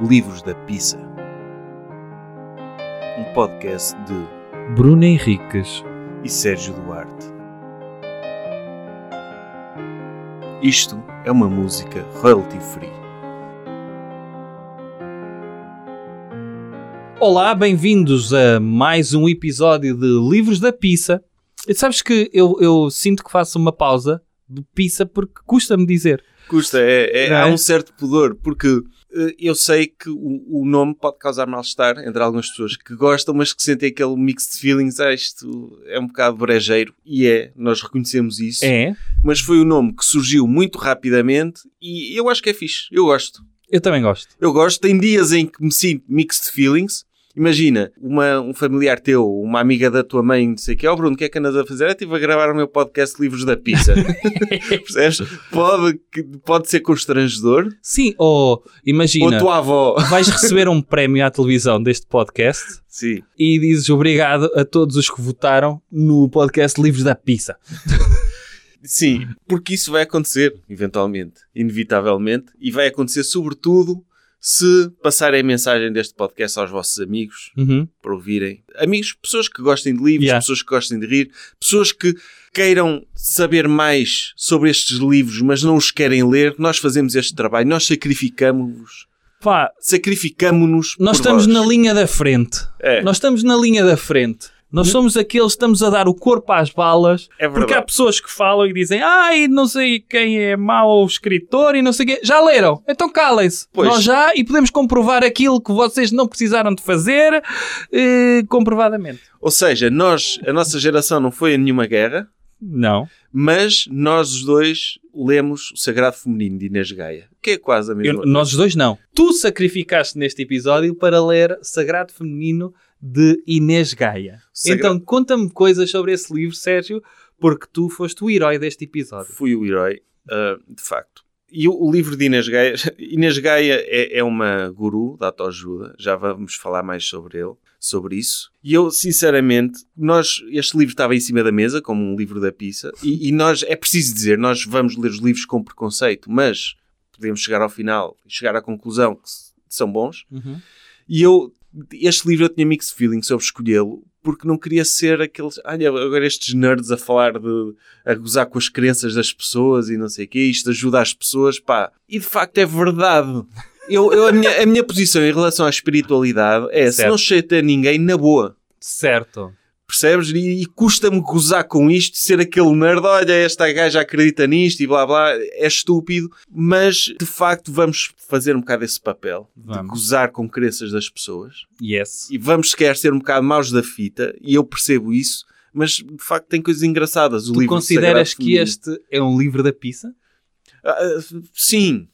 Livros da Pizza. Um podcast de Bruno Henriques. e Sérgio Duarte. Isto é uma música royalty free. Olá, bem-vindos a mais um episódio de Livros da Pizza. E sabes que eu, eu sinto que faço uma pausa de pizza porque custa-me dizer. Custa, é, é- é? há um certo pudor, porque eu sei que o, o nome pode causar mal-estar entre algumas pessoas que gostam, mas que sentem aquele mix de feelings. Ah, isto é um bocado brejeiro. E é, nós reconhecemos isso. É, Mas foi um nome que surgiu muito rapidamente e eu acho que é fixe. Eu gosto. eu também gosto. Eu gosto. Tem dias em que me sinto mixed feelings. Imagina, uma, um familiar teu, uma amiga da tua mãe, não sei o que, ó Bruno, o que é que andas a fazer? Eu estive a gravar o meu podcast Livros da Pizza. Percebes? Pode, pode ser constrangedor. Sim, ou Ou imagina, tua avó. vais receber um prémio à televisão deste podcast Sim. e dizes obrigado a todos os que votaram no podcast Livros da Pizza. Sim, porque isso vai acontecer, eventualmente, inevitavelmente, e vai acontecer sobretudo se passarem a mensagem deste podcast aos vossos amigos, Uhum. para ouvirem. Amigos, pessoas que gostem de livros, Yeah. pessoas que gostem de rir, pessoas que queiram saber mais sobre estes livros, mas não os querem ler. Nós fazemos este trabalho, nós sacrificamos-vos. Sacrificamos-nos. nós estamos vós. na linha da frente. É. Nós estamos na linha da frente. Nós somos aqueles que estamos a dar o corpo às balas. É Porque há pessoas que falam e dizem ai, não sei quem é mau escritor e não sei quem. Já leram? Então calem-se. Nós já e podemos comprovar aquilo que vocês não precisaram de fazer eh, comprovadamente. Ou seja, nós, a nossa geração não foi a nenhuma guerra, Não. mas nós os dois lemos o Sagrado Feminino de Inês Gaia, que é quase a mesma Eu- coisa. nós os dois não. Tu sacrificaste neste episódio para ler Sagrado Feminino de Inês Gaia. Então conta-me coisas sobre esse livro, Sérgio, porque tu foste o herói deste episódio. Fui o herói, ah, de facto. E o, o livro de Inês Gaia, Inês Gaia é, é uma guru da autoajuda, já vamos falar mais sobre ele, sobre isso. E eu, sinceramente, nós, este livro estava em cima da mesa, como um livro da pizza, e, e nós, é preciso dizer, nós vamos ler os livros com preconceito, mas podemos chegar ao final e chegar à conclusão que são bons. Uhum. E eu, este livro eu tinha mixed feelings sobre escolhê-lo, porque não queria ser aqueles, olha, agora estes nerds a falar de, a gozar com as crenças das pessoas e não sei o quê, isto ajuda as pessoas, pá. E de facto é verdade. Eu, eu- a, minha, a minha posição em relação à espiritualidade é, se Certo. não chateia ninguém, na boa. Certo. Percebes? E, e custa-me gozar com isto, ser aquele nerd, olha, esta gaja acredita nisto e blá blá, é estúpido, mas de facto vamos fazer um bocado esse papel de Vamos. gozar com crenças das pessoas Yes. e vamos sequer ser um bocado maus da fita, e eu percebo isso, mas de facto tem coisas engraçadas. O Tu livro consideras que este é um livro da pizza? Ah, sim.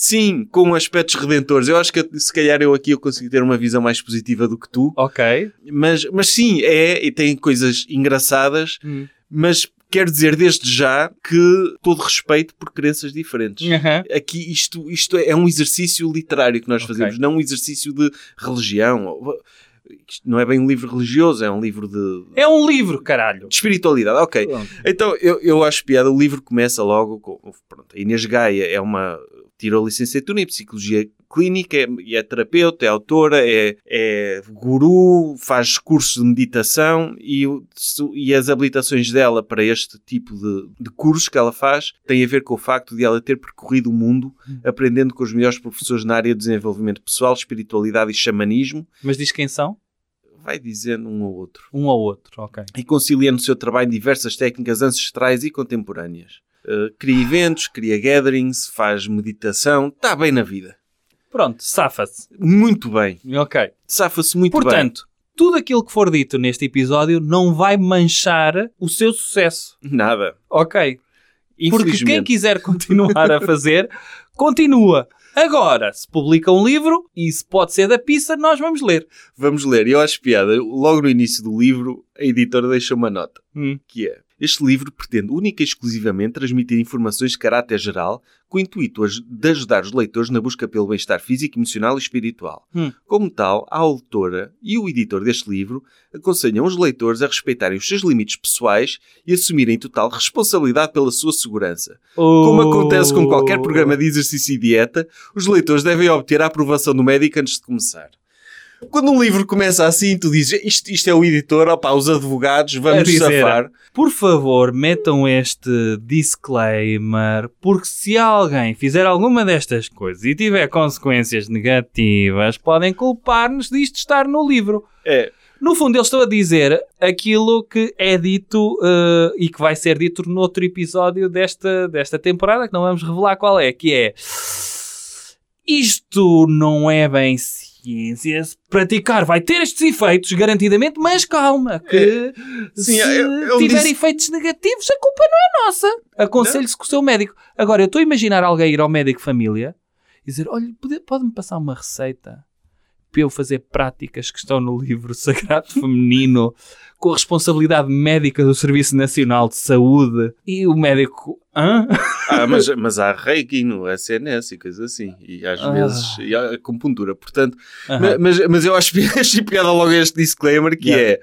Sim, com aspectos redentores. Eu acho que se calhar eu aqui eu consigo ter uma visão mais positiva do que tu. Ok. Mas, mas sim, é e tem coisas engraçadas, Hum. mas quero dizer desde já que todo respeito por crenças diferentes. Aham. Aqui isto, isto é um exercício literário que nós Ok. fazemos, não um exercício de religião. Isto não é bem um livro religioso, é um livro de, É um livro, caralho. de espiritualidade. Ok. Pronto. Então eu, eu acho piada. O livro começa logo com. Pronto, a Inês Gaia é uma. Tirou licenciatura em psicologia clínica, é, e é terapeuta, é autora, é, é guru, faz cursos de meditação e, e as habilitações dela para este tipo de, de cursos que ela faz têm a ver com o facto de ela ter percorrido o mundo aprendendo com os melhores professores na área de desenvolvimento pessoal, espiritualidade e xamanismo. Mas diz quem são? Vai dizendo um ou outro Um ou outro, ok. e concilia no seu trabalho diversas técnicas ancestrais e contemporâneas. Uh, cria eventos, cria gatherings, faz meditação, está bem na vida. Pronto, safa-se. Muito bem. Ok. Safa-se muito Portanto, tudo aquilo que for dito neste episódio não vai manchar o seu sucesso. bem. Nada. Ok. Porque quem quiser continuar a fazer, continua. Agora, se publica um livro e se pode ser da pizza, nós vamos ler. Vamos ler. Eu acho piada. Logo no início do livro, a editora deixa uma nota. Hum. Que é... Este livro pretende única e exclusivamente transmitir informações de caráter geral com o intuito de ajudar os leitores na busca pelo bem-estar físico, emocional e espiritual. Hum. Como tal, a autora e o editor deste livro aconselham os leitores a respeitarem os seus limites pessoais e assumirem total responsabilidade pela sua segurança. Como acontece com qualquer programa de exercício e dieta, os leitores devem obter a aprovação do médico antes de começar. Quando um livro começa assim, tu dizes isto, isto é o editor, opá, os advogados, vamos dizer, safar. Por favor, metam este disclaimer, porque se alguém fizer alguma destas coisas e tiver consequências negativas, podem culpar-nos disto estar no livro. É, No fundo, eles estão a dizer aquilo que é dito eh, e que vai ser dito noutro episódio desta, desta temporada, que não vamos revelar qual é, que é isto não é bem ciência. Se praticar vai ter estes efeitos, garantidamente, mas calma, que Sim, se eu- eu tiver disse- efeitos negativos, a culpa não é nossa. Aconselho-se com o seu médico. Agora, eu estou a imaginar alguém ir ao médico família e dizer: olha, pode- pode-me passar uma receita para eu fazer práticas que estão no livro Sagrado Feminino com a responsabilidade médica do Serviço Nacional de Saúde e o médico, hã? Ah, mas, mas há reiki no SNS e coisas assim. E às Ah. vezes e há acupuntura. Portanto, mas, mas eu acho achei piada logo este disclaimer que Yeah. é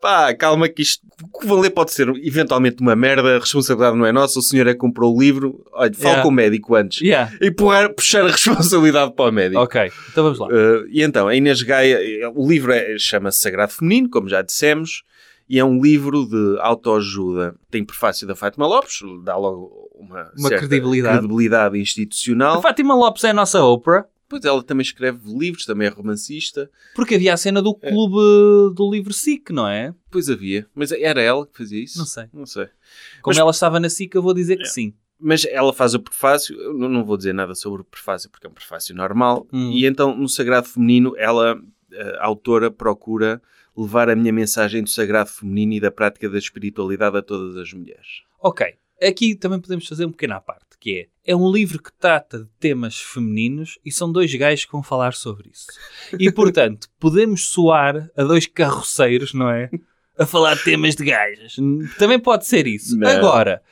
pá, calma que isto o que pode ser eventualmente uma merda, a responsabilidade não é nossa, o senhor é que comprou o livro, olha, fala Yeah. com o médico antes. Yeah. E puxar, puxar a responsabilidade para o médico. Ok, então vamos lá. Uh, e então, a Inês Gaia, eh, o livro é- chama-se Sagrado Feminino, como já dissemos, e é um livro de autoajuda. Tem prefácio da Fátima Lopes, dá logo uma, Uma certa credibilidade. credibilidade A institucional. Fátima Lopes é a nossa Oprah. Pois ela também escreve livros, também é romancista. Porque havia a cena do É. clube do livro SIC, não é? Pois havia, mas era ela que fazia isso? Não sei. Não sei. Como Mas- ela estava na SIC, eu vou dizer que É. sim. Mas ela faz o prefácio, eu não não vou dizer nada sobre o prefácio porque é um prefácio normal. Hum. E então, no Sagrado Feminino, ela, a autora, procura levar a minha mensagem do Sagrado Feminino e da prática da espiritualidade a todas as mulheres. Ok, aqui também podemos fazer um pequeno à parte, que é, é um livro que trata de temas femininos e são dois gajos que vão falar sobre isso. E, portanto, podemos soar a dois carroceiros, não é? A falar de temas de gajas. Também pode ser isso. Não. Agora,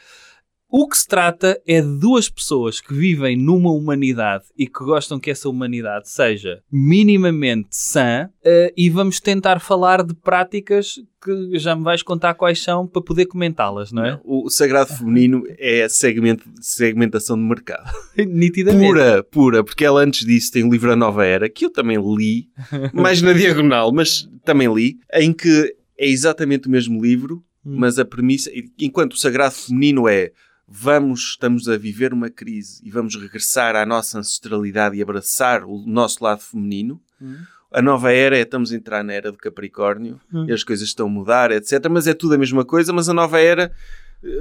o que se trata é de duas pessoas que vivem numa humanidade e que gostam que essa humanidade seja minimamente sã eh, e vamos tentar falar de práticas que já me vais contar quais são para poder comentá-las, não é? O Sagrado Feminino é segmento, segmentação de mercado. Nitidamente. Pura, pura, porque ela antes disso tem o livro A Nova Era, que eu também li, mais na diagonal, mas também li, em que é exatamente o mesmo livro, Hum. mas a premissa, enquanto o Sagrado Feminino é vamos, estamos a viver uma crise e vamos regressar à nossa ancestralidade e abraçar o nosso lado feminino, Hum. a nova era é estamos a entrar na era do Capricórnio Hum. e as coisas estão a mudar, etc. Mas é tudo a mesma coisa, mas a nova era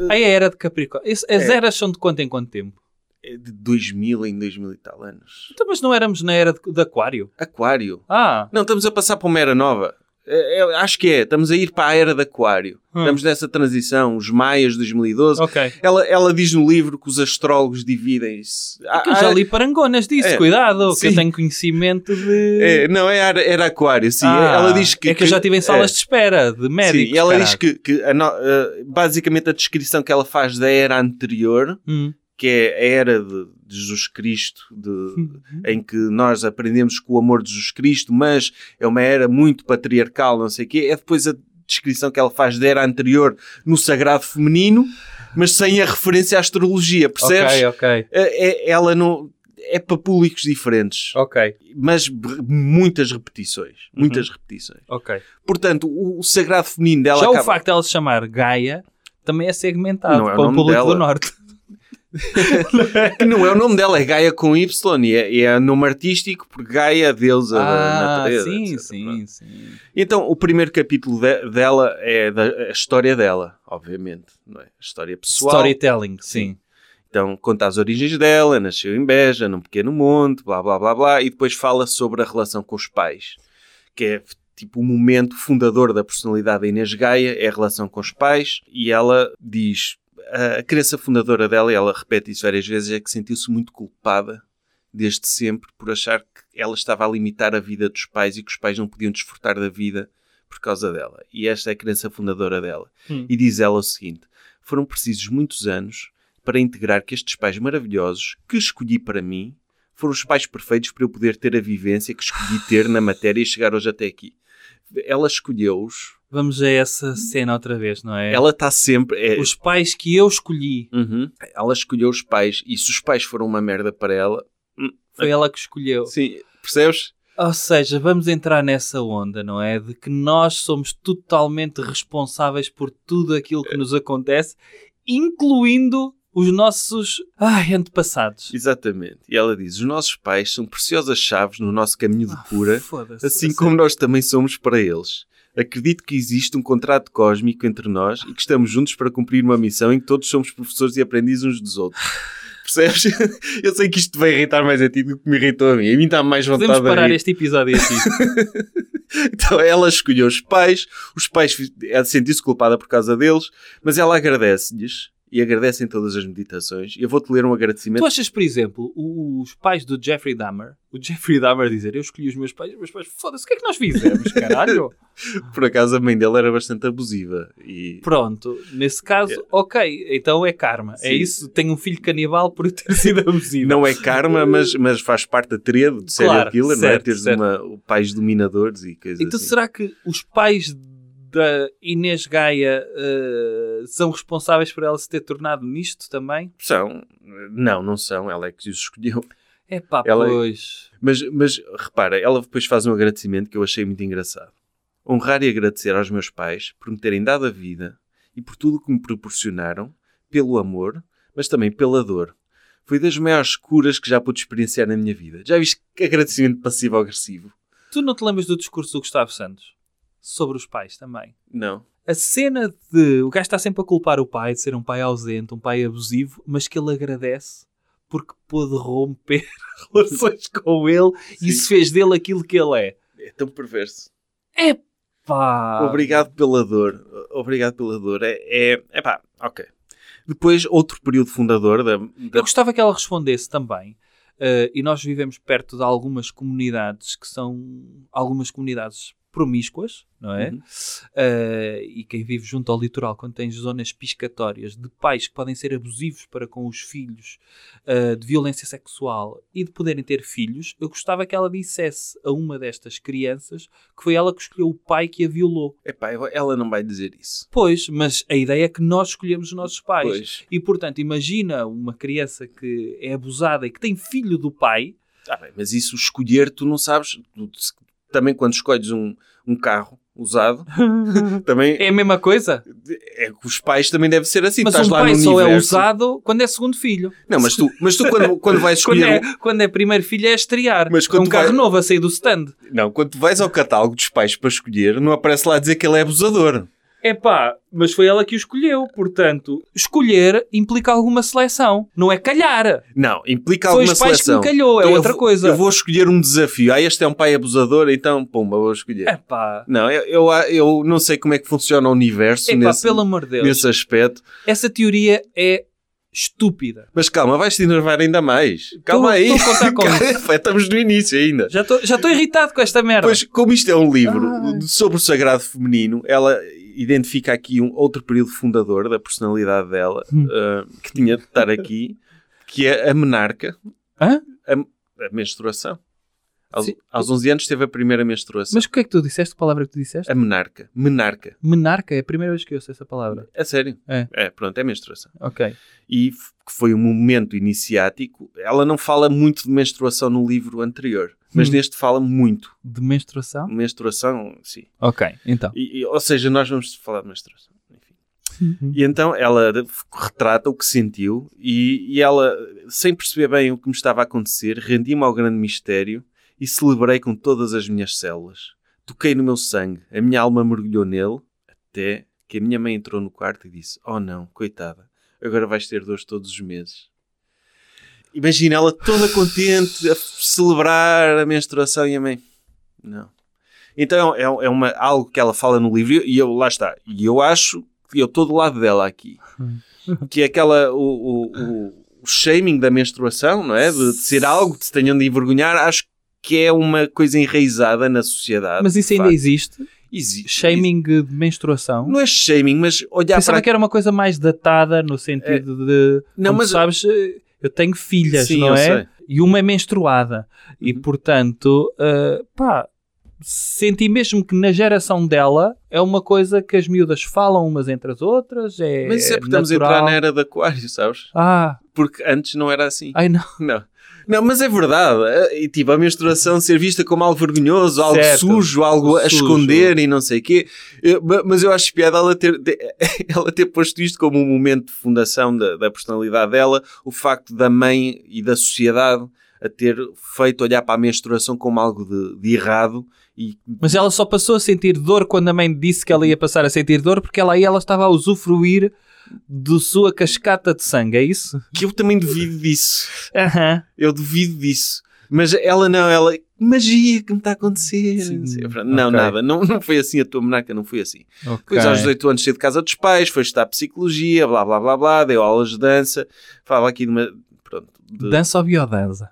Aí a era de Capricórnio. As É. eras são de quanto em quanto tempo? é de 2000 em 2000 e tal anos. Então, mas não éramos na era de, de Aquário? Aquário. Ah, Não, estamos a passar para uma era nova. É, é, acho que é. Estamos a ir para a era de Aquário. Hum. Estamos nessa transição. Os Maias de 2012. ok. Ela, ela diz no livro que os astrólogos dividem-se. É eu já li parangonas disso, É. cuidado, que eu Sim. tenho conhecimento de... É, não, é, era, era Aquário, sim. Ah, ela diz que. é que eu já estive em salas de espera de médicos. Sim, e ela caralho. diz que, que a no- eh, basicamente a descrição que ela faz da era anterior, Hum. Que é a era de, de Jesus Cristo, de, Uhum. em que nós aprendemos com o amor de Jesus Cristo, mas é uma era muito patriarcal, não sei o quê, é depois a descrição que ela faz da era anterior no sagrado feminino, mas sem a referência à astrologia, percebes? Ok, ok. É- é- ela não... É para públicos diferentes, Ok, mas muitas repetições. Muitas repetições. ok. Portanto, o, o sagrado feminino dela Já o acaba- facto dela se chamar Gaia também é segmentado Não é o para o público dela. do Norte. que não é o nome dela, é Gaia com Y e é, é nome artístico porque Gaia é deusa da Ah, natureza. sim, etc. sim, sim. Então, o primeiro capítulo de- dela é da, a história dela, obviamente, não é? A história pessoal. Storytelling, sim. Então, conta as origens dela, nasceu em Beja, num pequeno monte, blá blá blá blá, e depois fala sobre a relação com os pais, que é tipo o momento fundador da personalidade da Inês Gaia, é a relação com os pais, e ela diz, a crença fundadora dela, e ela repete isso várias vezes, é que sentiu-se muito culpada desde sempre por achar que ela estava a limitar a vida dos pais e que os pais não podiam desfrutar da vida por causa dela. E esta é a crença fundadora dela. Hum. E diz ela o seguinte: foram precisos muitos anos para integrar que estes pais maravilhosos que escolhi para mim foram os pais perfeitos para eu poder ter a vivência que escolhi ter na matéria e chegar hoje até aqui. Ela escolheu-os. Vamos a essa cena outra vez, não é? Ela está sempre. é- Os pais que eu escolhi. Uhum. Ela escolheu os pais e se os pais foram uma merda para ela, Foi ela que escolheu. sim, percebes? Ou seja, vamos entrar nessa onda, não é? De que nós somos totalmente responsáveis por tudo aquilo que nos acontece, incluindo os nossos ai, antepassados. Exatamente. E ela diz: os nossos pais são preciosas chaves no nosso caminho de cura, Foda-se. assim como nós também somos para eles. Acredito que existe um contrato cósmico entre nós e que estamos juntos para cumprir uma missão em que todos somos professores e aprendizes uns dos outros. Percebes? Eu sei que isto vai irritar mais a ti do que me irritou a mim. A mim está mais vontade Podemos de parar este episódio aqui. Então ela escolheu os pais, os pais sentiu-se culpada por causa deles, mas ela agradece-lhes e agradece em todas as meditações. Eu vou-te ler um agradecimento. tu achas, por exemplo, os pais do Jeffrey Dahmer, o Jeffrey Dahmer dizer eu escolhi os meus pais, os meus pais, foda-se, o que é que nós fizemos, caralho? Por acaso a mãe dele era bastante abusiva e Pronto, nesse caso, ok, então é karma. É Sim. isso, tenho um filho canibal por ter sido abusivo. não é karma, mas, mas faz parte da tríade de serial Claro, killer, não é? certo, Teres certo. uma, pais dominadores e coisas Então assim. será que os pais da Inês Gaia eh, são responsáveis por ela se ter tornado nisto também? São. Não, não são. Ela é que os escolheu. É pá, Ela- pois. Mas, mas repara, ela depois faz um agradecimento que eu achei muito engraçado. Honrar e agradecer aos meus pais por me terem dado a vida e por tudo o que me proporcionaram, pelo amor, mas também pela dor. Foi das maiores curas que já pude experienciar na minha vida. Já viste que agradecimento passivo-agressivo? Tu não te lembras do discurso do Gustavo Santos? Sobre os pais também. Não. A cena de o gajo está sempre a culpar o pai de ser um pai ausente, um pai abusivo, mas que ele agradece porque pôde romper relações com ele e Sim. isso fez dele aquilo que ele é. É tão perverso. É pá! Obrigado pela dor. Obrigado pela dor. É, é, é pá, ok. Depois, outro período fundador da, da Eu gostava que ela respondesse também. eh, e nós vivemos perto de algumas comunidades que são algumas comunidades promíscuas, não é? Uhum. Eh, e quem vive junto ao litoral, quando tens zonas piscatórias de pais que podem ser abusivos para com os filhos, eh, de violência sexual e de poderem ter filhos, eu gostava que ela dissesse a uma destas crianças que foi ela que escolheu o pai que a violou. Epá, ela não vai dizer isso. Pois, mas a ideia é que nós escolhemos os nossos pais. Pois. E, portanto, imagina uma criança que é abusada e que tem filho do pai. Ah, bem, mas isso escolher, tu não sabes. Tu- também quando escolhes um, um carro usado, também É a mesma coisa? é que os pais também devem ser assim. mas Estás um lá pai no só é universo. usado quando é segundo filho. Não, mas tu, mas tu quando, quando vais Quando escolher. é, quando é primeiro filho é estrear. Mas é quando um carro vai- novo a sair do stand. Não, quando tu vais ao catálogo dos pais para escolher, não aparece lá dizer que ele é abusador. É pá, mas foi ela que o escolheu. Portanto, escolher implica alguma seleção. Não é calhar. Não, implica Foi alguma os pais seleção. que me calhou, é Então eu outra vou- coisa. Eu vou escolher um desafio. Ah, este é um pai abusador, então, pumba, vou escolher. É pá. Não, eu, eu, eu não sei como é que funciona o universo É pá, nesse, pelo amor de Deus. nesse aspecto. Essa teoria é estúpida. Mas calma, vais-te enervar ainda mais. Calma Tô- aí. tô contar com Estamos no início ainda. Já estou já irritado com esta merda. Pois, como isto é um livro Ai. sobre o sagrado feminino, ela identifica aqui um outro período fundador da personalidade dela, ah, que tinha de estar aqui, que é a menarca, Hã? a menstruação. Aos, Sim. aos 11 anos teve a primeira menstruação. Mas o que é que tu disseste? Que palavra que tu disseste? A menarca. Menarca. Menarca, é a primeira vez que eu ouço essa palavra. É sério. É. pronto, é menstruação. Ok. E que foi um momento iniciático. Ela não fala muito de menstruação no livro anterior, mas Hum. neste fala muito. De menstruação? Menstruação, sim. Ok, então. E- e- ou seja, nós vamos falar de menstruação. Enfim. E então ela retrata o que sentiu e, e ela, sem perceber bem o que me estava a acontecer, rendi-me ao grande mistério e celebrei com todas as minhas células. Toquei no meu sangue, a minha alma mergulhou nele, até que a minha mãe entrou no quarto e disse: Oh não, coitada, agora vais ter dores todos os meses. Imagina ela toda contente a celebrar a menstruação e a mãe. Não. Então é, é uma, algo que ela fala no livro e eu, lá está. E eu acho que eu estou do lado dela aqui. Que é aquela, o, o, o, o shaming da menstruação, não é? De, de ser algo que se tenham de envergonhar. Acho que é uma coisa enraizada na sociedade. Mas isso ainda facto. existe? Existe. Shaming de menstruação. Não é shaming, mas olhar Pensava para... que era uma coisa mais datada no sentido de. Não, mas- sabes, eu tenho filhas, Sim, não é? sei. E uma é menstruada. E Uhum. portanto, uh, pá, senti mesmo que na geração dela é uma coisa que as miúdas falam umas entre as outras. É Mas isso é porque estamos a natural. entrar na era de aquário, sabes? Ah, Porque antes não era assim. ai não. Não. Não, mas é verdade. E tipo, a menstruação ser vista como algo vergonhoso, algo Certo. sujo, algo a Sujo. esconder e não sei o quê. Eu- mas eu acho piada ela ter, ela ter posto isto como um momento de fundação da, da personalidade dela, o facto da mãe e da sociedade a ter feito olhar para a menstruação como algo de, de errado e Mas ela só passou a sentir dor quando a mãe disse que ela ia passar a sentir dor, porque ela aí ela estava a usufruir da sua cascata de sangue, é isso? que eu também duvido disso. Aham. Eu duvido disso. Mas ela não, ela. Magia que me está a acontecer. Sim, Não sei. Não, ok. nada. Não, não foi assim a tua menaca, não foi assim. Ok. Depois, aos 18 anos, saiu de casa dos pais, foi estudar psicologia, blá blá blá blá, deu aulas de dança. Fala aqui de uma. Pronto. de- Dança ou biodança?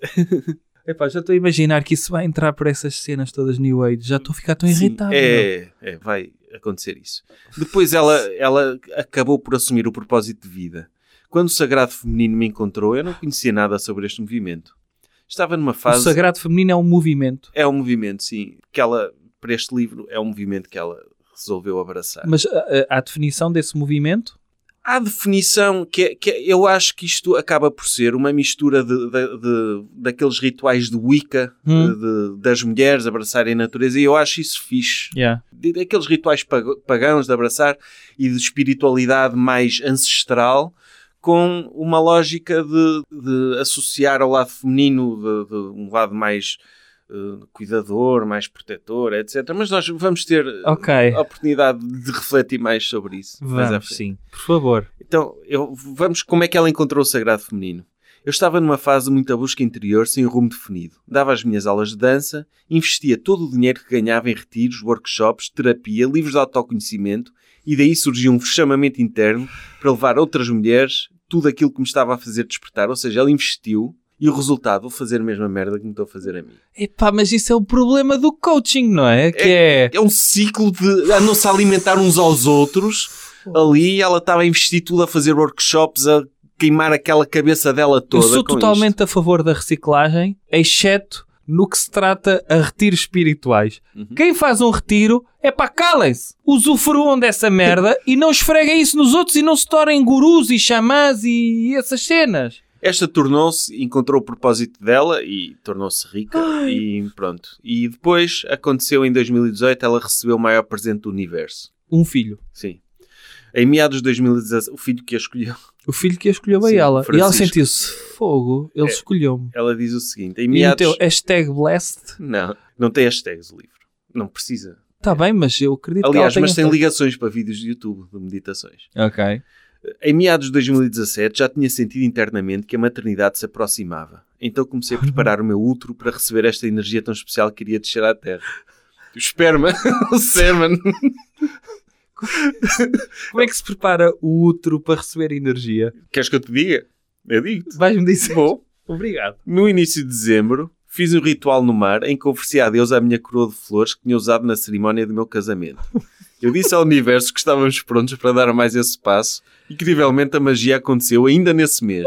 Epá, já estou a imaginar que isso vai entrar por essas cenas todas New Age. Já estou a ficar tão Sim, irritado. É, é, vai acontecer isso. Depois ela, ela acabou por assumir o propósito de vida. Quando o Sagrado Feminino me encontrou, eu não conhecia nada sobre este movimento. Estava numa O fase. sagrado feminino é um movimento. É um movimento, sim. Que ela, para este livro, é um movimento que ela resolveu abraçar. Mas a, a- a definição desse movimento? Há definição que, é- que é- eu acho que isto acaba por ser uma mistura de, de- de- daqueles rituais de Wicca, Hum. de- das mulheres abraçarem a natureza, e eu acho isso fixe. Yeah. Daqueles rituais pag- pagãos de abraçar e de espiritualidade mais ancestral, com uma lógica de, associar ao lado feminino, de um lado mais eh, cuidador, mais protetor, etc. Mas nós vamos ter eh, Ok. a oportunidade de refletir mais sobre isso. à Vamos, frente. sim. Por favor. Então, eu, vamos como é que ela encontrou o sagrado feminino. Eu estava numa fase de muita busca interior sem rumo definido. Dava as minhas aulas de dança, investia todo o dinheiro que ganhava em retiros, workshops, terapia, livros de autoconhecimento e daí surgiu um chamamento interno para levar outras mulheres tudo aquilo que me estava a fazer despertar. Ou seja, ela investiu e o resultado, vou fazer a mesma merda que me estou a fazer a mim. Epá, mas isso é o problema do coaching, não é? Que é... É um ciclo de andam-se a alimentar uns aos outros. Ali ela estava a investir tudo a fazer workshops, a queimar aquela cabeça dela Eu toda. sou com totalmente a favor da reciclagem, exceto no que se trata a retiros espirituais. Uhum. Quem faz um retiro é para calem-se, usufruam dessa merda e não esfreguem isso nos outros e não se tornem gurus e xamãs e essas cenas. Esta tornou-se, encontrou o propósito dela e tornou-se rica e pronto. E depois aconteceu em 2018, ela recebeu o maior presente do universo. Um filho. Sim. Em meados de 2017, o filho que a escolheu, O filho que a escolheu a Sim, ela. E ela Francisco. sentiu-se fogo. Ele É. escolheu-me. ela diz o seguinte: em E meados. meteu hashtag blessed. Não, não tem hashtags o livro. Não precisa. Está bem, mas eu acredito Aliás, que ela mas tem ligações para vídeos de YouTube de meditações. Ok. Em meados de 2017 já tinha sentido internamente que a maternidade se aproximava. Então comecei a preparar o meu útero para receber esta energia tão especial que iria descer à Terra. O esperma, o semen. Como é que se prepara o útero para receber energia? Queres que eu te diga? Eu digo-te. Vais-me dizer. Bom, Obrigado. no início de dezembro fiz um ritual no mar em que ofereci a Deus a minha coroa de flores que tinha usado na cerimónia do meu casamento. Eu disse ao universo que estávamos prontos para dar mais esse passo e, incrivelmente, a magia aconteceu ainda nesse mês.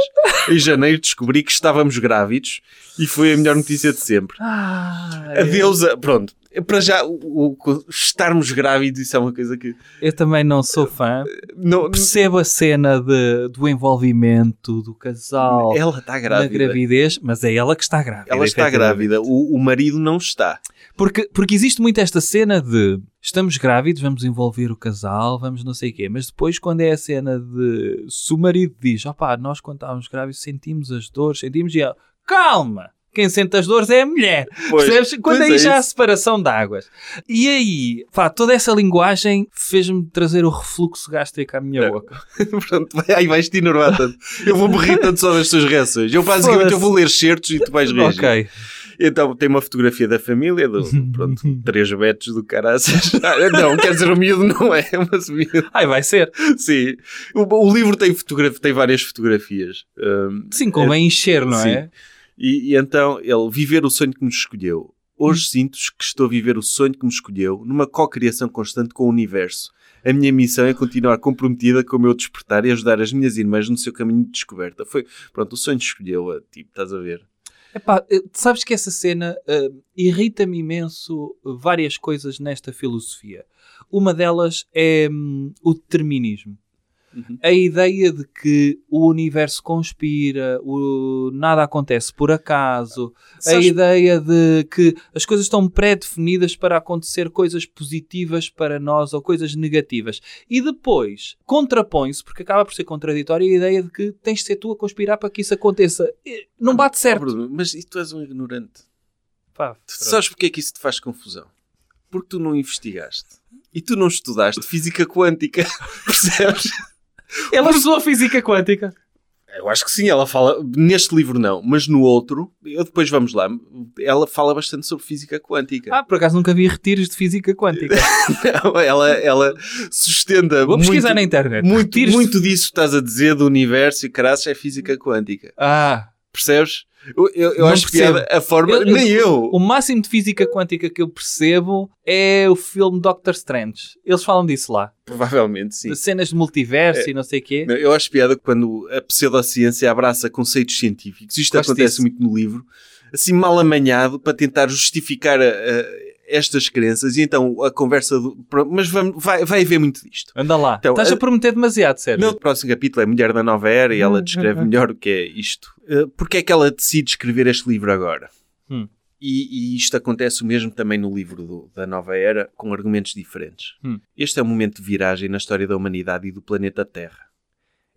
Em janeiro descobri que estávamos grávidos e foi a melhor notícia de sempre. Ah, A deusa, pronto, para já o, o- estarmos grávidos, isso é uma coisa que Eu também não sou fã. não, Percebo a cena de, do envolvimento do casal ela está na grávida. gravidez, mas é ela que está grávida. Ela está grávida, o, o marido não está. Porque, porque existe muito esta cena de estamos grávidos, vamos envolver o casal, vamos não sei o quê, mas depois quando é a cena de se o marido diz, opá, nós quando estávamos grávidos sentimos as dores, sentimos e ela, calma! Quem sente as dores é a mulher. Pois, Percebes? Quando aí é já há separação de águas. E aí, pá, toda essa linguagem fez-me trazer o refluxo gástrico à minha É. boca. Pronto, aí vais-te enervar tanto. Eu vou-me rir tanto só das tuas reações. Eu basicamente eu vou ler certos e tu vais reagir. Ok. Então tem uma fotografia da família, do, pronto, três betos do caraças. Ah, Não, quer dizer, o miúdo não é, mas o miúdo, Ai, vai ser. sim. O, o livro tem, fotogra- tem várias fotografias. Hum, Sim, convém encher, não é? Sim. E, e então ele viver o sonho que nos escolheu. Hoje sinto que estou a viver o sonho que me escolheu, numa co-criação constante com o universo. A minha missão é continuar comprometida com o meu despertar e ajudar as minhas irmãs no seu caminho de descoberta. Foi, pronto, o sonho escolheu-a, tipo, estás a ver? Epá, sabes que essa cena eh, irrita-me imenso várias coisas nesta filosofia. Uma delas é hum, o determinismo. Uhum. A ideia de que o universo conspira, o, nada acontece por acaso, a Sabes- ideia de que as coisas estão pré-definidas para acontecer coisas positivas para nós ou coisas negativas. E depois contrapõe-se, porque acaba por ser contraditória, a ideia de que tens de ser tu a conspirar para que isso aconteça. Não bate Oh, certo. Bruno, mas e tu és um ignorante. Pá, sabes porque é que isso te faz confusão? Porque tu não investigaste. E tu não estudaste física quântica. Percebes? Ela estudou física quântica. Eu acho que sim, ela fala. Neste livro não, mas no outro, eu depois vamos lá, ela fala bastante sobre física quântica. Ah, por acaso nunca vi retiros de física quântica. Não, ela, ela sustenta Vou pesquisar muito, na internet. muito, muito disso que estás a dizer do universo e caraças é física quântica. Ah, Percebes? Eu, eu, eu acho percebo. piada a forma. Eu- nem eu. o máximo de física quântica que eu percebo é o filme Doctor Strange. Eles falam disso lá. Provavelmente sim. De cenas de multiverso e não sei o quê. Eu acho piada quando a pseudociência abraça conceitos científicos. Isto Gosto acontece disso. muito no livro. Assim, mal amanhado para tentar justificar a- a- estas crenças. E então a conversa. Do, mas vamos, vai, vai haver muito disto. Anda lá. Então, Estás a a- prometer demasiado, sério. No próximo capítulo é Mulher da Nova Era e ela descreve melhor o que é isto. Uh, Porque é que ela decide escrever este livro agora? Hum. E, e isto acontece o mesmo também no livro do- da Nova Era, com argumentos diferentes. Hum. Este é um momento de viragem na história da humanidade e do planeta Terra.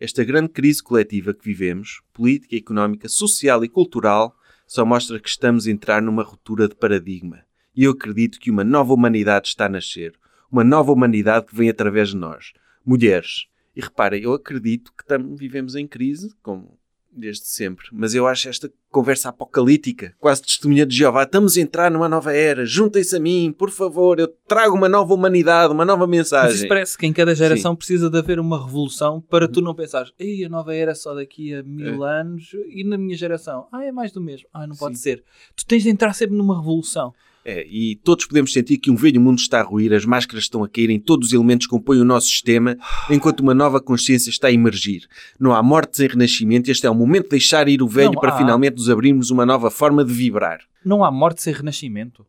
Esta grande crise coletiva que vivemos, política, económica, social e cultural, só mostra que estamos a entrar numa ruptura de paradigma. E eu acredito que uma nova humanidade está a nascer. Uma nova humanidade que vem através de nós. Mulheres. E reparem, eu acredito que tam- vivemos em crise, como desde sempre. Mas eu acho esta conversa apocalíptica, quase testemunha de Jeová. Estamos a entrar numa nova era. Juntem-se a mim, por favor. Eu trago uma nova humanidade, uma nova Mas mensagem. isso parece que em cada geração precisa de haver uma revolução para tu não pensares, Ei, a nova era é só daqui a mil anos e na minha geração, ah, é mais do mesmo. Ah, não pode Sim. ser. Tu tens de entrar sempre numa revolução. É, e todos podemos sentir que um velho mundo está a ruir, as máscaras estão a cair em todos os elementos que compõem o nosso sistema, enquanto uma nova consciência está a emergir. Não há morte sem renascimento, este é o momento de deixar ir o velho Não para há. finalmente nos abrirmos uma nova forma de vibrar. Não há morte sem renascimento.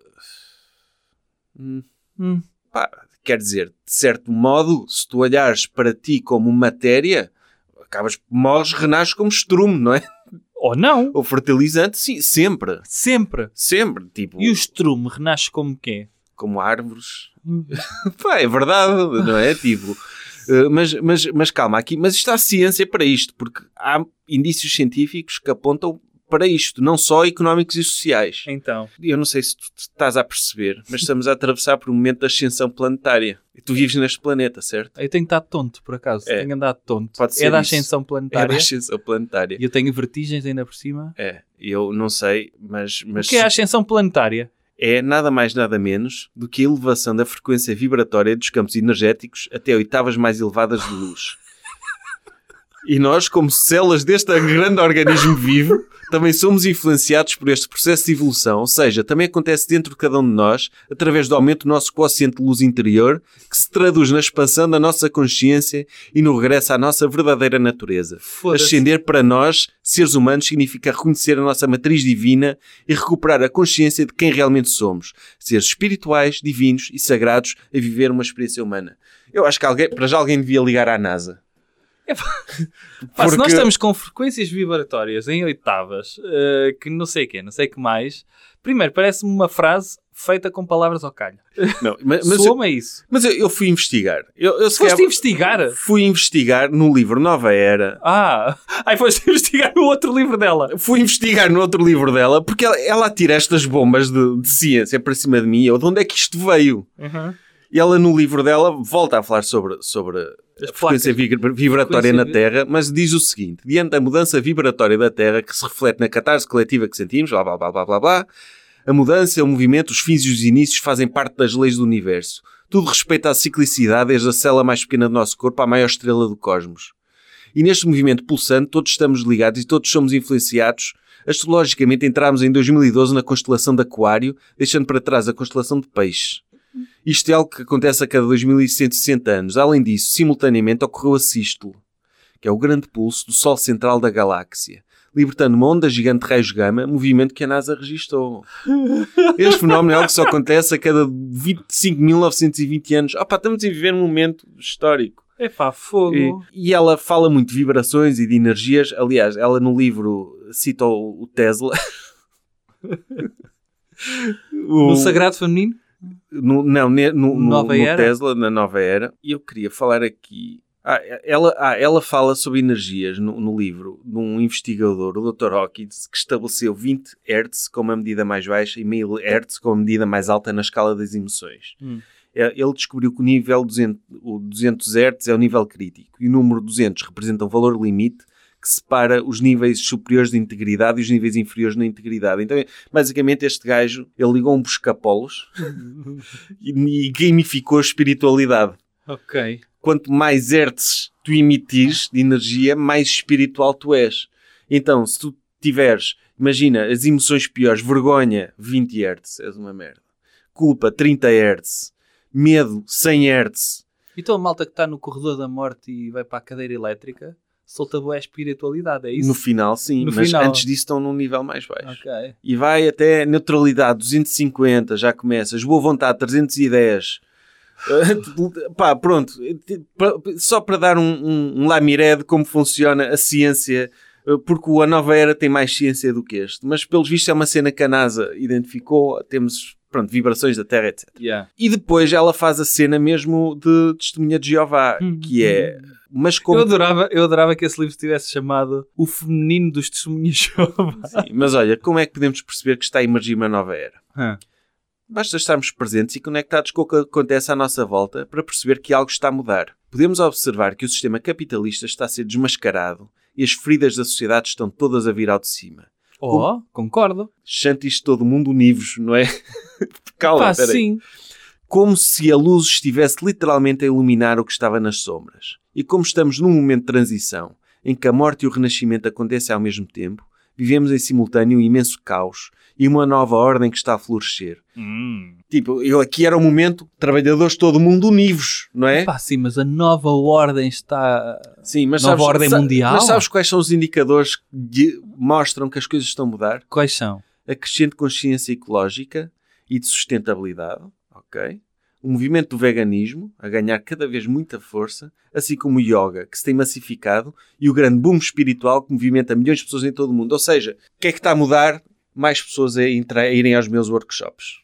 Hum, Hum. pá, quer dizer, de certo modo, se tu olhares para ti como matéria, acabas, morres, renasces como estrume, não é? Ou não. Ou fertilizante, sim, sempre. Sempre. Sempre, tipo, E o estrume renasce como quê? como árvores. Pá, é verdade, não é? Tipo, eh, mas, mas, mas calma, aqui, mas está a ciência para isto, porque há indícios científicos que apontam para isto, não só económicos e sociais. Então. Eu não sei se tu estás a perceber, mas estamos a atravessar por um momento de ascensão planetária. E tu vives neste planeta, certo? Eu tenho estado tonto, por acaso. É. Tenho andado tonto. Pode ser é da isso. ascensão É planetária. da ascensão planetária. E eu tenho vertigens ainda por cima. É, eu não sei, mas, mas O que é a ascensão planetária? é nada mais nada menos do que a elevação da frequência vibratória dos campos energéticos até oitavas mais elevadas de luz. E nós, como células deste grande organismo vivo, também somos influenciados por este processo de evolução, ou seja, também acontece dentro de cada um de nós, através do aumento do nosso quociente de luz interior, que se traduz na expansão da nossa consciência e no regresso à nossa verdadeira natureza. Ascender para nós, seres humanos, significa reconhecer a nossa matriz divina e recuperar a consciência de quem realmente somos. Seres espirituais, divinos e sagrados a viver uma experiência humana. Eu acho que alguém, para já alguém devia ligar à NASA. Pá, se nós Porque- estamos com frequências vibratórias em oitavas, eh, que não sei o quê, não sei o que mais, primeiro parece-me uma frase feita com palavras ao calho. Não, mas, mas, eu, isso. mas eu, eu fui investigar. Eu, eu Foste calhar investigar? Fui investigar no livro Nova Era. Ah, aí foste investigar no outro livro dela. Fui investigar no outro livro dela porque ela, ela atira estas bombas de, de ciência para cima de mim. Eu, de onde é que isto veio? E ela no livro dela volta a falar sobre, sobre a frequência vibra- vibratória Frequência na Terra, mas diz o seguinte: diante da mudança vibratória da Terra que se reflete na catarse coletiva que sentimos, blá blá blá blá blá blá, a mudança, o movimento, os fins e os inícios fazem parte das leis do universo. Tudo respeita à ciclicidade desde a célula mais pequena do nosso corpo à maior estrela do cosmos. E neste movimento pulsante, todos estamos ligados e todos somos influenciados Astrologicamente entramos em 2012 na constelação de Aquário, deixando para trás a constelação de Peixe. Isto é algo que acontece a cada 2160 anos. Além disso, simultaneamente ocorreu a sístole, que é o grande pulso do Sol central da galáxia, libertando uma onda gigante de raios gama, movimento que a NASA registou. Este fenómeno é algo que só acontece a cada 25.920 anos. Opa, estamos a viver um momento histórico. É pá, fogo. E, e ela fala muito de vibrações e de energias. Aliás, ela no livro cita o, o Tesla. No Sagrado Feminino? No- não, ne- no, no- no? Tesla, na nova era. E eu queria falar aqui. Ah, ela, ah, ela fala sobre energias no, no livro de um investigador, o Dr. Hawkins, que estabeleceu 20 Hz como a medida mais baixa e 1000 Hz como a medida mais alta na escala das emoções. Hum. É, Ele descobriu que o nível 200, o 200 Hz é o nível crítico e o número 200 representa um valor limite que separa os níveis superiores de integridade e os níveis inferiores na integridade. Então, basicamente, este gajo, ele ligou um buscapolos e, e gamificou a espiritualidade. Ok. Quanto mais hertz tu emitires de energia, mais espiritual tu és. Então, se tu tiveres, imagina, as emoções piores, vergonha, 20 hertz, és uma merda. Culpa, 30 hertz. Medo, 100 hertz. Então a malta que está no corredor da morte e vai para a cadeira elétrica solta boa espiritualidade, é isso? No final, sim, No mas final. antes disso estão num nível mais baixo. Ok. E vai até neutralidade 250, já começas. Boa vontade 310. Uh, pá, pronto. Pa- Só para dar um, um, um lamiré de como funciona a ciência, uh, porque A Nova Era tem mais ciência do que este. Mas, pelos vistos, é uma cena que a NASA identificou. Temos, pronto, vibrações da Terra, etc. Yeah. E depois ela faz a cena mesmo de Testemunha de Jeová, Hum. que é... Mas como... Eu, adorava, eu adorava que esse livro se tivesse chamado O Feminino dos Testemunhas Jeová. Mas olha, como é que podemos perceber que está a emergir uma nova era? Basta estarmos presentes e conectados com o que acontece à nossa volta para perceber que algo está a mudar. Podemos observar que o sistema capitalista está a ser desmascarado e as feridas da sociedade estão todas a vir ao de cima. Oh, concordo. Chante isto todo mundo univos, não é? Calma, Pá, peraí. sim. Como se a luz estivesse literalmente a iluminar o que estava nas sombras. E como estamos num momento de transição, em que a morte e o renascimento acontecem ao mesmo tempo, vivemos em simultâneo um imenso caos e uma nova ordem que está a florescer. Hum. Tipo, eu aqui era o momento, trabalhadores todo mundo univos, não é? Pá, sim, mas a nova ordem está... Sim, mas Nova sabes, ordem sa- mundial? Mas sabes quais são os indicadores que mostram que as coisas estão a mudar? Quais são? A crescente consciência ecológica e de sustentabilidade, ok? O movimento do veganismo, a ganhar cada vez muita força, assim como o yoga, que se tem massificado, e o grande boom espiritual que movimenta milhões de pessoas em todo o mundo. Ou seja, o que é que está a mudar? Mais pessoas a, entra- a irem aos meus workshops.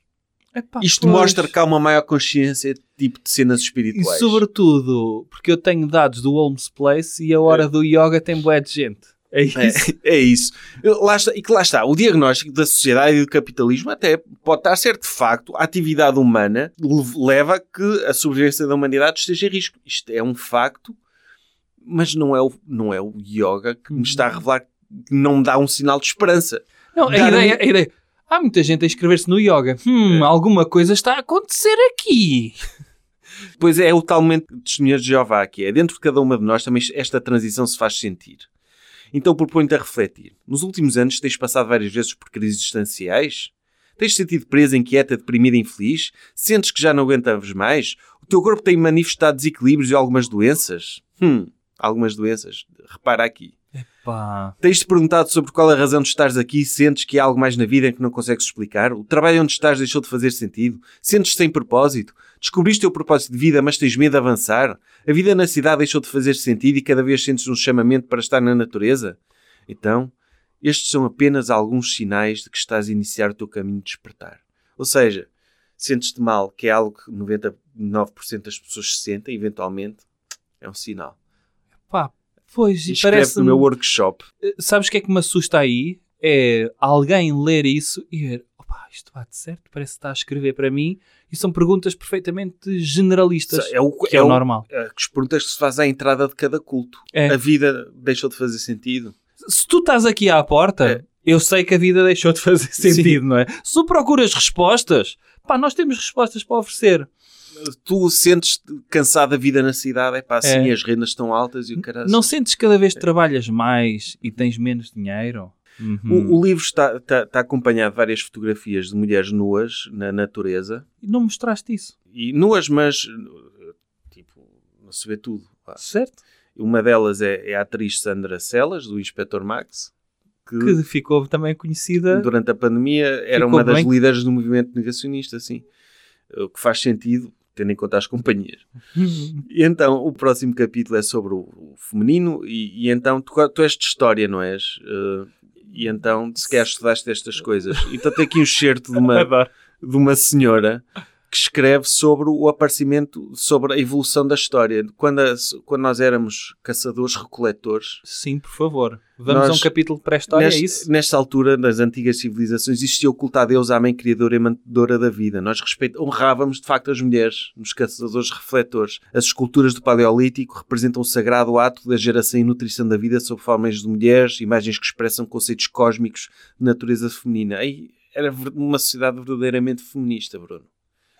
Epá, Isto pois. mostra que há uma maior consciência tipo de cenas E espirituais. sobretudo, porque eu tenho dados do Holmes Place e a hora do yoga tem bué de gente. É isso? É, é isso. Eu- Lá está, e que lá está, o diagnóstico da sociedade e do capitalismo até pode estar certo. De facto, a atividade humana lev- leva a que a sobrevivência da humanidade esteja em risco. Isto é um facto, mas não é o, não é o yoga que me está a revelar que não me dá um sinal de esperança. Não, a ideia, a ideia. Há muita gente a inscrever-se no yoga. Hum, É. alguma coisa está a acontecer aqui. Pois é, é o tal momento de de Jeová que é. Dentro de cada uma de nós também esta transição se faz sentir. Então proponho-te a refletir. Nos últimos anos tens passado várias vezes por crises existenciais? Tens sentido presa, inquieta, deprimida, infeliz? Sentes que já não aguentavas mais? O teu corpo tem manifestado desequilíbrios e algumas doenças? Hum, algumas doenças. Repara aqui. Pá. Tens-te perguntado sobre qual a razão de estares aqui e sentes que há algo mais na vida que não consegues explicar? O trabalho onde estás deixou de fazer sentido? Sentes-te sem propósito? Descobriste o teu propósito de vida, mas tens medo de avançar? A vida na cidade deixou de fazer sentido e cada vez sentes um chamamento para estar na natureza? Então, estes são apenas alguns sinais de que estás a iniciar o teu caminho de despertar. Ou seja, sentes-te mal, que é algo que 99% das pessoas se sentem, eventualmente, é um sinal. Pá, pois, e Escreve parece no meu workshop. Sabes o que é que me assusta aí? É alguém ler isso e ver, opa, isto bate certo, parece que está a escrever para mim, e são perguntas perfeitamente generalistas, É o, que é, o normal. é, as perguntas que se faz à entrada de cada culto. É. A vida deixou de fazer sentido. Se tu estás aqui à porta, É. eu sei que a vida deixou de fazer sentido, não é? Se tu procuras respostas, pá, nós temos respostas para oferecer. Tu sentes cansado da vida na cidade, é pá, assim, É. as rendas estão altas e o cara. Não sentes que cada vez trabalhas mais e tens menos dinheiro? Uhum. O, o livro está, está, está acompanhado de várias fotografias de mulheres nuas na natureza. E não mostraste isso, E nuas, mas tipo, não se vê tudo. pá. certo? Uma delas é, é a atriz Sandra Celas, do Inspector Max, que, Que ficou também conhecida. durante a pandemia era uma das bem. líderes do movimento negacionista, assim. O que faz sentido, tendo em conta as companhias. E então, o próximo capítulo é sobre o, o feminino, e, e então, tu, tu és de história, não és? Eh, e então, se queres, estudaste estas coisas. Então, tem aqui um excerto de uma, de uma senhora que escreve sobre o aparecimento, sobre a evolução da história. Quando, a- quando nós éramos caçadores-recoletores, Sim, por favor. Vamos Nós- a um capítulo pré-história, é isso? nesta altura, nas antigas civilizações, existia o culto a Deus, à mãe criadora e mantedora da vida. Nós respeito, honrávamos, de facto, as mulheres, nos caçadores-refletores. As esculturas do Paleolítico representam o sagrado ato da geração e nutrição da vida sob formas de mulheres, imagens que expressam conceitos cósmicos de natureza feminina. Aí era uma sociedade verdadeiramente feminista, Bruno.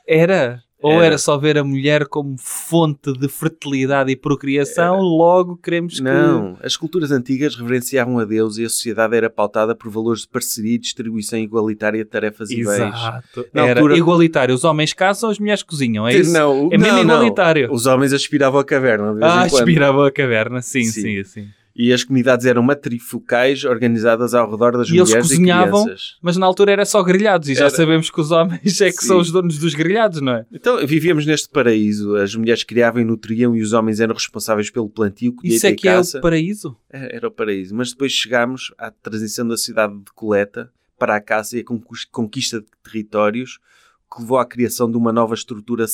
Era? Ou Era. era só ver a mulher como fonte de fertilidade e procriação, logo queremos que... Não, as culturas antigas reverenciavam a Deus e a sociedade era pautada por valores de parceria e distribuição igualitária de tarefas e bens. Exato. Era altura- igualitário. Os homens caçam, as mulheres cozinham, é isso? Não, É mesmo não, não. igualitário. Os homens aspiravam a caverna. Ah, aspiravam a caverna, sim, Sim. sim, sim. E as comunidades eram matrifocais organizadas ao redor das E eles mulheres cozinhavam? e crianças. Mas na altura era só grelhados, e já Era. sabemos que os homens é que Sim. são os donos dos grelhados, não é? Então vivíamos neste paraíso. As mulheres criavam e nutriam e os homens eram responsáveis pelo plantio, colheita Isso é que é o paraíso? Era era o paraíso. Mas depois chegámos à transição da cidade de coleta para a caça e a conquis- conquista de territórios que levou à criação de uma nova estrutura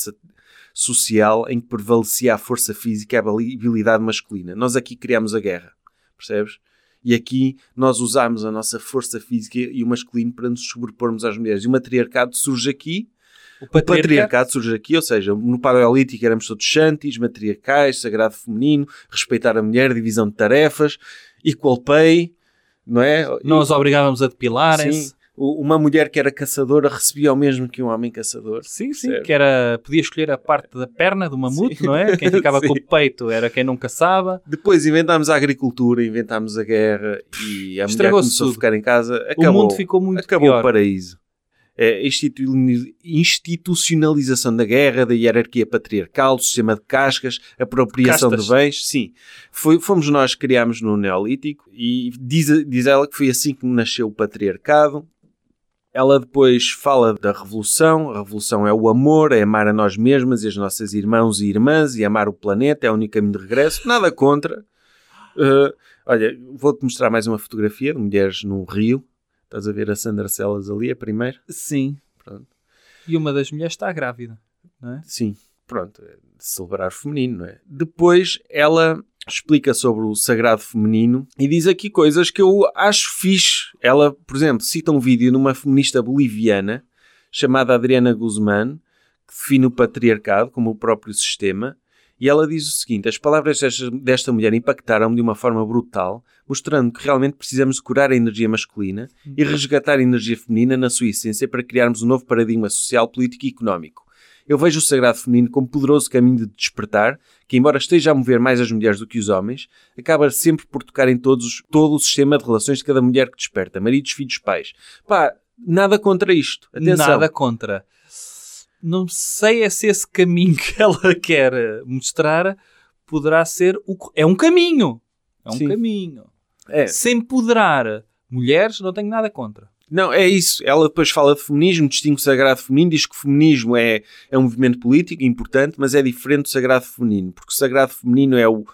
social em que prevalecia a força física e a habilidade masculina. Nós aqui criámos a guerra, percebes? E aqui nós usámos a nossa força física e o masculino para nos sobrepormos às mulheres. E o matriarcado surge aqui O o patriarcado surge aqui, ou seja, no Paleolítico éramos todos santis, matriarcais, sagrado feminino, respeitar a mulher, divisão de tarefas, equal pay, não é? Não os obrigávamos a depilarem-se. O- Uma mulher que era caçadora recebia o mesmo que um homem caçador. Sim, sim, Percebe? que era, podia escolher a parte da perna do mamute, Sim. não é? Quem ficava com o peito era quem não caçava. Depois inventámos a agricultura, inventámos a guerra e a mulher começou a tudo. ficar em casa. o Acabou, mundo ficou muito acabou pior. o paraíso. É, a institu- institucionalização da guerra, da hierarquia patriarcal, do sistema de cascas, apropriação Castas. de bens, sim. Foi, fomos nós que criámos no Neolítico e diz, diz ela que foi assim que nasceu o patriarcado. Ela depois fala da revolução. A revolução é o amor, é amar a nós mesmas e as nossas irmãos e irmãs e amar o planeta, é o único caminho de regresso. Nada contra. Uh, olha, vou-te mostrar mais uma fotografia de mulheres num rio. Estás a ver a Sandra Celas ali, a primeira? Sim. Pronto. E uma das mulheres está grávida, não é? Sim, pronto, é celebrar o feminino, não é? Depois ela explica sobre o sagrado feminino e diz aqui coisas que eu acho fixe. Ela, por exemplo, cita um vídeo numa feminista boliviana chamada Adriana Guzmán, que define o patriarcado como o próprio sistema. E ela diz o seguinte: as palavras desta, desta mulher impactaram-me de uma forma brutal, mostrando que realmente precisamos de curar a energia masculina e resgatar a energia feminina na sua essência para criarmos um novo paradigma social, político e económico. Eu vejo o sagrado feminino como poderoso caminho de despertar, que, embora esteja a mover mais as mulheres do que os homens, acaba sempre por tocar em todos, todo o sistema de relações de cada mulher que desperta, maridos, filhos, pais. Pá, nada contra isto. Atenção. Nada contra. Não sei é se esse caminho que ela quer mostrar poderá ser o... É um caminho. É um Sim. caminho. É. Se empoderar mulheres, não tenho nada contra. Não, é isso. Ela depois fala de feminismo, distingue o sagrado feminino, diz que o feminismo é, é um movimento político importante, mas é diferente do sagrado feminino, porque o sagrado feminino é, o,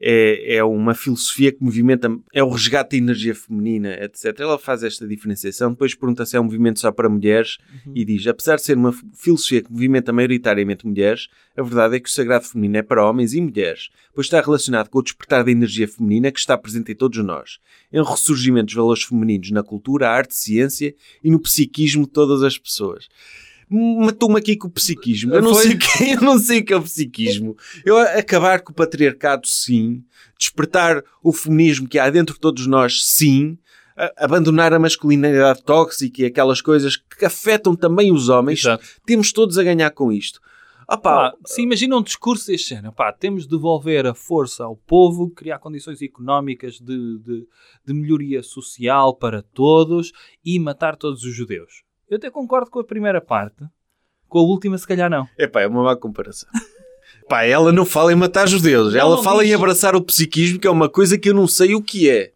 é, é uma filosofia que movimenta, é o resgate da energia feminina, etc. Ela faz esta diferenciação, depois pergunta se é um movimento só para mulheres e diz, apesar de ser uma filosofia que movimenta maioritariamente mulheres, a verdade é que o sagrado feminino é para homens e mulheres, pois está relacionado com o despertar da energia feminina que está presente em todos nós, em ressurgimento dos valores femininos na cultura, arte, ciência e no psiquismo de todas as pessoas. Matou-me aqui com o psiquismo. Eu não, Foi? sei o que, eu não sei o que é o psiquismo. Eu acabar com o patriarcado, sim. Despertar o feminismo que há dentro de todos nós, sim. A- abandonar a masculinidade tóxica e aquelas coisas que afetam também os homens Exato. temos todos a ganhar com isto. Ah pá, Pá, se imagina um discurso deste género, pá, temos de devolver a força ao povo, criar condições económicas de, de, de melhoria social para todos e matar todos os judeus. Eu até concordo com a primeira parte, com a última se calhar não. Epá, é uma má comparação. Pá, ela não fala em matar judeus, ela não fala diz. em abraçar o psiquismo, que é uma coisa que eu não sei o que é.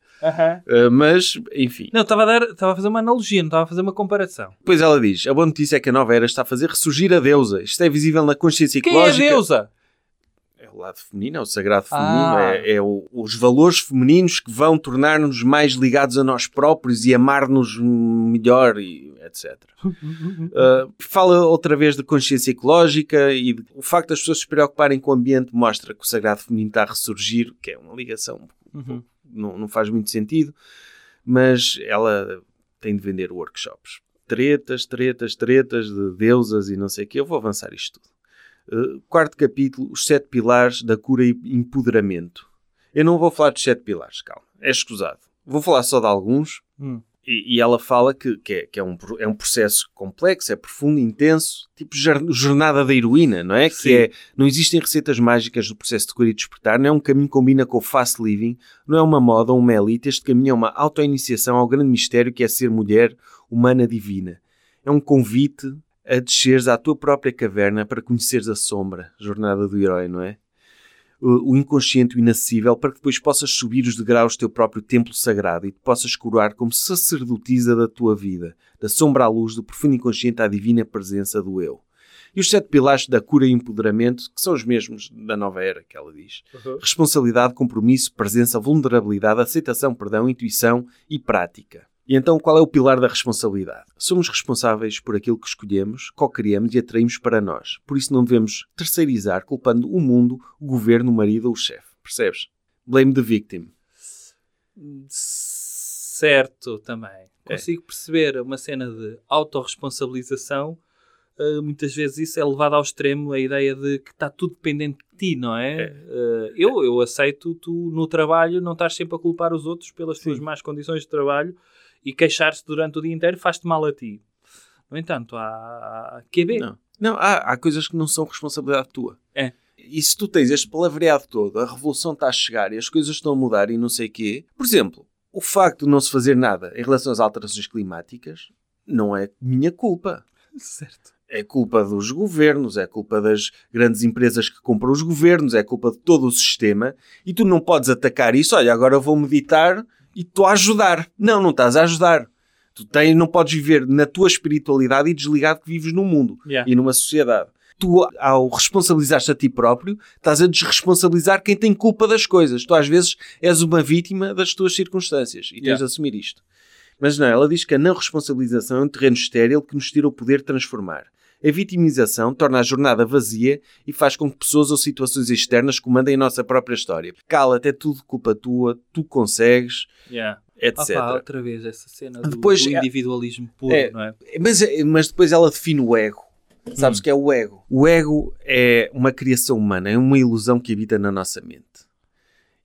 Uh, mas, enfim. Não, estava a, dar, estava a fazer uma analogia, não estava a fazer uma comparação. Depois ela diz: a boa notícia é que a nova era está a fazer ressurgir a deusa. Isto é visível na consciência Quem é a ecológica. deusa? O lado feminino, é o sagrado feminino, Ah. é, é o- os valores femininos que vão tornar-nos mais ligados a nós próprios e amar-nos melhor, e etc. Uh, fala outra vez de consciência ecológica e de- o facto das pessoas se preocuparem com o ambiente mostra que o sagrado feminino está a ressurgir, que é uma ligação Uhum. não, não faz muito sentido, mas ela tem de vender workshops. Tretas, tretas, tretas de deusas e não sei o quê. Eu vou avançar isto tudo. Uh, quarto capítulo, os sete pilares da cura e empoderamento. Eu não vou falar dos sete pilares, calma. É escusado. Vou falar só de alguns. Hum. E, e ela fala que, que, é, que é, um, é um processo complexo, é profundo, intenso, tipo jornada da heroína, não é? Sim. Que é, não existem receitas mágicas do processo de cura e despertar, não é um caminho que combina com o fast living, não é uma moda ou uma elite, este caminho é uma auto-iniciação ao grande mistério que é ser mulher humana divina. É um convite a desceres à tua própria caverna para conheceres a sombra, jornada do herói, não é? O o inconsciente, o inacessível, para que depois possas subir os degraus do teu próprio templo sagrado e te possas curar como sacerdotisa da tua vida, da sombra à luz, do profundo inconsciente à divina presença do eu. E os sete pilares da cura e empoderamento, que são os mesmos da nova era, que ela diz. Responsabilidade, compromisso, presença, vulnerabilidade, aceitação, perdão, intuição e prática. E então, qual é o pilar da responsabilidade? Somos responsáveis por aquilo que escolhemos, co-criamos e atraímos para nós. Por isso não devemos terceirizar, culpando o mundo, o governo, o marido ou o chefe. Percebes? Blame the victim. Certo, também. É. Consigo perceber uma cena de autorresponsabilização. Uh, muitas vezes isso é levado ao extremo, a ideia de que está tudo dependente de ti, não é? Uh, eu, eu aceito tu no trabalho não estás sempre a culpar os outros pelas tuas más condições de trabalho e queixar-se durante o dia inteiro faz-te mal a ti. No entanto, há, QB. Não, não há, há coisas que não são responsabilidade tua. É. E se tu tens este palavreado todo, a revolução está a chegar e as coisas estão a mudar e não sei o quê, por exemplo, o facto de não se fazer nada em relação às alterações climáticas não é minha culpa. Certo. É culpa dos governos, é culpa das grandes empresas que compram os governos, é culpa de todo o sistema e tu não podes atacar isso. Olha, agora vou meditar e estou a ajudar. Não, não estás a ajudar. Tu tens, não podes viver na tua espiritualidade e desligado que vives no mundo Yeah. e numa sociedade. Tu, ao responsabilizar-te a ti próprio, estás a desresponsabilizar quem tem culpa das coisas. Tu, às vezes, és uma vítima das tuas circunstâncias e tens Yeah. de assumir isto. Mas não, ela diz que a não responsabilização é um terreno estéril que nos tira o poder de transformar. A vitimização torna a jornada vazia e faz com que pessoas ou situações externas comandem a nossa própria história. Cala-te, é tudo culpa tua, tu consegues, Yeah. etc. Opa, outra vez essa cena do, Depois do é- individualismo puro, é- não é? Mas, mas depois ela define o ego. Sabes o que é o ego? O ego é uma criação humana, é uma ilusão que habita na nossa mente.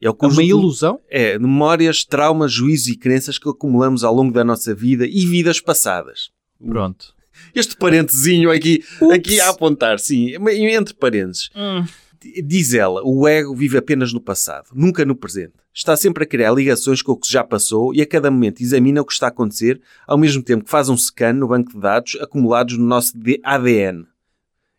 É, o É uma ilusão? É, memórias, traumas, juízos e crenças que acumulamos ao longo da nossa vida e vidas passadas. Pronto. Este parentezinho aqui, aqui a apontar, sim, entre parênteses. Diz ela, o ego vive apenas no passado, nunca no presente. Está sempre a criar ligações com o que já passou e a cada momento examina o que está a acontecer, ao mesmo tempo que faz um scan no banco de dados acumulados no nosso ADN.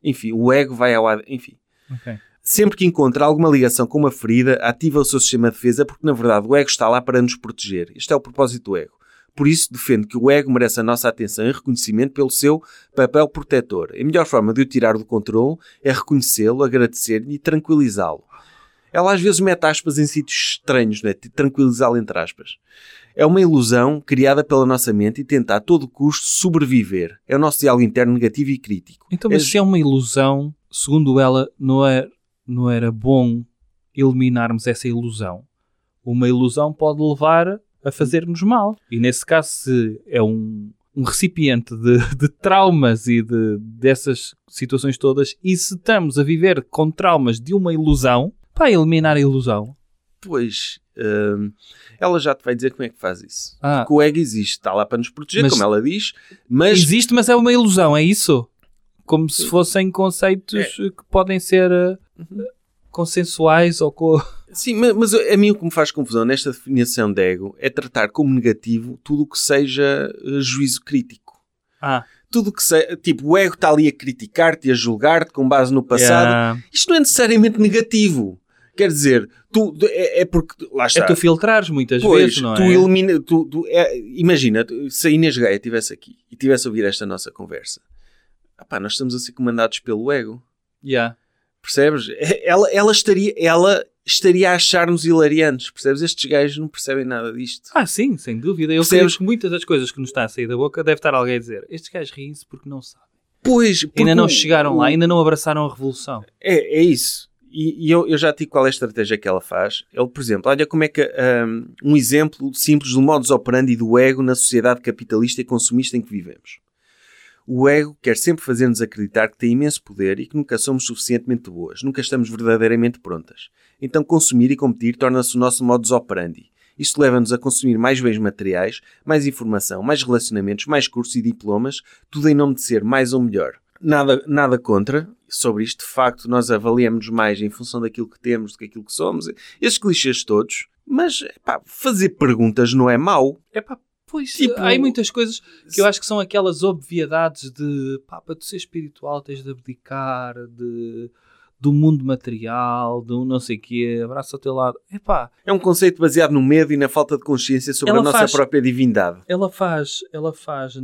Enfim, o ego vai ao ADN. Enfim. Ok. Sempre que encontra alguma ligação com uma ferida, ativa o seu sistema de defesa porque, na verdade, o ego está lá para nos proteger. Este é o propósito do ego. Por isso, defendo que o ego merece a nossa atenção e reconhecimento pelo seu papel protetor. A melhor forma de o tirar do controle é reconhecê-lo, agradecer-lhe e tranquilizá-lo. Ela às vezes mete aspas em sítios estranhos, né? tranquilizá-lo entre aspas. É uma ilusão criada pela nossa mente e tenta a todo custo sobreviver. É o nosso diálogo interno negativo e crítico. Então, mas É- se é uma ilusão, segundo ela, não, é, não era bom eliminarmos essa ilusão. Uma ilusão pode levar a fazer-nos mal. E nesse caso, se é um, um recipiente de, de traumas e de, dessas situações todas, e se estamos a viver com traumas de uma ilusão, para eliminar a ilusão. Pois, hum, ela já te vai dizer como é que faz isso. Ah, que o ego existe, está lá para nos proteger, Mas- como ela diz, mas existe, mas é uma ilusão, é isso? como se fossem conceitos que podem ser eh, consensuais ou co... Sim, ma- mas a mim o que me faz confusão nesta definição de ego é tratar como negativo tudo o que seja eh, juízo crítico. Ah, Tudo o que seja, tipo, o ego está ali a criticar-te e a julgar-te com base no passado. yeah. Isto não é necessariamente negativo. Quer dizer, tu, é, é porque, lá está. é tu filtrares muitas Pois, vezes, não tu é? elimina, tu, tu- é, imagina, tu- se a Inês Gaia estivesse aqui e tivesse a ouvir esta nossa conversa, nós estamos a ser comandados pelo ego, Yeah. percebes? É- Ela, ela, estaria, ela estaria a achar-nos hilariantes, percebes? Estes gajos não percebem nada disto. Ah, sim, sem dúvida. Eu Percebes? que muitas das coisas que nos está a sair da boca deve estar alguém a dizer estes gajos riem-se porque não sabem. Pois, porque Ainda não chegaram o- lá, ainda não abraçaram a revolução. É, é isso. E, e eu, eu já digo qual é a estratégia que ela faz. Ele, por exemplo, olha como é que um, um exemplo simples do modus operandi do ego na sociedade capitalista e consumista em que vivemos. O ego quer sempre fazer-nos acreditar que tem imenso poder e que nunca somos suficientemente boas, nunca estamos verdadeiramente prontas. Então, consumir e competir torna-se o nosso modus operandi. Isto leva-nos a consumir mais bens materiais, mais informação, mais relacionamentos, mais cursos e diplomas, tudo em nome de ser mais ou melhor. Nada, nada contra sobre isto. De facto, nós avaliamos mais em função daquilo que temos do que aquilo que somos. Esses clichês todos. Mas, pá, fazer perguntas não é mau. É pá, pois, Tipo- há muitas coisas que eu acho que são aquelas obviedades de pá, para tu ser espiritual tens de abdicar de, do mundo material, do não sei o quê, abraça ao teu lado. É pá, É um conceito baseado no medo e na falta de consciência sobre a nossa faz- própria divindade. ela faz, ela faz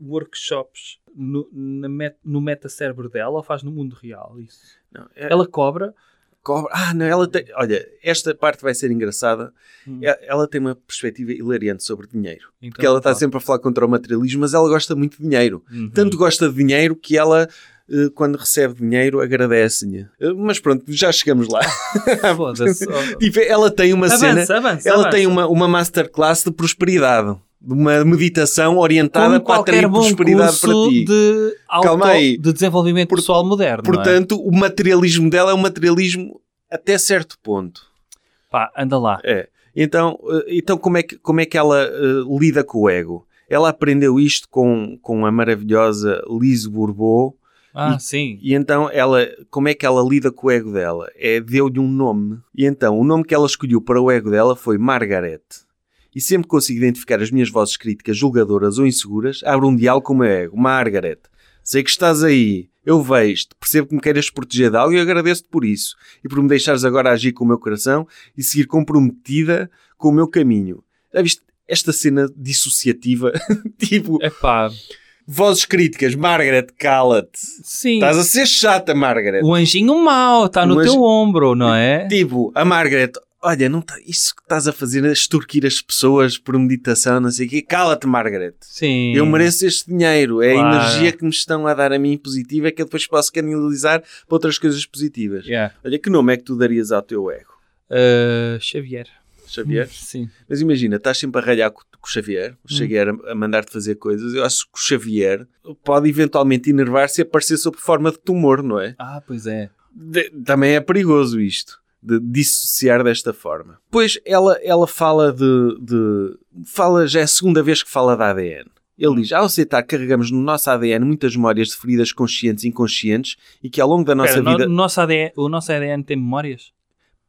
workshops no, na met- no metacérebro dela ou faz no mundo real isso. Não, é- Ela cobra. Cobra. Ah, não, ela tem. Olha, esta parte vai ser engraçada. Hum. Ela tem uma perspectiva hilariante sobre dinheiro. Então, Porque ela está pá. sempre a falar contra o materialismo, mas ela gosta muito de dinheiro. Uhum. Tanto gosta de dinheiro que ela, eh, quando recebe dinheiro, agradece-lhe. Eh, Mas pronto, já chegamos lá. Foda-se. Tipo, ela tem uma cena. Avança, avança. Ela avança. tem uma, uma masterclass de prosperidade. De uma meditação orientada Como para atrair prosperidade para ti. de, auto, Calma aí. de desenvolvimento pessoal moderno. é? Portanto, o materialismo dela é um materialismo até certo ponto. Pá, anda lá. É. Então, eh, então como, é que, como é que ela eh, lida com o ego? Ela aprendeu isto com, com a maravilhosa Lise Bourbeau. Ah, sim. E então, ela, como é que ela lida com o ego dela? É, deu-lhe um nome. E então, o nome que ela escolheu para o ego dela foi Margaret. E sempre que consigo identificar as minhas vozes críticas, julgadoras ou inseguras, abro um diálogo com o meu ego. Margaret, sei que estás aí. Eu vejo-te, percebo que me queiras proteger de algo e agradeço-te por isso. E por me deixares agora agir com o meu coração e seguir comprometida com o meu caminho. Já viste esta cena dissociativa? tipo, É pá, vozes críticas. Margaret, cala-te. sim. Estás a ser chata, Margaret. O anjinho mau está no teu ombro, não é? Tipo, a Margaret, olha, não tá, isso que estás a fazer é extorquir as pessoas por meditação, não sei o quê. Cala-te, Margaret. Sim. Eu mereço este dinheiro. É Claro. a energia que me estão a dar a mim positiva que eu depois posso canalizar para outras coisas positivas. Yeah. Olha, que nome é que tu darias ao teu ego? Uh, Xavier. Xavier? Sim. Mas imagina, estás sempre a ralhar com, com o Xavier, Hum. o Xavier a, a mandar-te fazer coisas. Eu acho que o Xavier pode eventualmente enervar-se e aparecer sob forma de tumor, não é? Ah, pois é. De- também é perigoso isto, de dissociar desta forma. Pois ela, ela fala de, de- Fala, já é a segunda vez que fala da ADN. Ele diz, ao aceitar que carregamos no nosso ADN muitas memórias de feridas conscientes e inconscientes e que ao longo da nossa Espera, no- vida... o, nosso ADN, o nosso ADN tem memórias?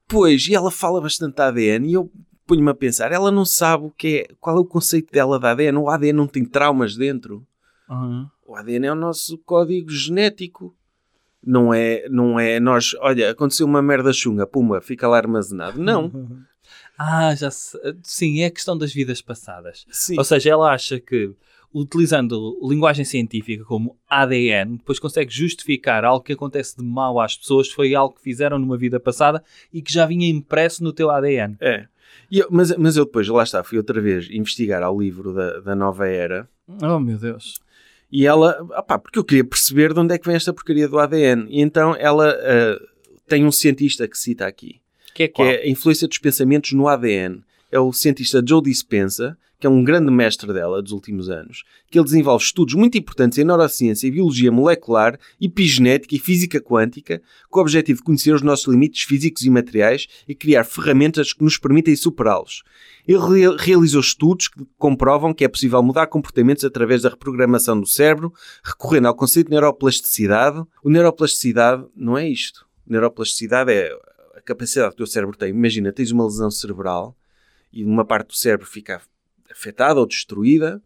Pois, e ela fala bastante da ADN e eu ponho-me a pensar, ela não sabe o que é, qual é o conceito dela da ADN. O ADN não tem traumas dentro. Uhum. O ADN é o nosso código genético. Não é, não é nós, olha, aconteceu uma merda chunga, puma, fica lá armazenado. Não. Ah, já se... Sim, é a questão das vidas passadas. Sim. Ou seja, ela acha que utilizando linguagem científica como ADN, depois consegue justificar algo que acontece de mal às pessoas, foi algo que fizeram numa vida passada e que já vinha impresso no teu ADN. É. Eu- mas, mas eu depois, lá está, fui outra vez investigar ao livro da, da nova era Oh meu Deus. E ela, opá, porque eu queria perceber de onde é que vem esta porcaria do ADN. E então ela ah, tem um cientista que cita aqui, Que é que é a influência dos pensamentos no ADN. É o cientista Joe Dispenza, que é um grande mestre dela dos últimos anos, que ele desenvolve estudos muito importantes em neurociência biologia molecular, epigenética e física quântica, com o objetivo de conhecer os nossos limites físicos e materiais e criar ferramentas que nos permitem superá-los. Ele realizou estudos que comprovam que é possível mudar comportamentos através da reprogramação do cérebro, recorrendo ao conceito de neuroplasticidade. O neuroplasticidade não é isto. Neuroplasticidade é a capacidade que o teu cérebro tem. Imagina, tens uma lesão cerebral e uma parte do cérebro fica afetada ou destruída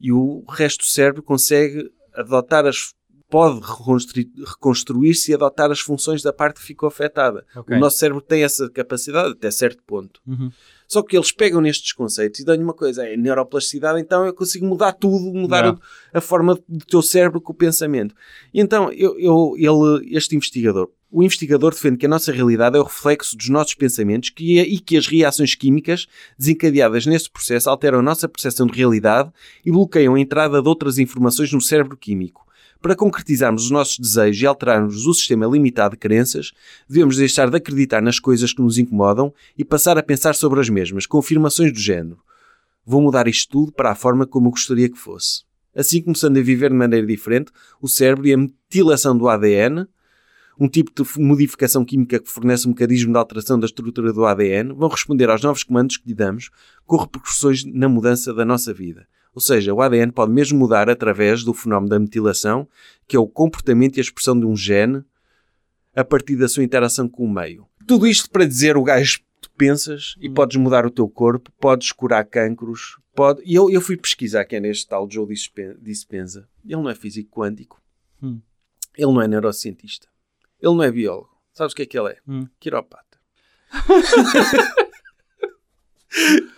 e o resto do cérebro consegue adotar as pode reconstruir-se e adotar as funções da parte que ficou afetada. Ok. O nosso cérebro tem essa capacidade até certo ponto. Uhum. Só que eles pegam nestes conceitos e dão-lhe uma coisa, é neuroplasticidade, então eu consigo mudar tudo, mudar a forma do teu cérebro com o pensamento. E então, eu, eu- ele, este investigador, o investigador defende que a nossa realidade é o reflexo dos nossos pensamentos que, é, e que as reações químicas desencadeadas nesse processo alteram a nossa percepção de realidade e bloqueiam a entrada de outras informações no cérebro químico. Para concretizarmos os nossos desejos e alterarmos o sistema limitado de crenças, devemos deixar de acreditar nas coisas que nos incomodam e passar a pensar sobre as mesmas, com afirmações do género. Vou mudar isto tudo para a forma como eu gostaria que fosse. Assim, começando a viver de maneira diferente, o cérebro e a metilação do ADN, um tipo de modificação química que fornece um mecanismo de alteração da estrutura do ADN, vão responder aos novos comandos que lhe damos, com repercussões na mudança da nossa vida. Ou seja, o ADN pode mesmo mudar através do fenómeno da metilação, que é o comportamento e a expressão de um gene a partir da sua interação com o meio. Tudo isto para dizer o gajo tu pensas e podes mudar o teu corpo, podes curar cancros, pode... E eu, eu fui pesquisar quem é este tal Joe Dispen- Dispenza. Ele não é físico quântico. Hum. Ele não é neurocientista. Ele não é biólogo. Sabes o que é que ele é? Hum. Quiropata.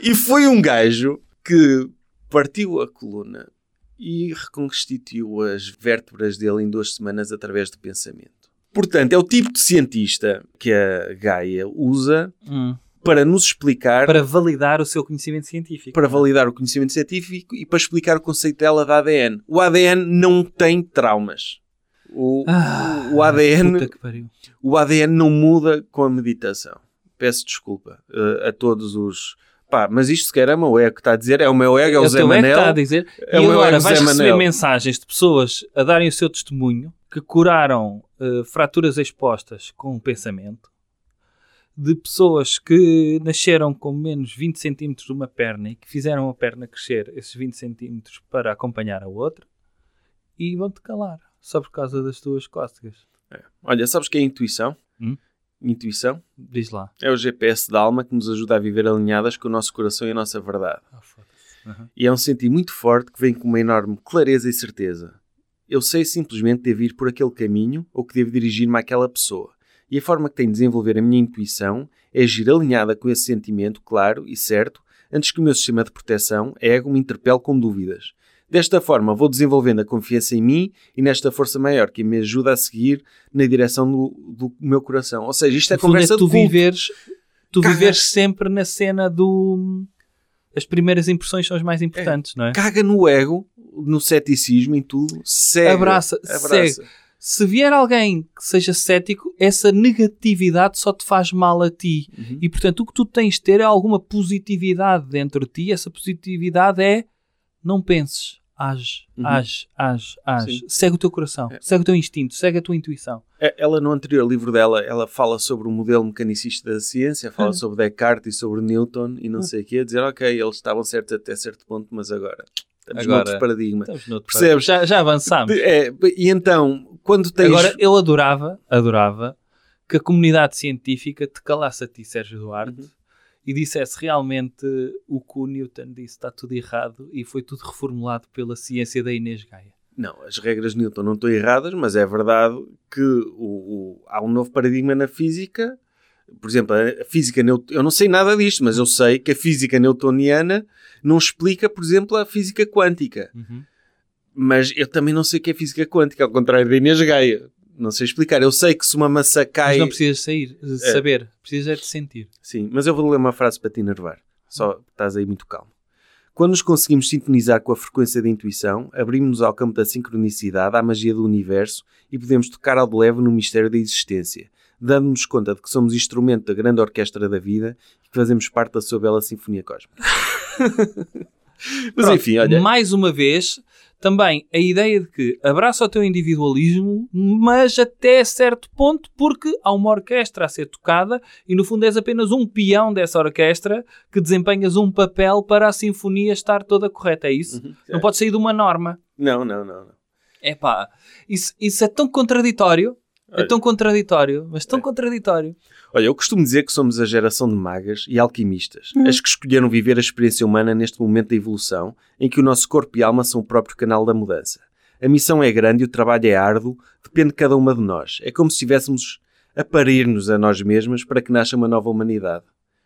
e foi um gajo que partiu a coluna e reconstituiu as vértebras dele em duas semanas através de pensamento. Portanto, é o tipo de cientista que a Gaia usa Hum. para nos explicar, para, Para validar o seu conhecimento científico. validar o conhecimento científico e para explicar o conceito dela da ADN. O ADN não tem traumas. O, Ah, o ADN o ADN não muda com a meditação. Peço desculpa eh, a todos os. Pá, mas isto sequer é o meu ego que está a dizer, é o meu ego, é o É Zé Manel. está a dizer. É e agora vais Zé receber Manel. mensagens de pessoas a darem o seu testemunho que curaram eh, fraturas expostas com o pensamento. De pessoas que nasceram com menos 20 centímetros de uma perna e que fizeram a perna crescer esses 20 centímetros para acompanhar a outra e vão-te calar só por causa das tuas cócegas. Olha, sabes que é intuição? Hum? Intuição Diz lá. é o GPS da alma que nos ajuda a viver alinhadas com o nosso coração e a nossa verdade. Foda-se. Uhum. E é um sentir muito forte que vem com uma enorme clareza e certeza. Eu sei simplesmente devo ir por aquele caminho ou que devo dirigir-me àquela pessoa. E a forma que tenho de desenvolver a minha intuição é agir alinhada com esse sentimento claro e certo antes que o meu sistema de proteção, ego, me interpele com dúvidas. Desta forma, vou desenvolvendo a confiança em mim e nesta força maior que me ajuda a seguir na direção do, do meu coração. Ou seja, isto é No fundo conversa é tu de culto. viveres, tu viveres sempre na cena do. As primeiras impressões são as mais importantes, não é? Caga no ego, no ceticismo, em tudo. Segue. Abraça, segue. Se vier alguém que seja cético, essa negatividade só te faz mal a ti. Uhum. E portanto, o que tu tens de ter é alguma positividade dentro de ti. Essa positividade é não penses, age, Uhum. age, age, age. Sim. Segue o teu coração, É. segue o teu instinto, segue a tua intuição. É, Ela, no anterior livro dela, ela fala sobre o modelo mecanicista da ciência, fala Hum. sobre Descartes e sobre Newton e não sei o quê, dizer, ok, eles estavam certos até certo ponto, mas agora estamos Agora- noutro paradigma. Estamos noutro Percebes? Já, já avançámos. É, e então, quando tens... Agora, eu adorava, adorava que a comunidade científica te calasse a ti, Sérgio Duarte, Uhum. E dissesse realmente o que o Newton disse está tudo errado e foi tudo reformulado pela ciência da Inês Gaia. Não, as regras de Newton não estão erradas, mas é verdade que o, o- há um novo paradigma na física. Por exemplo, a física eu não sei nada disto, mas eu sei que a física newtoniana não explica, por exemplo, a física quântica. Mas eu também não sei o que é física quântica, ao contrário da Inês Gaia. Não sei explicar. Eu sei que se uma maçã cai. Mas não precisas sair, É. saber, precisas é de sentir. Sim, mas eu vou ler uma frase para te enervar. Só estás aí muito calmo. Quando nos conseguimos sintonizar com a frequência da intuição, abrimos-nos ao campo da sincronicidade, à magia do universo e podemos tocar ao de leve no mistério da existência. dando-nos conta de que somos instrumento da grande orquestra da vida e que fazemos parte da sua bela sinfonia cósmica. Mas Pronto, enfim, olha, Mais uma vez, também a ideia de que abraça o teu individualismo, mas até certo ponto, porque há uma orquestra a ser tocada e no fundo és apenas um peão dessa orquestra que desempenhas um papel para a sinfonia estar toda correta. É isso? Não pode sair de uma norma. não, não, não. não. É pá, isso, isso é tão contraditório. É Olha. tão contraditório, mas tão contraditório. Olha, eu costumo dizer que somos a geração de magas e alquimistas, as que escolheram viver a experiência humana neste momento da evolução, em que o nosso corpo e alma são o próprio canal da mudança. A missão é grande e o trabalho é árduo, depende de cada uma de nós. É como se estivéssemos a parir-nos a nós mesmas para que nasça uma nova humanidade.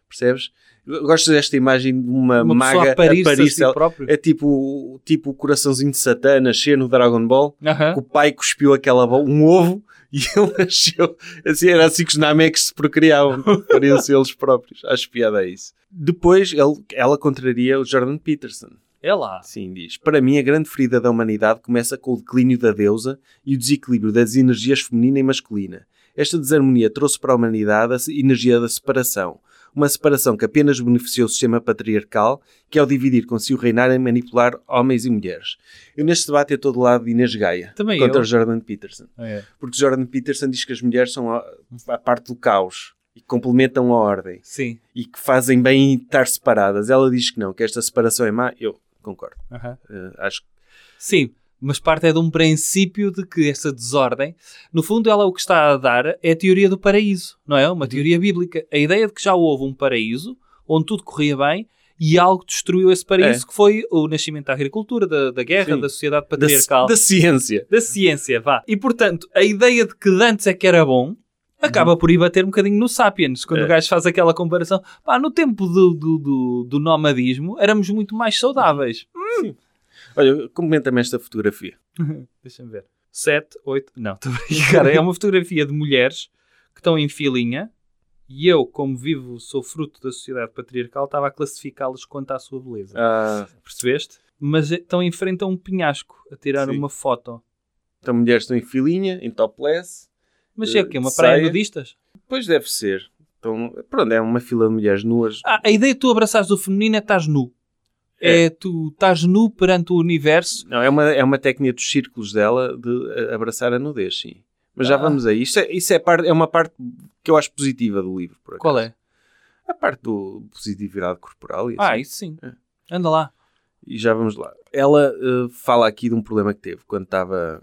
Percebes? Eu Gosto desta imagem de uma, Uma maga a parir-se a si próprio. É tipo, tipo o coraçãozinho de Satã nascer no Dragon Ball Aham. que o pai cuspiu aquela um ovo e ele nasceu. Assim, era assim que os Namex se procriavam. Pariam-se eles próprios. Acho piada a isso. Depois ele, ela contraria o Jordan Peterson. É lá. Sim, diz. Para mim, a grande ferida da humanidade começa com o declínio da deusa e o desequilíbrio das energias feminina e masculina. Esta desarmonia trouxe para a humanidade a energia da separação. Uma separação que apenas beneficiou o sistema patriarcal, que ao dividir conseguiu reinar e manipular homens e mulheres. Eu neste debate estou do lado de Inês Gaia, Também contra eu. Jordan Peterson. É. Porque Jordan Peterson diz que as mulheres são a, a parte do caos e que complementam a ordem Sim. e que fazem bem em estar separadas. Ela diz que não, que esta separação é má. Eu concordo. Aham. Eh, acho que Sim, mas parte é de um princípio de que essa desordem, no fundo, ela o que está a dar é a teoria do paraíso, não é? Uma teoria bíblica. A ideia de que já houve um paraíso onde tudo corria bem e algo destruiu esse paraíso, que foi o nascimento da agricultura, da, da guerra, Sim. da sociedade da, patriarcal, da ciência. da ciência, vá. E portanto, a ideia de que antes é que era bom. Acaba por ir bater um bocadinho no Sapiens, quando É. o gajo faz aquela comparação. Pá, no tempo do, do, do, do nomadismo, éramos muito mais saudáveis. Olha, comenta-me esta fotografia. Deixa-me ver. 7, 8. Não, estou a brincar. É uma fotografia de mulheres que estão em filinha e eu, como vivo, sou fruto da sociedade patriarcal, estava a classificá-las quanto à sua beleza. Ah, Percebeste? Mas estão em frente a um penhasco a tirar Sim. uma foto. então mulheres estão em filinha, em topless. Mas Eh, é o quê? Uma praia saia. nudistas? Pois deve ser. Então, pronto, é uma fila de mulheres nuas. Ah, a ideia de tu abraçares o feminino é estás nu. É, É. tu estás nu perante o universo. Não, é uma, é uma técnica dos círculos dela de eh, abraçar a nudez, sim. Mas já Ah. vamos aí. Isso, é, isso é, parte, é uma parte que eu acho positiva do livro, por acaso. Qual é? A parte do positividade corporal. E, Ah, assim. isso sim. É. Anda lá. e já vamos lá. Ela eh, fala aqui de um problema que teve quando estava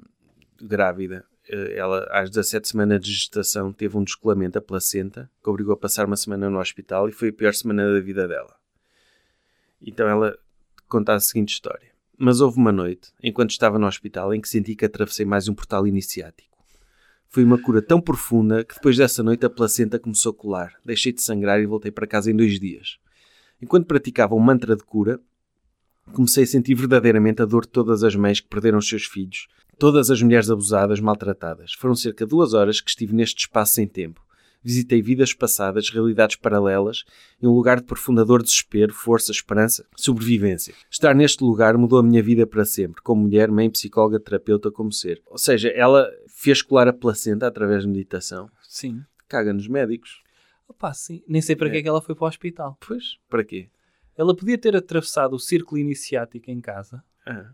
grávida. Eh, ela, às 17 semanas de gestação, teve um descolamento da placenta que obrigou a passar uma semana no hospital e foi a pior semana da vida dela. Então ela conta a seguinte história. Mas houve uma noite, enquanto estava no hospital, em que senti que atravessei mais um portal iniciático. Foi uma cura tão profunda que depois dessa noite a placenta começou a colar. Deixei de sangrar e voltei para casa em dois dias. Enquanto praticava um mantra de cura, comecei a sentir verdadeiramente a dor de todas as mães que perderam os seus filhos, todas as mulheres abusadas, maltratadas. Foram cerca de duas horas que estive neste espaço sem tempo. Visitei vidas passadas, realidades paralelas, em um lugar de profunda dor, desespero, força, esperança, sobrevivência. Estar neste lugar mudou a minha vida para sempre, como mulher, mãe, psicóloga, terapeuta, como ser. Ou seja, ela fez colar a placenta através de meditação. Sim. Caga nos médicos. Opa, sim. Nem sei para que É. é que ela foi para o hospital. Pois, para quê? Ela podia ter atravessado o círculo iniciático em casa, Ah,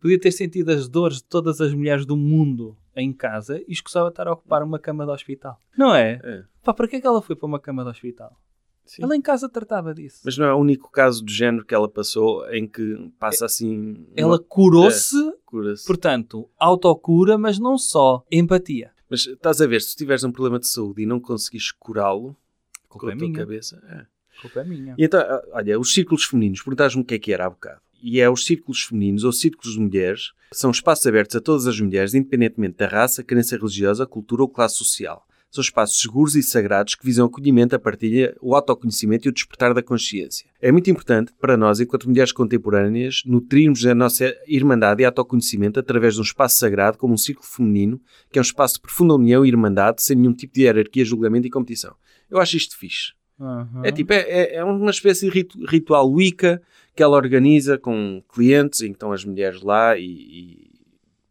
podia ter sentido as dores de todas as mulheres do mundo em casa e escusava estar a ocupar uma cama de hospital. Não é? é. Pá, para que é que ela foi para uma cama de hospital? Sim. Ela em casa tratava disso. Mas não é o único caso do género que ela passou em que passa assim. ela uma- curou-se, cura-se. portanto, autocura, mas não só. Empatia. Mas estás a ver, se tiveres um problema de saúde e não conseguires curá-lo com culpa a é tua minha. cabeça. É. A culpa é minha. E então, olha, os círculos femininos, perguntaste-me o que é que era há bocado. E é os círculos femininos ou círculos de mulheres, são espaços abertos a todas as mulheres, independentemente da raça, crença religiosa, cultura ou classe social. São espaços seguros e sagrados que visam o acolhimento, a partilha, o autoconhecimento e o despertar da consciência. É muito importante para nós, enquanto mulheres contemporâneas, nutrirmos a nossa irmandade e autoconhecimento através de um espaço sagrado como um círculo feminino, que é um espaço de profunda união e irmandade, sem nenhum tipo de hierarquia, julgamento e competição. Eu acho isto fixe. Uhum. É tipo, é, é- é uma espécie de ritu- ritual Wicca que ela organiza com clientes, em que estão as mulheres lá e, e,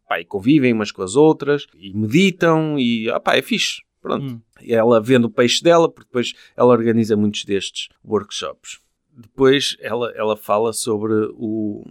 pá, e convivem umas com as outras, e meditam, e ah, pá, é fixe. Pronto. Hum. Ela vende o peixe dela, porque depois ela organiza muitos destes workshops. Depois ela, ela fala sobre o,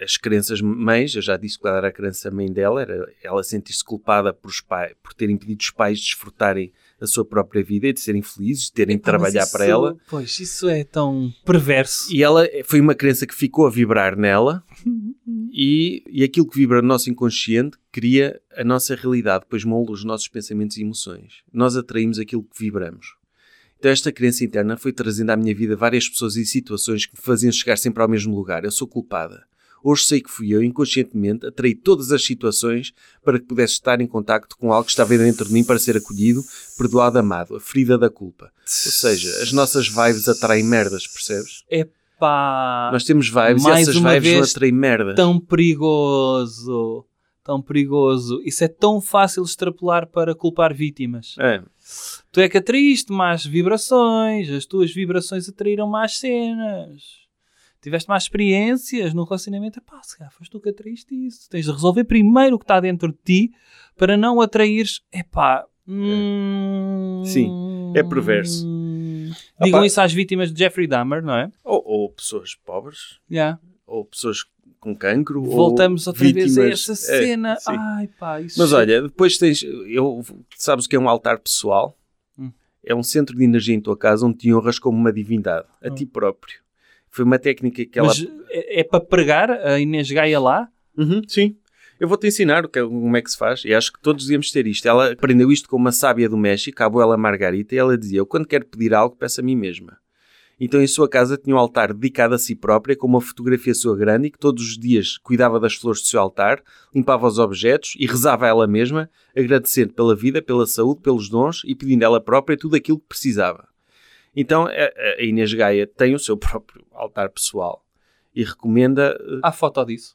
as crenças mães. Eu já disse qual era a crença mãe dela. Era ela sentir-se culpada por, os pai, por ter impedido os pais de desfrutarem a sua própria vida e de serem felizes, de terem de trabalhar isso- para ela. Pois, isso é tão perverso. E ela foi uma crença que ficou a vibrar nela e, e aquilo que vibra no nosso inconsciente cria a nossa realidade, depois molda os nossos pensamentos e emoções. Nós atraímos aquilo que vibramos. Então esta crença interna foi trazendo à minha vida várias pessoas e situações que me faziam chegar sempre ao mesmo lugar. Eu sou culpada. Hoje sei que fui eu, inconscientemente, atraí todas as situações para que pudesse estar em contacto com algo que estava dentro de mim para ser acolhido, perdoado, amado. A ferida da culpa. Ou seja, as nossas vibes atraem merdas, percebes? Epá, Nós temos vibes e essas vibes vão vez, atrair merda. tão perigoso. Tão perigoso. Isso é tão fácil extrapolar para culpar vítimas. É. Tu é que atraíste mais vibrações, as tuas vibrações atraíram mais cenas. Tiveste mais experiências no relacionamento. Epá, se calhar foste tu que atraíste isso. Tens de resolver primeiro o que está dentro de ti para não atraires. Epá. hum, Sim, é perverso. Digam Epá. isso às vítimas de Jeffrey Dahmer, não é? Ou, ou pessoas pobres, Yeah. ou pessoas com cancro. Voltamos ou outra vez a vítimas- essa É, cena. sim. Ai pá, isso Mas olha, depois tens. Eu, sabes o que é um altar pessoal? Hum. É um centro de energia em tua casa onde te honras como uma divindade, a Hum. ti próprio. Foi uma técnica que ela. Mas é, é para pregar a Inês Gaia lá? Uhum, sim. Eu vou-te ensinar o que é- como é que se faz e acho que todos devíamos ter isto. Ela aprendeu isto com uma sábia do México, a abuela Margarita, e ela dizia: Eu, quando quero pedir algo, peço a mim mesma. Então, em sua casa, tinha um altar dedicado a si própria, com uma fotografia sua grande, e que todos os dias cuidava das flores do seu altar, limpava os objetos e rezava a ela mesma, agradecendo pela vida, pela saúde, pelos dons e pedindo a ela própria tudo aquilo que precisava. Então, a Inês Gaia tem o seu próprio altar pessoal e recomenda eh, Há foto disso.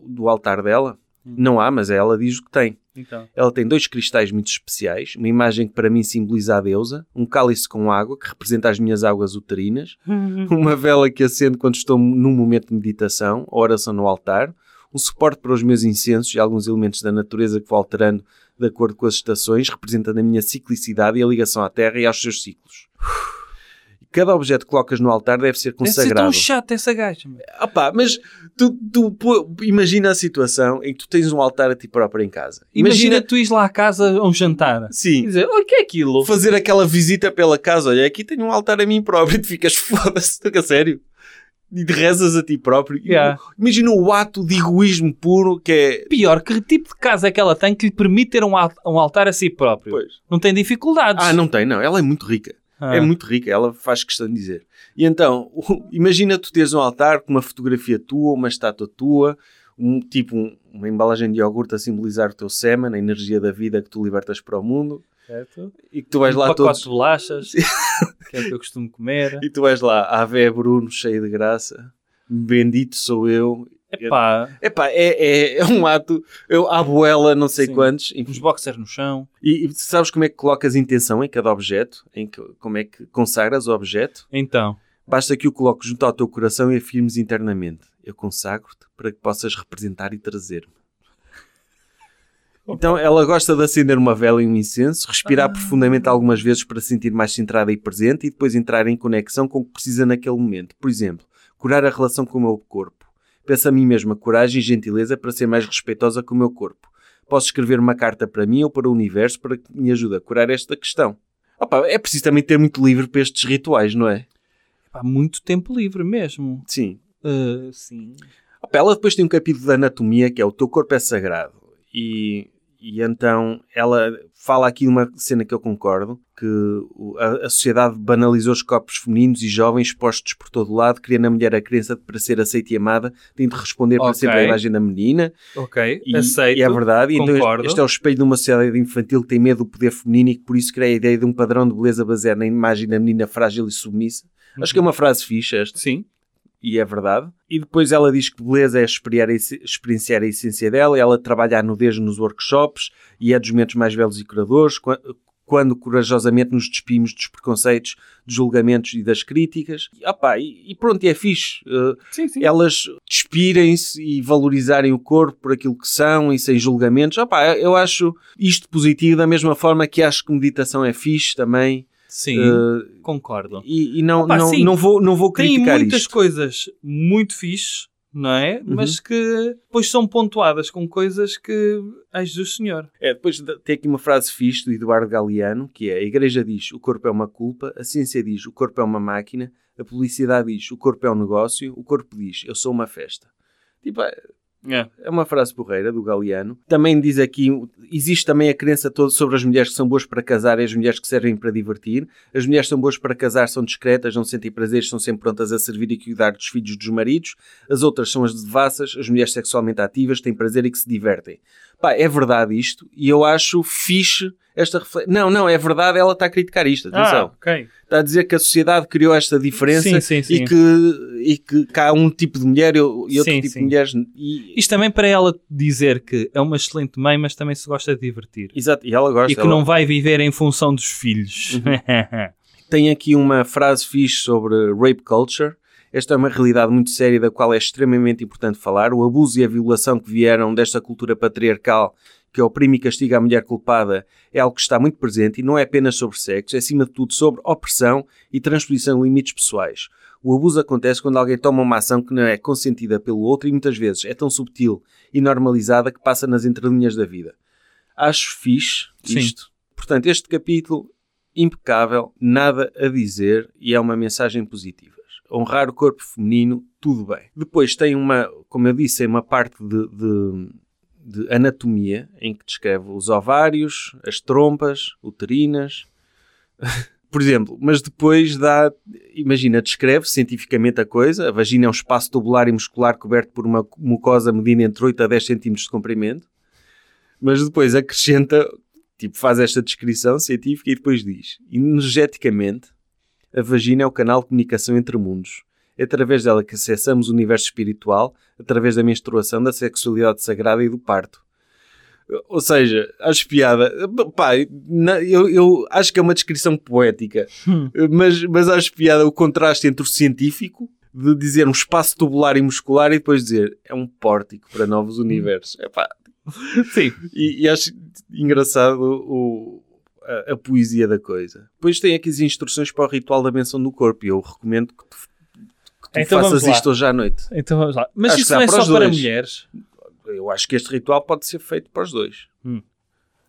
do altar dela. Hum. Não há, mas ela diz o que tem. Então. Ela tem dois cristais muito especiais, uma imagem que para mim simboliza a deusa, um cálice com água que representa as minhas águas uterinas, uma vela que acende quando estou num momento de meditação oração no altar, um suporte para os meus incensos e alguns elementos da natureza que vou alterando de acordo com as estações, representando a minha ciclicidade e a ligação à Terra e aos seus ciclos. Cada objeto que colocas no altar deve ser Deve ser consagrado. tão chato essa gaja. Ah pá, mas tu, tu pô- imagina a situação em que tu tens um altar a ti próprio em casa. Imagina, tu ires lá à casa a um jantar. E sim, dizer, o que é aquilo? fazer aquela visita pela casa. Olha, aqui tenho um altar a mim próprio e tu ficas foda-se, a sério. E de rezas a ti próprio. Yeah. Imagina o ato de egoísmo puro que é. Pior, que tipo de casa é que ela tem que lhe permite ter um, um altar a si próprio? Pois. Não tem dificuldades. Ah, não tem, não. Ela é muito rica. Ah. É muito rica, ela faz questão de dizer. E então, imagina tu teres um altar com uma fotografia tua, uma estátua tua, um, tipo um- uma embalagem de iogurte a simbolizar o teu sêmen, a energia da vida que tu libertas para o mundo, Certo? e que tu vais um lá todos. de bolachas, que é o que eu costumo comer. E tu vais lá, Ave Bruno, cheio de graça, bendito sou eu. Epá, Epá, é, é, é um ato, eu, a abuela, não sei Sim. quantos, enfim. uns boxers no chão. E, e sabes como é que colocas intenção em cada objeto? Em que, como é que consagras o objeto? Então, Basta que o coloques junto ao teu coração e afirmes internamente: Eu consagro-te para que possas representar e trazer-me. Então ela gosta de acender uma vela e um incenso, respirar profundamente algumas vezes para se sentir mais centrada e presente e depois entrar em conexão com o que precisa naquele momento. Por exemplo, curar a relação com o meu corpo. Peço a mim mesma coragem e gentileza para ser mais respeitosa com o meu corpo. Posso escrever uma carta para mim ou para o universo para que me ajude a curar esta questão. Opa, é preciso também ter muito livre para estes rituais, não é? epá, muito tempo livre mesmo. Sim. Ah, sim. Opa, ela depois tem um capítulo de anatomia que é o teu corpo é sagrado. E, e então ela fala aqui uma cena que eu concordo, que a, a sociedade banalizou os corpos femininos e jovens expostos por todo o lado, criando na mulher a crença de para ser aceita e amada tem de responder para Ok. sempre à imagem da menina. Ok, E, aceito. e é verdade. E então este, concordo. este é o espelho de uma sociedade infantil que tem medo do poder feminino e que por isso cria a ideia de um padrão de beleza baseado na imagem da menina frágil e submissa. Acho que é uma frase fixa esta Sim. E é verdade. E depois ela diz que beleza é experienciar a, essência dela, ela trabalha a nudez nos workshops e é dos momentos mais belos e curadores. Qu- quando corajosamente nos despimos dos preconceitos, dos julgamentos e das críticas. E, opá, e, e pronto, é fixe. Uh, Sim, sim. elas despirem-se e valorizarem o corpo por aquilo que são e sem julgamentos. Opá, eu acho isto positivo da mesma forma que acho que meditação é fixe também. Sim, Uh, concordo. e, e não, Opa, não, sim. não, vou, não vou Tem criticar muitas isto. coisas muito fixes, não é? Uhum. Mas que depois são pontuadas com coisas que. Ai Jesus Senhor. É, depois de- tem aqui uma frase fixe do Eduardo Galeano, que é a igreja diz o corpo é uma culpa, a ciência diz o corpo é uma máquina, a publicidade diz o corpo é um negócio, o corpo diz eu sou uma festa. Tipo, é é uma frase porreira do Galeano. Também diz aqui, existe também a crença toda sobre as mulheres que são boas para casar e as mulheres que servem para divertir. As mulheres que são boas para casar são discretas, não sentem prazeres, são sempre prontas a servir e cuidar dos filhos dos maridos. As outras são as devassas, as mulheres sexualmente ativas, têm prazer e que se divertem. Pá, é verdade isto e eu acho fixe esta reflexão. Não, não, é verdade, ela está a criticar isto, Ah, atenção. ok. Está a dizer que a sociedade criou esta diferença Sim, sim, sim. E, que, e que cá há um tipo de mulher e outro tipo de mulheres. E, Isto também para ela dizer que é uma excelente mãe, mas também se gosta de divertir. Exato, e ela gosta. E que ela- não vai viver em função dos filhos. Uhum. Tem aqui uma frase fixe sobre rape culture. Esta é uma realidade muito séria da qual é extremamente importante falar. O abuso e a violação que vieram desta cultura patriarcal que oprime e castiga a mulher culpada é algo que está muito presente e não é apenas sobre sexo, é acima de tudo sobre opressão e transposição de limites pessoais. O abuso acontece quando alguém toma uma ação que não é consentida pelo outro e muitas vezes é tão subtil e normalizada que passa nas entrelinhas da vida. Acho fixe Sim. isto. Portanto, este capítulo impecável, nada a dizer e é uma mensagem positiva. Honrar o corpo feminino, tudo bem. Depois tem uma, como eu disse, uma parte de, de- de anatomia em que descreve os ovários, as trompas, uterinas. Por exemplo, mas depois dá, imagina, descreve cientificamente a coisa. A vagina é um espaço tubular e muscular coberto por uma mucosa medida entre 8 a 10 cm de comprimento. Mas depois acrescenta Tipo, faz esta descrição científica e depois diz: energeticamente, a vagina é o canal de comunicação entre mundos. É através dela que acessamos o universo espiritual, através da menstruação, da sexualidade sagrada e do parto. Ou seja, acho piada. Pá, eu, eu acho que é uma descrição poética, mas, mas acho piada o contraste entre o científico, de dizer um espaço tubular e muscular, e depois dizer é um pórtico para novos universos. Epá, Sim. e, e acho engraçado o, a, a poesia da coisa. Depois tem aqui as instruções para o ritual da benção do corpo e eu recomendo que tu, que tu Então faças isto hoje à noite. Então vamos lá. Mas Acho isso não é para só para mulheres. Eu acho que este ritual pode ser feito para os dois.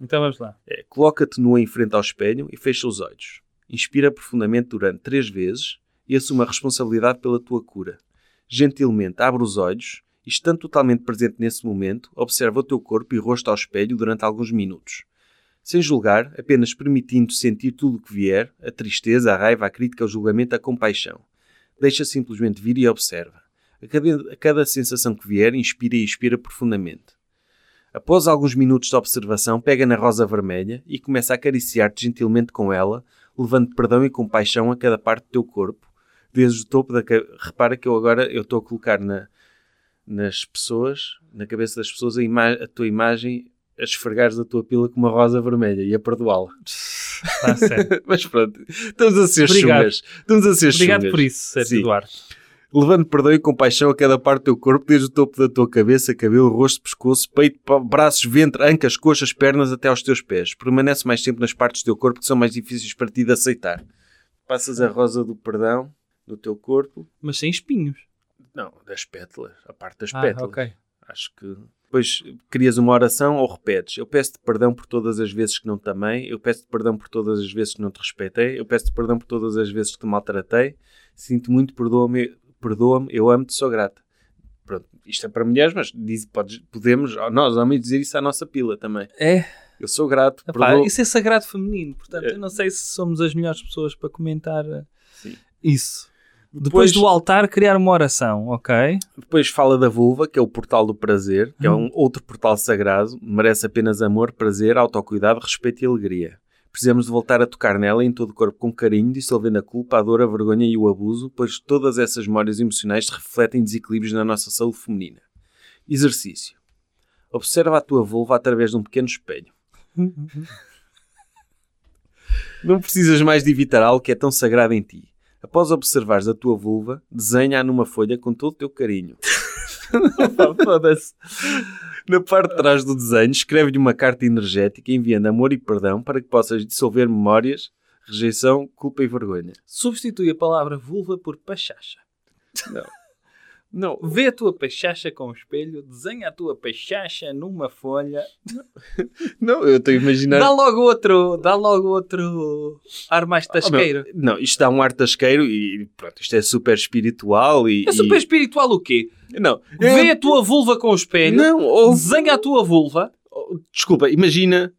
Então vamos lá. É, Coloca-te nua em frente ao espelho e fecha os olhos. Inspira profundamente durante três vezes e assume a responsabilidade pela tua cura. Gentilmente abre os olhos e, estando totalmente presente nesse momento, observa o teu corpo e rosto ao espelho durante alguns minutos. Sem julgar, apenas permitindo sentir tudo o que vier, a tristeza, a raiva, a crítica, o julgamento, a compaixão. Deixa simplesmente vir e observa. A cada, a cada sensação que vier, inspira e expira profundamente. Após alguns minutos de observação, pega na rosa vermelha e começa a acariciar-te gentilmente com ela, levando perdão e compaixão a cada parte do teu corpo, desde o topo da. Repara que eu agora eu estou a colocar na, nas pessoas, na cabeça das pessoas, a, a tua imagem a esfregares a tua pila com uma rosa vermelha e a perdoá-la. Está certo. Mas pronto, estamos a ser Obrigado. chungas. Estamos a ser Obrigado por isso, Sérgio. Eduardo. Levando perdão e compaixão a cada parte do teu corpo, desde o topo da tua cabeça, cabelo, rosto, pescoço, peito, braços, ventre, ancas, coxas, pernas até aos teus pés. Permanece mais tempo nas partes do teu corpo que são mais difíceis para ti de aceitar. Passas a rosa do perdão no teu corpo. Mas sem espinhos. Não, das pétalas. A parte das Ah, pétalas. ok. Acho que. Depois crias uma oração ou repetes. Eu peço-te perdão por todas as vezes que não te amei. Eu peço-te perdão por todas as vezes que não te respeitei. Eu peço-te perdão por todas as vezes que te maltratei. Sinto muito, perdoa-me, perdoa-me, eu amo-te, sou grata. Pronto, isto é para mulheres, mas diz, podes, podemos, nós homens, dizer isso à nossa pila também. É. Eu sou grato, Epá, perdoa isso é sagrado feminino. Portanto, É. eu não sei se somos as melhores pessoas para comentar uh, Sim. isso. Depois, Depois- do altar, criar uma oração, ok? Depois fala da vulva, que é o portal do prazer, que é um outro portal sagrado, merece apenas amor, prazer, autocuidado, respeito e alegria. Precisamos de voltar a tocar nela em todo o corpo com carinho, dissolvendo a culpa, a dor, a vergonha e o abuso, pois todas essas memórias emocionais refletem em desequilíbrios na nossa saúde feminina. Exercício. Observa a tua vulva através de um pequeno espelho. Não precisas mais de evitar algo que é tão sagrado em ti. Após observares a tua vulva, desenha-a numa folha com todo o teu carinho. Foda-se. Na parte de trás do desenho, escreve-lhe uma carta energética enviando amor e perdão para que possas dissolver memórias, rejeição, culpa e vergonha. Substitui a palavra vulva por pachacha. Não, Vê a tua pachacha com o espelho, desenha a tua pachacha numa folha, não, eu estou a imaginar. dá logo outro, dá logo outro ar mais Oh, tasqueiro. não, isto dá um ar tasqueiro e pronto, isto é super espiritual e. É super e- espiritual o quê? Não, Vê a tua vulva com o espelho, não, ou, desenha a tua vulva, desculpa, imagina,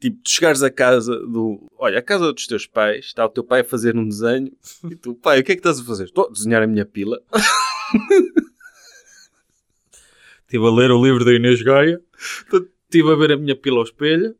tipo, tu chegares a casa do. Olha, a casa dos teus pais, está o teu pai a fazer um desenho e tu, pai, o que é que estás a fazer? Estou a desenhar a minha pila. Estive a ler o livro da Inês Gaia, estive a ver a minha pila ao espelho,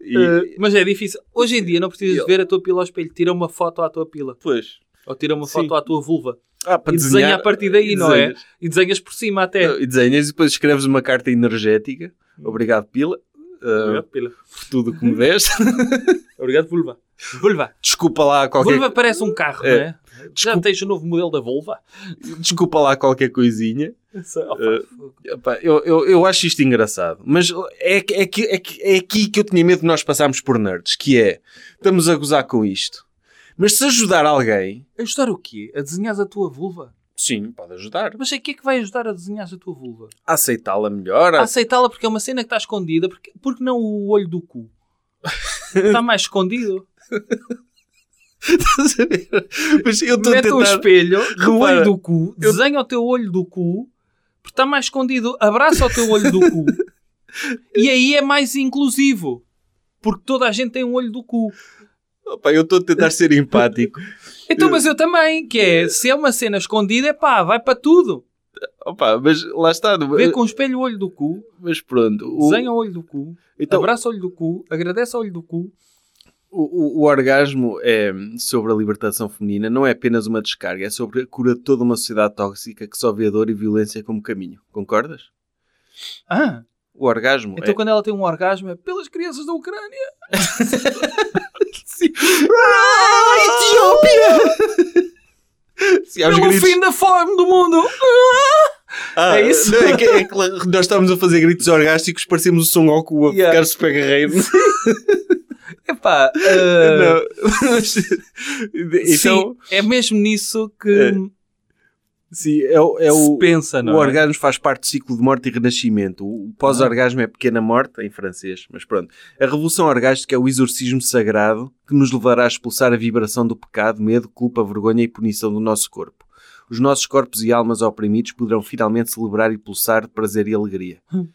E, eh, mas é difícil. Hoje em dia não precisas Eu- ver a tua pila ao espelho, tira uma foto à tua pila, Pois. ou tira uma Sim. foto à tua vulva, Ah, para e desenha desenhar. a partir daí, não é? E desenhas por cima até. Não, E desenhas e depois escreves uma carta energética. Obrigado, pila. Ah, Obrigado, pila. por tudo que me deste. Obrigado, vulva. Vulva. Desculpa lá qualquer, Vulva parece um carro, É. não é? Já Desculpa. tens o novo modelo da vulva? desculpa lá qualquer coisinha. Opa, Eh, Epá, eu, eu, eu acho isto engraçado, mas é, é, é, é aqui que eu tinha medo de nós passarmos por nerds, que é, estamos a gozar com isto. Mas se ajudar alguém, Ajudar o quê? A desenhar a tua vulva? Sim, pode ajudar. Mas o que é que vai ajudar a desenhar a tua vulva? A aceitá-la melhor. A aceitá-la porque é uma cena que está escondida. Porque, porque não o olho do cu? Está mais escondido. Estás a ver? mas eu estou a Mete um tentar... espelho no Repara, olho do cu, eu- desenha o teu olho do cu, porque está mais escondido. Abraça o teu olho do cu. e aí é mais inclusivo. Porque toda a gente tem um olho do cu. Opa, eu estou a tentar ser empático. Então, mas eu também, que é, se é uma cena escondida, é pá, vai para tudo. Opa, mas lá está. Vê com o espelho o olho do cu, Mas pronto. O, desenha o olho do cu, então, abraça o olho do cu, agradece ao olho do cu. o, o, o orgasmo é sobre a libertação feminina, não é apenas uma descarga, é sobre a cura de toda uma sociedade tóxica que só vê a dor e violência como caminho. Concordas? Ah, O orgasmo então é... quando ela tem um orgasmo é pelas crianças da Ucrânia. Etiópia! Sim, Pelo gritos. fim da fome do mundo. Ah, é isso? não, é que, é que nós estávamos a fazer gritos orgásticos, parecemos o Son Goku a Yeah. ficar super guerreiro. Epá, ah, Não, mas- então, sim, é mesmo nisso que É. sim, é, o- é o, pensa, o não é? orgasmo faz parte do ciclo de morte e renascimento. O pós-orgasmo é pequena morte, em francês, mas pronto. A revolução orgástica é o exorcismo sagrado que nos levará a expulsar a vibração do pecado, medo, culpa, vergonha e punição do nosso corpo. Os nossos corpos e almas oprimidos poderão finalmente celebrar e pulsar de prazer e alegria. Hum.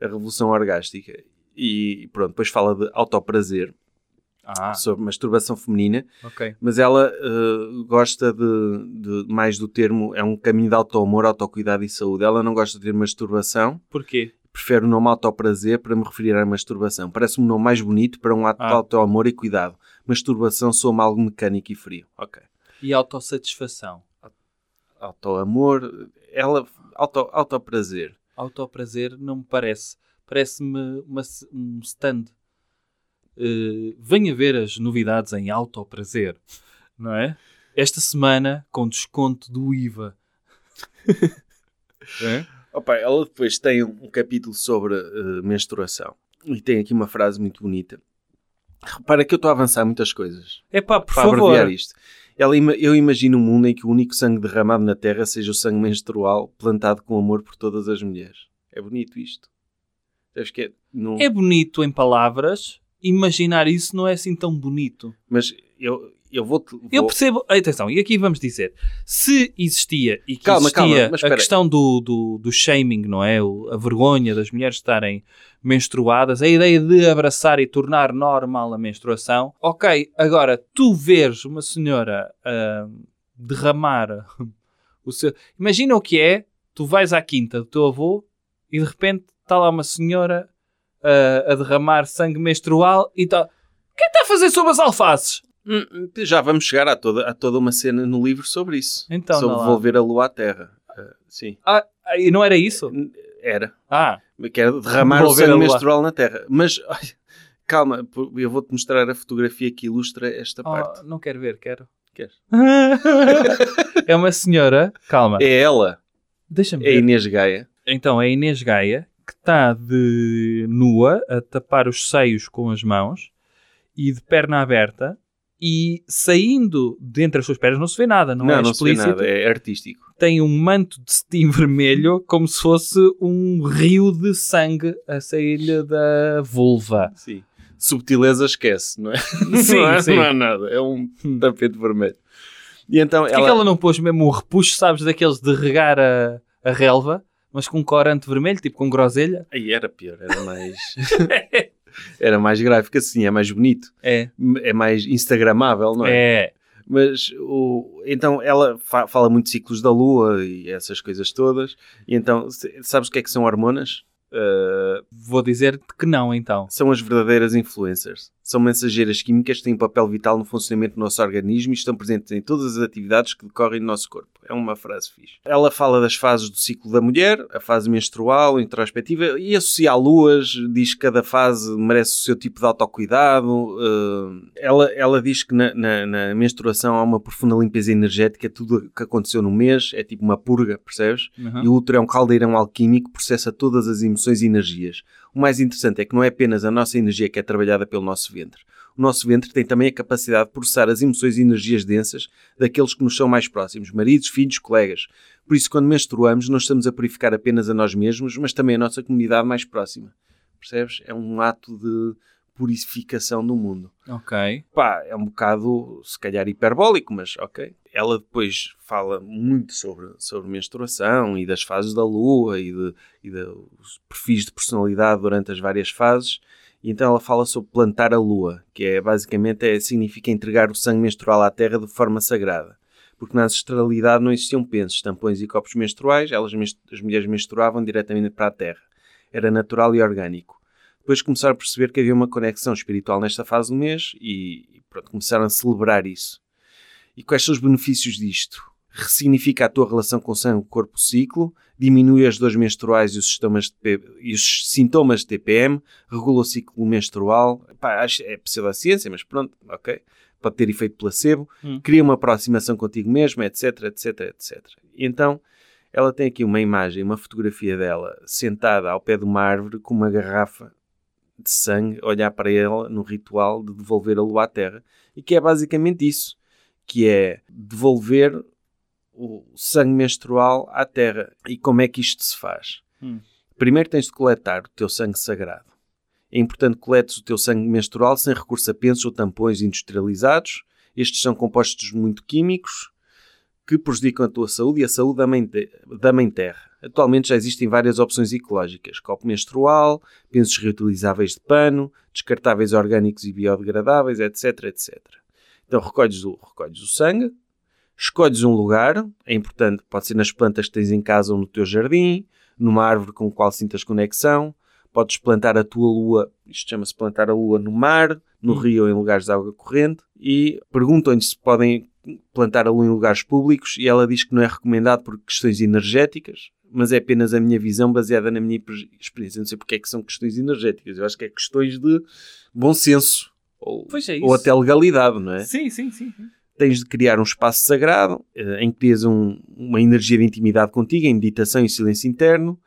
A revolução orgástica. E pronto, depois fala de autoprazer, Ah, sobre masturbação feminina, ok. mas ela eh, gosta de, de- mais do termo, é um caminho de auto-amor, autocuidado e saúde. Ela não gosta de ter masturbação, Porquê? prefere o nome autoprazer para me referir à masturbação. Parece um nome mais bonito para um ato de Ah. auto-amor e cuidado. Masturbação soa-me algo mecânico e frio. Ok. E autossatisfação? Auto-amor, ela... Auto, autoprazer. Autoprazer não me parece. Parece-me um stand. Eh, venha ver as novidades em autoprazer. Não é? Esta semana com desconto do IVA. é? Opa, ela depois tem um capítulo sobre eh, menstruação. E tem aqui uma frase muito bonita. Repara que eu estou a avançar muitas coisas. Epá, por para favor. isto. Ela, eu imagino um mundo em que o único sangue derramado na Terra seja o sangue menstrual plantado com amor por todas as mulheres. É bonito isto. É, não- É bonito em palavras. Imaginar isso não é assim tão bonito. Mas eu, eu vou-te... Vou... Eu percebo, atenção, e aqui vamos dizer, se existia e que Calma, existia calma, mas a questão do, do, do shaming, não é? O- a vergonha das mulheres estarem menstruadas, a ideia de abraçar e tornar normal a menstruação, ok, agora tu veres uma senhora ah, derramar o seu. Imagina o que é, tu vais à quinta do teu avô e de repente está lá uma senhora ah, a derramar sangue menstrual e está. O que é que está a fazer sobre as alfaces? Hum, hum, Já vamos chegar a toda, a toda uma cena no livro sobre isso. Então, sobre não a lua à Terra. Ah, sim. Ah, e não era isso? Era. Ah, Que era derramar o a sangue lua. menstrual na Terra. Mas, Calma, pô, eu vou-te mostrar a fotografia que ilustra esta parte. Oh, não quero ver, quero. Queres? é uma senhora, calma, É ela, deixa-me é a ver. Inês Gaia. Então, é a Inês Gaia está de nua a tapar os seios com as mãos e de perna aberta e saindo de entre as suas pernas não se vê nada, não, Não, é não se vê explícito. nada, é artístico. Tem um manto de cetim vermelho como se fosse um rio de sangue a sair-lhe da vulva. Sim. Subtileza esquece, não é? Sim, não, é sim. não é nada, é um Hum. tapete vermelho. E então Porquê ela... que ela não pôs mesmo o repuxo, sabes, daqueles de regar a, a relva, mas com corante vermelho, tipo com groselha? Aí era pior, era mais... era mais gráfico assim, é mais bonito. É. É mais instagramável, não é? É. Mas o, então ela fa- fala muito de ciclos da lua e essas coisas todas. E então, sabes o que é que são hormonas? Uh, Vou dizer que não, então. são as verdadeiras influencers. São mensageiras químicas que têm um papel vital no funcionamento do nosso organismo e estão presentes em todas as atividades que decorrem no nosso corpo. É uma frase fixe. Ela fala das fases do ciclo da mulher, a fase menstrual, introspectiva, e associa a luas, diz que cada fase merece o seu tipo de autocuidado. Uh, ela, ela diz que na, na- na menstruação há uma profunda limpeza energética, tudo o que aconteceu no mês é tipo uma purga, percebes? Uhum. E o útero é um caldeirão alquímico que processa todas as emoções e energias. O mais interessante é que não é apenas a nossa energia que é trabalhada pelo nosso ventre. O nosso ventre tem também a capacidade de processar as emoções e energias densas daqueles que nos são mais próximos, maridos, filhos, colegas. Por isso, quando menstruamos, não estamos a purificar apenas a nós mesmos, mas também a nossa comunidade mais próxima. Percebes? É um ato de purificação do mundo Ok. pá, é um bocado, se calhar, hiperbólico, mas ok. Ela depois fala muito sobre, sobre menstruação e das fases da lua e, de, e dos perfis de personalidade durante as várias fases. E então ela fala sobre plantar a lua, que é basicamente é, significa entregar o sangue menstrual à terra de forma sagrada. Porque na ancestralidade não existiam pensos, tampões e copos menstruais, elas, as mulheres menstruavam diretamente para a terra. Era natural e orgânico. Depois começaram a perceber que havia uma conexão espiritual nesta fase do mês e, e pronto, começaram a celebrar isso. E quais são os benefícios disto? Ressignifica a tua relação com o sangue, o corpo, o ciclo, diminui as dores menstruais e os, sintomas de e os sintomas de TPM, regula o ciclo menstrual. Pá, acho, é pseudociência, mas pronto, ok. Pode ter efeito placebo, Hum. cria uma aproximação contigo mesmo, etc, etc, etc. E então, ela tem aqui uma imagem, uma fotografia dela sentada ao pé de uma árvore com uma garrafa de sangue, olhar para ela no ritual de devolver a lua à terra. E que é basicamente isso, que é devolver o sangue menstrual à terra. E como é que isto se faz? Hum. Primeiro tens de coletar o teu sangue sagrado. É importante que coletes o teu sangue menstrual sem recurso a pensos ou tampões industrializados. Estes são compostos muito químicos que prejudicam a tua saúde e a saúde da mãe, da mãe terra. Atualmente já existem várias opções ecológicas. Copo menstrual, pensos reutilizáveis de pano, descartáveis orgânicos e biodegradáveis, etc, etc. Então recolhes o, recolhes o sangue, escolhes um lugar, é importante, pode ser nas plantas que tens em casa ou no teu jardim, numa árvore com a qual sintas conexão, podes plantar a tua lua, isto chama-se plantar a lua no mar, no Hum. rio ou em lugares de água corrente, e perguntam-lhe se podem plantar a lua em lugares públicos, e ela diz que não é recomendado por questões energéticas, mas é apenas a minha visão baseada na minha per- experiência. Não sei porque é que são questões energéticas, eu acho que é questões de bom senso, ou, é ou até legalidade, não é? Sim, sim, sim. Tens de criar um espaço sagrado eh, em que tens um- uma energia de intimidade contigo, em meditação e silêncio interno.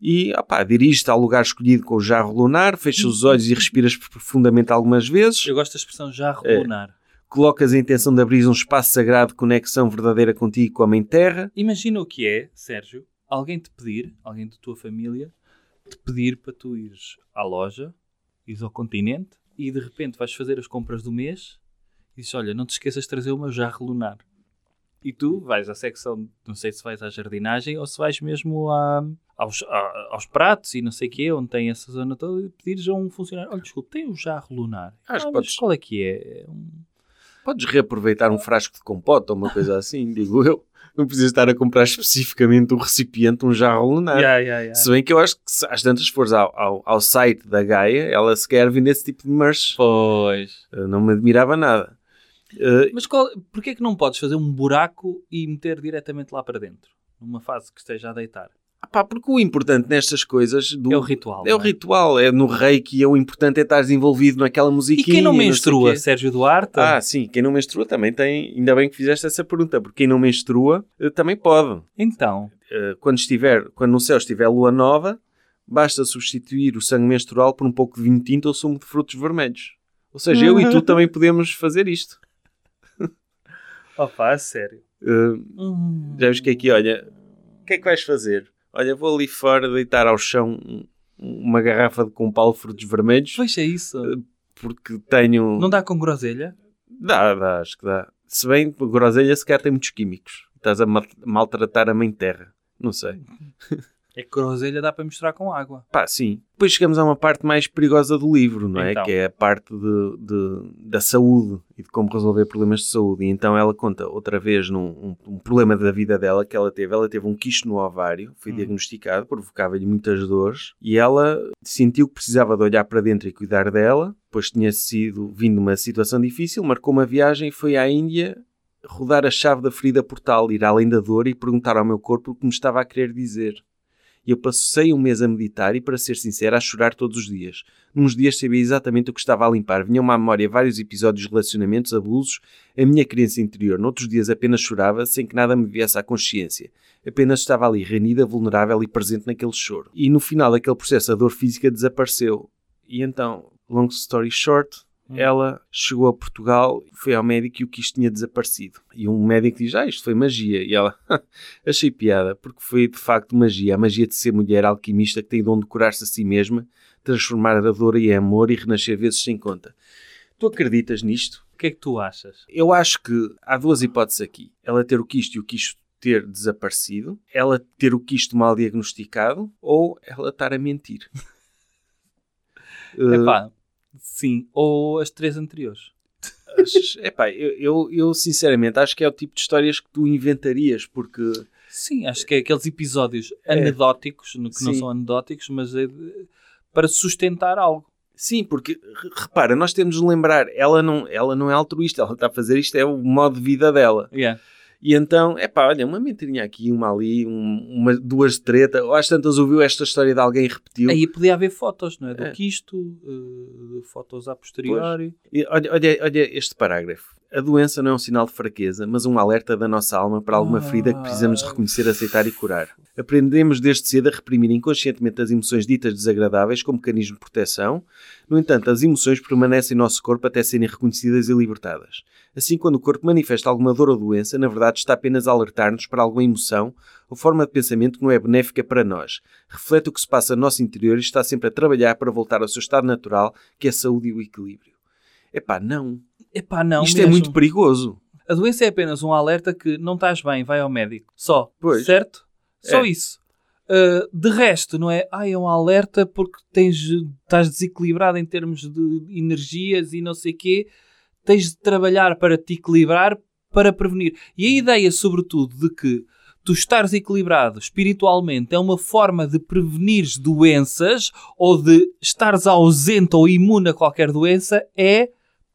E opá, dirige-te ao lugar escolhido com o jarro lunar, fecha os olhos e respiras profundamente algumas vezes. Eu gosto da expressão jarro É. lunar. Colocas a intenção de abrir um espaço sagrado de conexão verdadeira contigo com a Mãe Terra. Imagina o que é, Sérgio, alguém te pedir, alguém da tua família, te pedir para tu ires à loja, ires ao continente e de repente vais fazer as compras do mês dizes, olha, não te esqueças de trazer o meu jarro lunar. E tu vais à secção, não sei se vais à jardinagem ou se vais mesmo à- aos, a- aos pratos e não sei o quê, onde tem essa zona toda, e pedires a um funcionário, olha, desculpe, tem o jarro lunar? Acho ah, podes- qual é que é? É um- Podes reaproveitar um frasco de compota ou uma coisa assim, digo eu. Não precisas estar a comprar especificamente um recipiente, um jarro lunar. Yeah, yeah, yeah. Se bem que eu acho que se às tantas fores ao, ao, ao site da Gaia, ela se quer vender esse tipo de merch. Pois. Uh, Não me admirava nada. Uh, Mas qual, porquê é que não podes fazer um buraco e meter diretamente lá para dentro? Numa fase que esteja a deitar? Ah, pá, porque o importante nestas coisas do- É o ritual. é o não ritual, é no reiki, é o importante é estar envolvido naquela E musiquinha. quem não o menstrua? quê. Sérgio Duarte? Ah, sim, quem não menstrua também tem. Ainda bem que fizeste essa pergunta, porque quem não menstrua eh, também pode. Então, Eh, Quando, estiver, quando no céu estiver lua nova, basta substituir o sangue menstrual por um pouco de vinho tinto ou sumo de frutos vermelhos. Ou seja, eu e tu também podemos fazer isto. Opa, a sério. Eh, Hum. já aqui, olha, o que é que vais fazer? Olha, vou ali fora deitar ao chão um- uma garrafa de com pau de frutos vermelhos, Veja isso. porque tenho. Não dá com groselha? Dá, dá, acho que dá. Se bem groselha sequer tem muitos químicos. Estás a ma- maltratar a mãe terra. Não sei. É que groselha dá para misturar com água. Pá, sim. Depois chegamos a uma parte mais perigosa do livro, não é? Então. Que é a parte de, de- da saúde e de como resolver problemas de saúde. E então ela conta outra vez num um, um problema da vida dela que ela teve. Ela teve um quisto no ovário, foi Hum. diagnosticado, provocava-lhe muitas dores e ela sentiu que precisava de olhar para dentro e cuidar dela, pois tinha sido vindo uma situação difícil, marcou uma viagem e foi à Índia rodar a chave da ferida portal, ir além da dor e perguntar ao meu corpo o que me estava a querer dizer. E eu passei um mês a meditar e, para ser sincero, a chorar todos os dias. Nos dias sabia exatamente o que estava a limpar. Vinham-me à memória vários episódios de relacionamentos, abusos, a minha criança interior. Noutros dias apenas chorava, sem que nada me viesse à consciência. Apenas estava ali, renida, vulnerável e presente naquele choro. E no final daquele processo, a dor física desapareceu. E então, long story short, ela chegou a Portugal, foi ao médico e o quisto tinha desaparecido. E um médico diz: Ah, isto foi magia. E ela, achei piada, porque foi de facto magia. A magia de ser mulher alquimista que tem dom de curar-se a si mesma, transformar a dor em amor e renascer vezes sem conta. Tu acreditas nisto? O que é que tu achas? Eu acho que há duas hipóteses aqui. Ela ter o quisto e o quisto ter desaparecido, ela ter o quisto mal diagnosticado ou ela estar a mentir. Epá, sim. Ou as três anteriores. Epá, eu, eu, eu sinceramente acho que é o tipo de histórias que tu inventarias, porque Sim, acho que é aqueles episódios anedóticos, no que não Sim. são anedóticos, mas é de- para sustentar algo. sim, porque re- repara, nós temos de lembrar, ela não, ela não é altruísta, ela está a fazer isto, é o modo de vida dela. Yeah. E então, epá, olha, uma mentirinha aqui, uma ali, um- uma, duas de treta, ou às tantas ouviu esta história de alguém e repetiu. Aí podia haver fotos, não é? Do É. quisto, eh, fotos a posteriori. E olha, olha, olha este parágrafo. A doença não é um sinal de fraqueza, mas um alerta da nossa alma para alguma ferida que precisamos reconhecer, aceitar e curar. Aprendemos desde cedo a reprimir inconscientemente as emoções ditas desagradáveis como mecanismo de proteção. No entanto, as emoções permanecem no nosso corpo até serem reconhecidas e libertadas. Assim, quando o corpo manifesta alguma dor ou doença, na verdade está apenas a alertar-nos para alguma emoção ou forma de pensamento que não é benéfica para nós. Reflete o que se passa no nosso interior e está sempre a trabalhar para voltar ao seu estado natural, que é a saúde e o equilíbrio. Epá, não. Epá, não Isto é mesmo. muito perigoso. A doença é apenas um alerta que não estás bem, vai ao médico. Só. Pois. Certo? Só É. isso. Uh, de resto, não é? Ah, é um alerta porque tens, estás desequilibrado em termos de energias e não sei quê. Tens de trabalhar para te equilibrar para prevenir. E a ideia, sobretudo, de que tu estares equilibrado espiritualmente é uma forma de prevenir doenças ou de estares ausente ou imune a qualquer doença é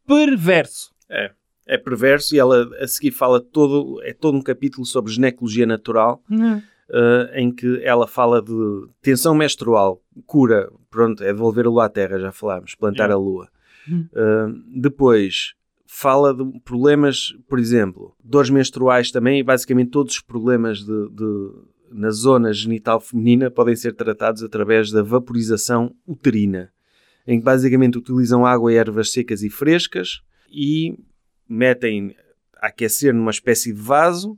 perverso. É. É perverso e ela a seguir fala todo, é todo um capítulo sobre ginecologia natural, eh, em que ela fala de tensão menstrual, cura, pronto, é devolver a lua à terra, já falámos, plantar Yeah. a lua. Hum. Eh, depois fala de problemas, por exemplo, dores menstruais também, e basicamente todos os problemas de, de- na zona genital feminina podem ser tratados através da vaporização uterina, em que basicamente utilizam água e ervas secas e frescas e metem a aquecer numa espécie de vaso.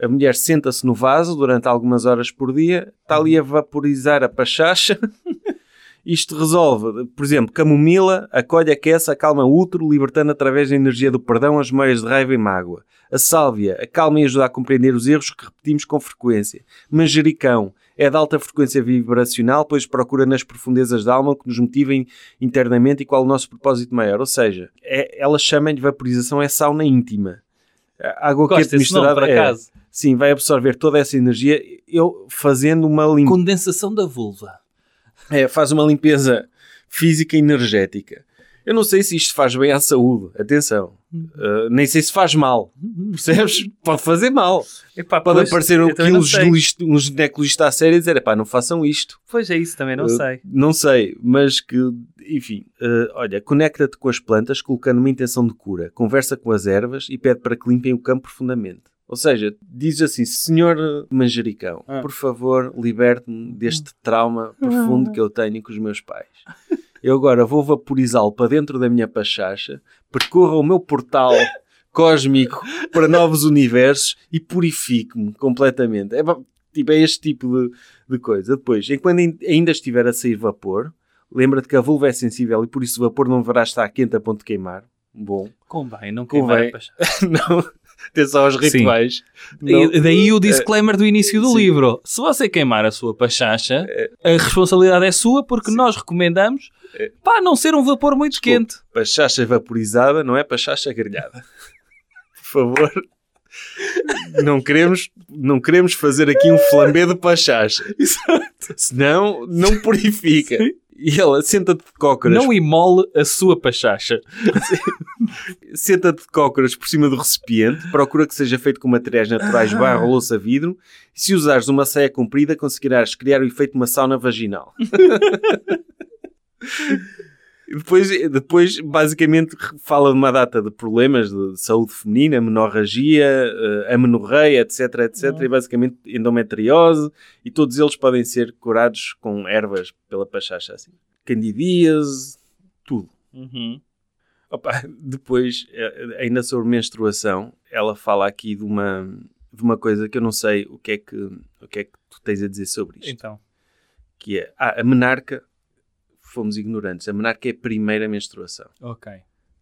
A mulher senta-se no vaso durante algumas horas por dia, está ali a vaporizar a pachacha. Isto resolve, por exemplo, camomila, acolhe, aquece, acalma o útero, libertando através da energia do perdão as memórias de raiva e mágoa. A sálvia acalma e ajuda a compreender os erros que repetimos com frequência. Manjericão é de alta frequência vibracional, pois procura nas profundezas da alma que nos motivem internamente e qual o nosso propósito maior. Ou seja, é, ela chama-lhe vaporização, é sauna íntima. A água Gosto quente nome, misturada por é, acaso. sim, vai absorver toda essa energia. Eu fazendo uma limpeza. Condensação da vulva. É, faz uma limpeza física e energética. Eu não sei se isto faz bem à saúde. Atenção. Uh, nem sei se faz mal. Percebes? Pode fazer mal. Epá, Pode pois, aparecer um, eu também não um, sei. ginecologista- um ginecologista a sério e dizer, pá, não façam isto. Pois é isso, também não Uh, sei. Não sei, mas que, enfim, uh, olha, conecta-te com as plantas colocando uma intenção de cura, conversa com as ervas e pede para que limpem o campo profundamente. Ou seja, diz assim, Senhor Manjericão, Ah. por favor, liberte-me deste trauma profundo que eu tenho com os meus pais. Eu agora vou vaporizá-lo para dentro da minha pachacha, percorra o meu portal cósmico para novos universos e purifique-me completamente. É, tipo, é este tipo de, de coisa. Depois, enquanto ain- ainda estiver a sair vapor, lembra-te que a vulva é sensível e por isso o vapor não deverá estar quente a ponto de queimar. Bom. Convém, não Convém. não. Atenção aos rituais. Não. Daí o disclaimer do início do sim. livro. Se você queimar a sua pachacha, a responsabilidade é sua porque nós recomendamos para não ser um vapor muito Desculpe. quente. Pachacha vaporizada não é pachacha grelhada. Por favor. Não queremos, não queremos fazer aqui um flambé de pachacha. Exato. Senão, não purifica. E ela senta-te de cócoras Não imole a sua pachacha. senta-te de cócoras por cima do recipiente, procura que seja feito com materiais naturais barra ou louça vidro, e se usares uma saia comprida, conseguirás criar o efeito de uma sauna vaginal. Depois, depois, basicamente, fala de uma data de problemas de saúde feminina, menorragia, eh, amenorreia, etc, etc, e basicamente endometriose, e todos eles podem ser curados com ervas pela pachacha, assim. Candidíase, tudo. Uhum. Opa, depois, eh, ainda sobre menstruação, ela fala aqui de uma, de uma coisa que eu não sei o que é que, o que, é que tu tens a dizer sobre isto. Então. Que é, ah, a menarca, fomos ignorantes, a menarca é a primeira menstruação. Ok.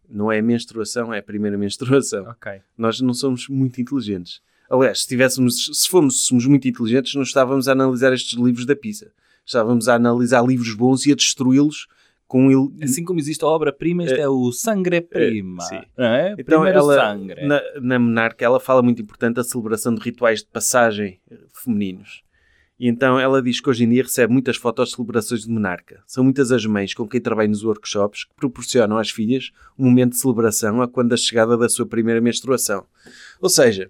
Não é a menstruação, é a primeira menstruação. Ok. Nós não somos muito inteligentes. Aliás, se tivéssemos, se fôssemos muito inteligentes, não estávamos a analisar estes livros da pizza. Estávamos a analisar livros bons e a destruí-los com il... Assim como existe a obra-prima, isto é, o sangre prima. sim. Não é? Então Primeiro ela, sangre. na, na menarca, ela fala muito importante a celebração de rituais de passagem eh, femininos. E então ela diz que hoje em dia recebe muitas fotos de celebrações de menarca. São muitas as mães com quem trabalha nos workshops que proporcionam às filhas um momento de celebração a quando a chegada da sua primeira menstruação. Ou seja,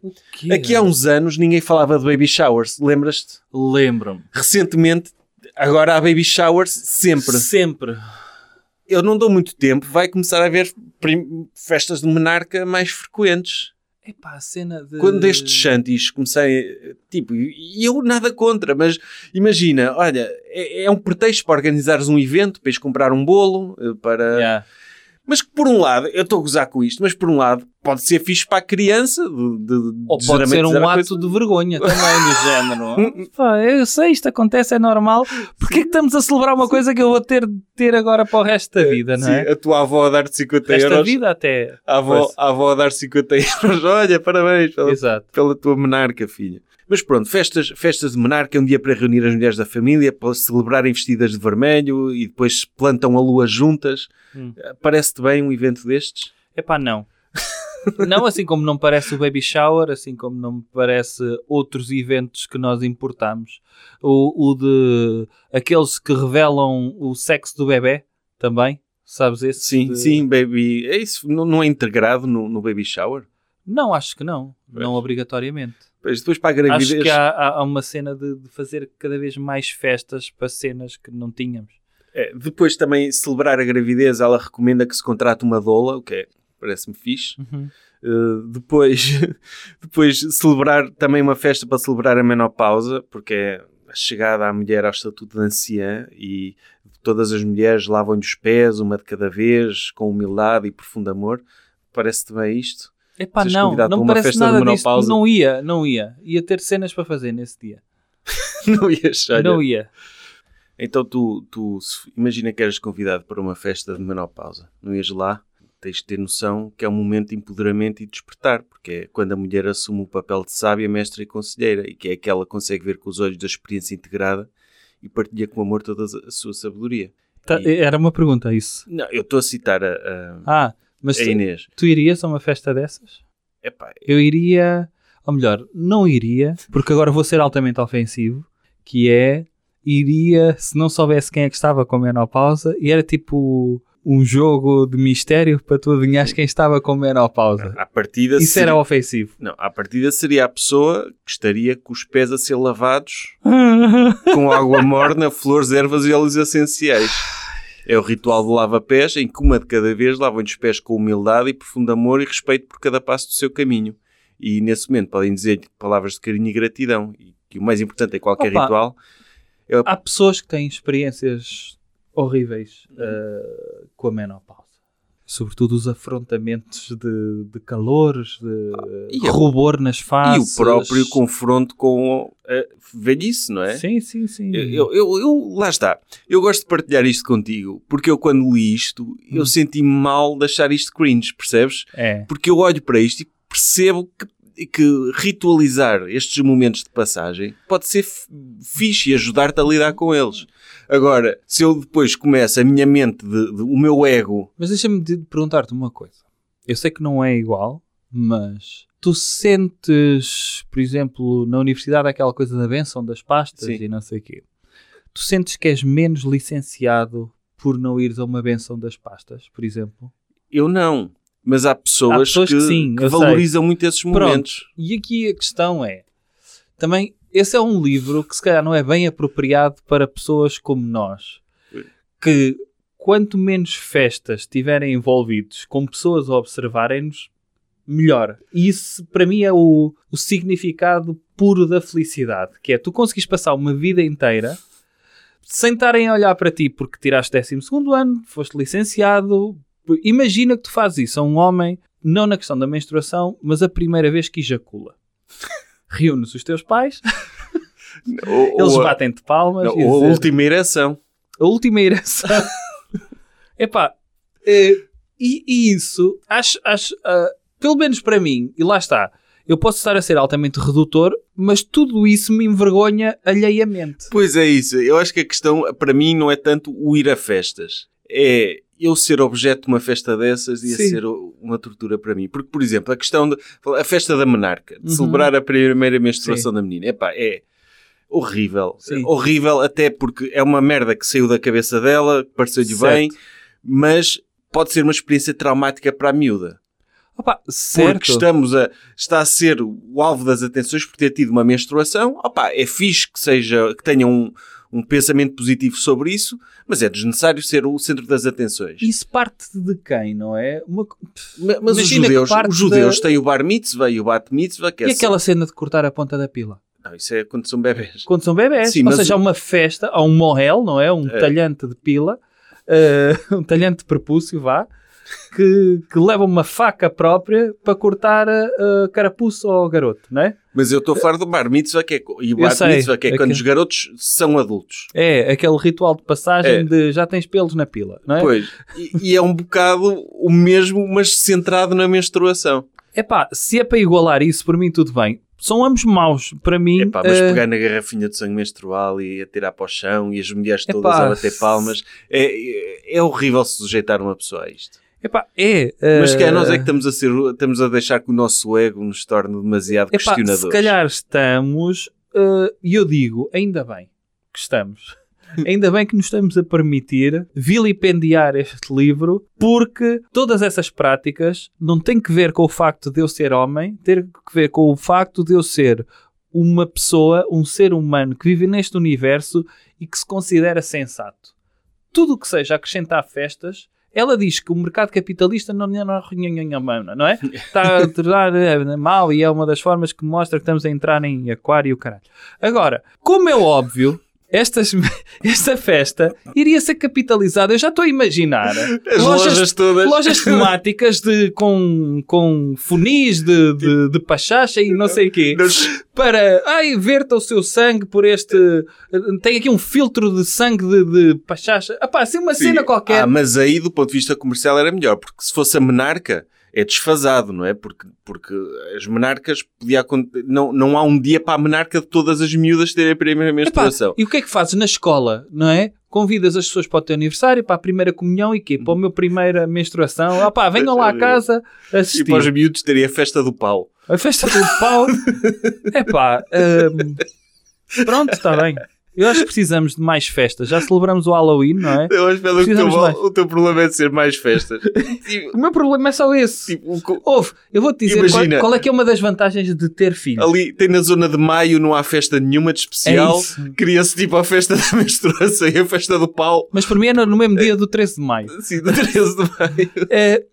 aqui há uns anos ninguém falava de baby showers, lembras-te? Lembro-me. Recentemente, agora há baby showers sempre. Sempre. Eu não dou muito tempo, vai começar a haver festas de menarca mais frequentes. Epá, a cena de... Quando estes shanties comecei, tipo, e eu nada contra, mas imagina, olha, é, é um pretexto para organizares um evento, para ires comprar um bolo, eh, para... Yeah. Mas que por um lado, eu estou a gozar com isto, mas por um lado pode ser fixe para a criança, de, de, Ou pode ser um ato coisa. de vergonha também, no género. Pá, eu sei, isto acontece, é normal. Porquê que estamos a celebrar uma coisa que eu vou ter de ter agora para o resto da vida, não Sim, é? a tua avó a dar-te 50 Resto da euros. vida até. A avó, Pois. a avó a dar 50 euros. Olha, parabéns pela, Exato. pela tua menarca, filha. Mas pronto, festas, festas de menarca é um dia para reunir as mulheres da família, para celebrarem vestidas de vermelho e depois plantam a lua juntas. Hum. Parece-te bem um evento destes? Epá, não. não, assim como não parece o baby shower, assim como não me parece outros eventos que nós importamos. O, o de aqueles que revelam o sexo do bebê, também. Sabes esse? Sim, de- sim, baby. É isso, não, não é integrado no, no baby shower? Não, acho que não. Pois. Não obrigatoriamente. Pois depois para a gravidez. Acho que há, há- uma cena de, de fazer cada vez mais festas para cenas que não tínhamos. É, depois também celebrar a gravidez, ela recomenda que se contrate uma doula, o que é, parece-me fixe. Uh, depois, depois celebrar também uma festa para celebrar a menopausa, porque é a chegada à mulher ao estatuto de anciã e todas as mulheres lavam-lhe os pés, uma de cada vez, com humildade e profundo amor. Parece-te bem isto? Epá, Seres não, não me parece nada disso. Não ia, não ia. Ia ter cenas para fazer nesse dia. Não ias, olha. Não ia. Então tu, tu imagina que eras convidado para uma festa de menopausa. Não ias lá? Tens de ter noção que é um momento de empoderamento e despertar, porque é quando a mulher assume o papel de sábia, mestra e conselheira, e que é aquela que consegue ver com os olhos da experiência integrada e partilha com amor toda a sua sabedoria. Tá, E- Era uma pergunta isso. Não, eu estou a citar a, a, Ah, mas a tu, Inês. tu irias a uma festa dessas? Epá, Eu iria, ou melhor, não iria, porque agora vou ser altamente ofensivo, que é, iria se não soubesse quem é que estava com a menopausa, e era tipo um jogo de mistério para tu adivinhares quem estava com menopausa. À partida Isso seria... era ofensivo. Não, à partida seria a pessoa que estaria com os pés a ser lavados com água morna, flores, ervas e óleos essenciais. É o ritual do lava-pés, em que uma de cada vez lavam-lhe os pés com humildade e profundo amor e respeito por cada passo do seu caminho. E nesse momento podem dizer palavras de carinho e gratidão. E que o mais importante em qualquer Opa. ritual Há pessoas que têm experiências horríveis uh, com a menopausa. Sobretudo os afrontamentos de, de calores, de e a- rubor nas e faces. o próprio confronto com a velhice, não é? Sim, sim, sim. Eu, eu, eu- lá está. Eu gosto de partilhar isto contigo, porque eu quando li isto, eu Hum. senti mal de achar isto cringe, percebes? É. Porque eu olho para isto e percebo que, que ritualizar estes momentos de passagem pode ser fixe e ajudar-te a lidar com eles. Agora, se eu depois começo a minha mente, de, de- o meu ego, Mas deixa-me de- perguntar-te uma coisa. Eu sei que não é igual, mas tu sentes, por exemplo, na universidade aquela coisa da benção das pastas Sim. e não sei o quê. Tu sentes que és menos licenciado por não ires a uma benção das pastas, por exemplo? eu não. Mas há pessoas, Há pessoas que, que sim, que eu sei. valorizam muito esses momentos. E aqui a questão é, também, esse é um livro que se calhar não é bem apropriado para pessoas como nós, que quanto menos festas estiverem envolvidos com pessoas a observarem-nos, melhor. E isso para mim é o, o significado puro da felicidade, que é tu conseguis passar uma vida inteira sem estarem a olhar para ti porque tiraste 12 ano, foste licenciado. Imagina que tu fazes isso a um homem, não na questão da menstruação, mas a primeira vez que ejacula. Reúnes os teus pais, Ou, eles batem-te palmas não, ou a última ereção. a última ereção. Epá, eh, e, e isso, acho, acho ah, pelo menos para mim, e lá está, eu posso estar a ser altamente redutor, mas tudo isso me envergonha alheiamente. Pois é isso. Eu acho que a questão, para mim, não é tanto o ir a festas. É eu ser objeto de uma festa dessas e a Sim. ser uma tortura para mim. Porque, por exemplo, a questão de... A festa da menarca. De Uhum. celebrar a primeira menstruação da menina. Epá, é horrível. Sim. Horrível até porque é uma merda que saiu da cabeça dela, que pareceu-lhe bem, mas pode ser uma experiência traumática para a miúda. Opa, Porque certo. estamos a, está a ser o alvo das atenções por ter tido uma menstruação. Opa, é fixe que, seja, que tenha um, um pensamento positivo sobre isso, mas é desnecessário ser o centro das atenções. Isso parte de quem, não é? Uma... Ma- Mas os judeus, os judeus da- têm o bar mitzvah e o bat mitzvah, que é E aquela cena de cortar a ponta da pila? Não, isso é quando são bebés. Quando são bebés. Sim, Ou mas seja, há uma festa, há um morrel, não é? Um É. talhante de pila, eh, um talhante de prepúcio, vá, que, que leva uma faca própria para cortar a, carapuça ao garoto, não é? Mas eu estou a falar do bar mitzvah que é, e o Eu bat sei, mitzvah que é é quando que- os garotos são adultos. É, aquele ritual de passagem É. de já tens pelos na pila, não é? Pois. E, e é um bocado o mesmo, mas centrado na menstruação. Epá, se é para igualar isso, por mim tudo bem. São ambos maus. Para mim, Epá, mas eh, pegar na garrafinha de sangue menstrual e atirar para o chão e as mulheres todas Epá, a bater palmas é, é, é horrível sujeitar uma pessoa a isto. Epá, é... Mas se eh, calhar nós é que estamos a, ser, estamos a deixar que o nosso ego nos torne demasiado Epá, questionadores. se calhar estamos, eh, e eu digo, ainda bem que estamos. Ainda bem que nos estamos a permitir vilipendiar este livro, porque todas essas práticas não têm que ver com o facto de eu ser homem, tem que ver com o facto de eu ser uma pessoa, um ser humano que vive neste universo e que se considera sensato. Tudo o que seja acrescentar festas, ela diz que o mercado capitalista não não é? Está a tornar eh, mal e é uma das formas que mostra que estamos a entrar em aquário e o caralho. Agora, como é óbvio, estas, esta festa iria ser capitalizada. Eu já estou a imaginar As lojas todas. lojas temáticas de, com, com funis de, de, de pachacha e não sei o quê para ai, verta o seu sangue por este. Tem aqui um filtro de sangue de, de pachacha. Ah, pá, assim uma Sim. cena qualquer. Ah, mas aí, do ponto de vista comercial, era melhor, porque se fosse a menarca, é desfasado, não é? Porque, porque as menarcas podia não, não há um dia para a menarca de todas as miúdas terem a primeira Epá, menstruação. e o que é que fazes na escola, não é? Convidas as pessoas para o teu aniversário, para a primeira comunhão e quê? Para a minha primeira menstruação. Ah pá, venham lá a casa E assistir. para os miúdos teria a festa do pau. A festa do pau. É pá. hum, pronto, está bem. Eu acho que precisamos de mais festas. Já celebramos o Halloween, não é? Eu acho que o teu, o teu problema é de ser mais festas. Tipo, O meu problema é só esse. tipo, co- Ouve, eu vou-te dizer qual, Imagina. qual é que é uma das vantagens de ter filhos. ali tem na zona de maio, não há festa nenhuma de especial. É. Cria-se tipo a festa da menstruação e a festa do pau. Mas para mim é no mesmo dia do 13 de maio. Assim, de 13 de maio. É,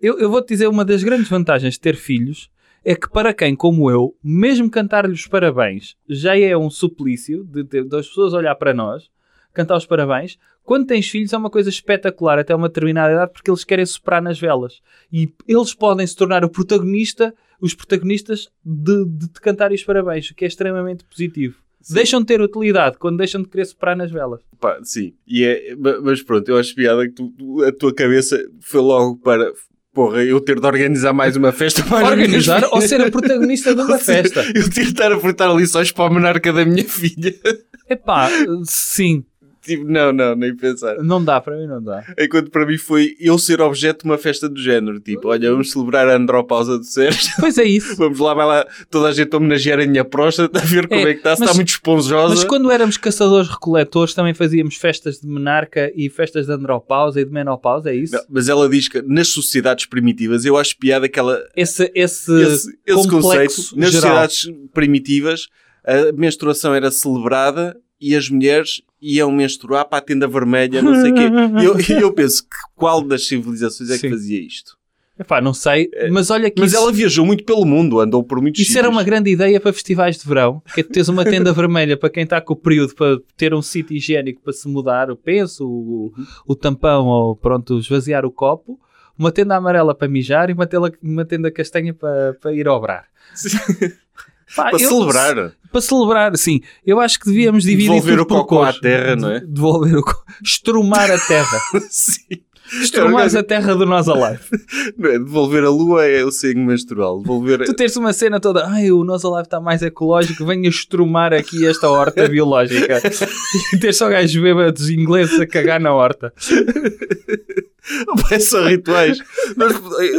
eu, eu vou-te dizer uma das grandes vantagens de ter filhos é que para quem, como eu, mesmo cantar-lhes os parabéns já é um suplício de, de- das pessoas olhar para nós, cantar os parabéns. Quando tens filhos é uma coisa espetacular até uma determinada idade porque eles querem soprar nas velas. E eles podem se tornar o protagonista, os protagonistas de, de te cantarem os parabéns, o que é extremamente positivo. Deixam de ter utilidade quando deixam de querer soprar nas velas. Pá, sim. E é, ma- mas pronto, eu acho piada que tu- a tua cabeça foi logo para. Porra, eu ter de organizar mais uma festa para Organizar ou ser a protagonista de uma festa. Eu ter de estar a fritar lições para a menarca da minha filha. Epá, sim, Tipo, não, não, nem pensar. não dá, para mim não dá. Enquanto para mim foi eu ser objeto de uma festa do género. Tipo, olha, vamos celebrar a andropausa do Sérgio. Pois é isso. Vamos lá, vai lá toda a gente homenagear a minha próstata, a ver como É, é que está, se está muito esponjosa. Mas quando éramos caçadores-recoletores também fazíamos festas de menarca e festas de andropausa e de menopausa, é isso? Não, mas ela diz que nas sociedades primitivas, eu acho piada que ela, Esse, esse, esse, esse conceito, nas geral. sociedades primitivas, a menstruação era celebrada e as mulheres iam menstruar para a tenda vermelha, não sei o quê. E eu, eu penso, que qual das civilizações é que Sim. fazia isto? Epá, não sei, mas olha que Mas isso, ela viajou muito pelo mundo, andou por muitos isso era uma grande ideia para festivais de verão, que é tu teres uma tenda vermelha para quem está com o período para ter um sítio higiênico para se mudar o penso, o, o tampão ou pronto, esvaziar o copo, uma tenda amarela para mijar e uma tenda, uma tenda castanha para, para ir obrar. Pá, Para eu- celebrar. Para celebrar, sim. Eu acho que devíamos dividir Devolver o cocô à terra, não é? De- Devolver o co... Estrumar a terra. Sim. Estrumares a terra do Nós Alive. É? Devolver a lua é o sangue menstrual. Devolver... Tu teres uma cena toda, ai, o Nós Alive está mais ecológico, venha estrumar aqui esta horta biológica. e ter só gajos bêbados ingleses a cagar na horta. Só rituais. nós,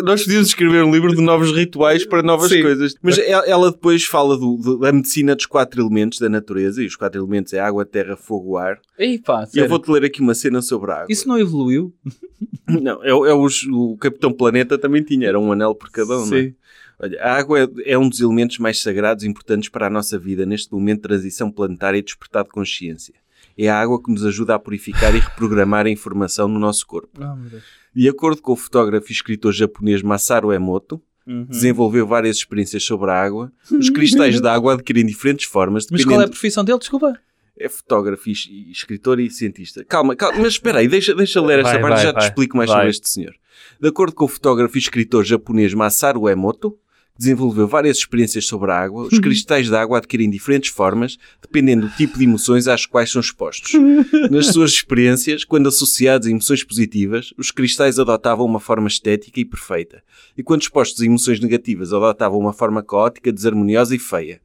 nós podíamos escrever um livro de novos rituais para novas Sim. coisas. Mas ela, depois fala do- do- da medicina dos quatro elementos da natureza. E os quatro elementos é água, terra, fogo, ar. Ei pá, E eu vou-te ler aqui uma cena sobre a água. Isso não evoluiu? Não, é, o- é os- o Capitão Planeta também tinha. Era um anel por cada um, não é? Sim. Olha, a água é, é um dos elementos mais sagrados e importantes para a nossa vida neste momento de transição planetária e despertar de consciência. É a água que nos ajuda a purificar e reprogramar a informação no nosso corpo. Oh. De acordo com o fotógrafo e escritor japonês Masaru Emoto, Uhum. desenvolveu várias experiências sobre a água. Os cristais de água adquirem diferentes formas, Mas dependendo... qual é a profissão dele? Desculpa. É fotógrafo e, escritor e cientista. Calma, calma, mas espera aí, deixa, deixa ler esta Vai, parte, vai, já te vai. explico mais Vai. sobre este senhor. De acordo com o fotógrafo e escritor japonês Masaru Emoto, desenvolveu várias experiências sobre a água, os cristais de água adquirem diferentes formas, dependendo do tipo de emoções às quais são expostos. Nas suas experiências, quando associados a emoções positivas, os cristais adotavam uma forma estética e perfeita, e quando expostos a emoções negativas, adotavam uma forma caótica, desarmoniosa e feia.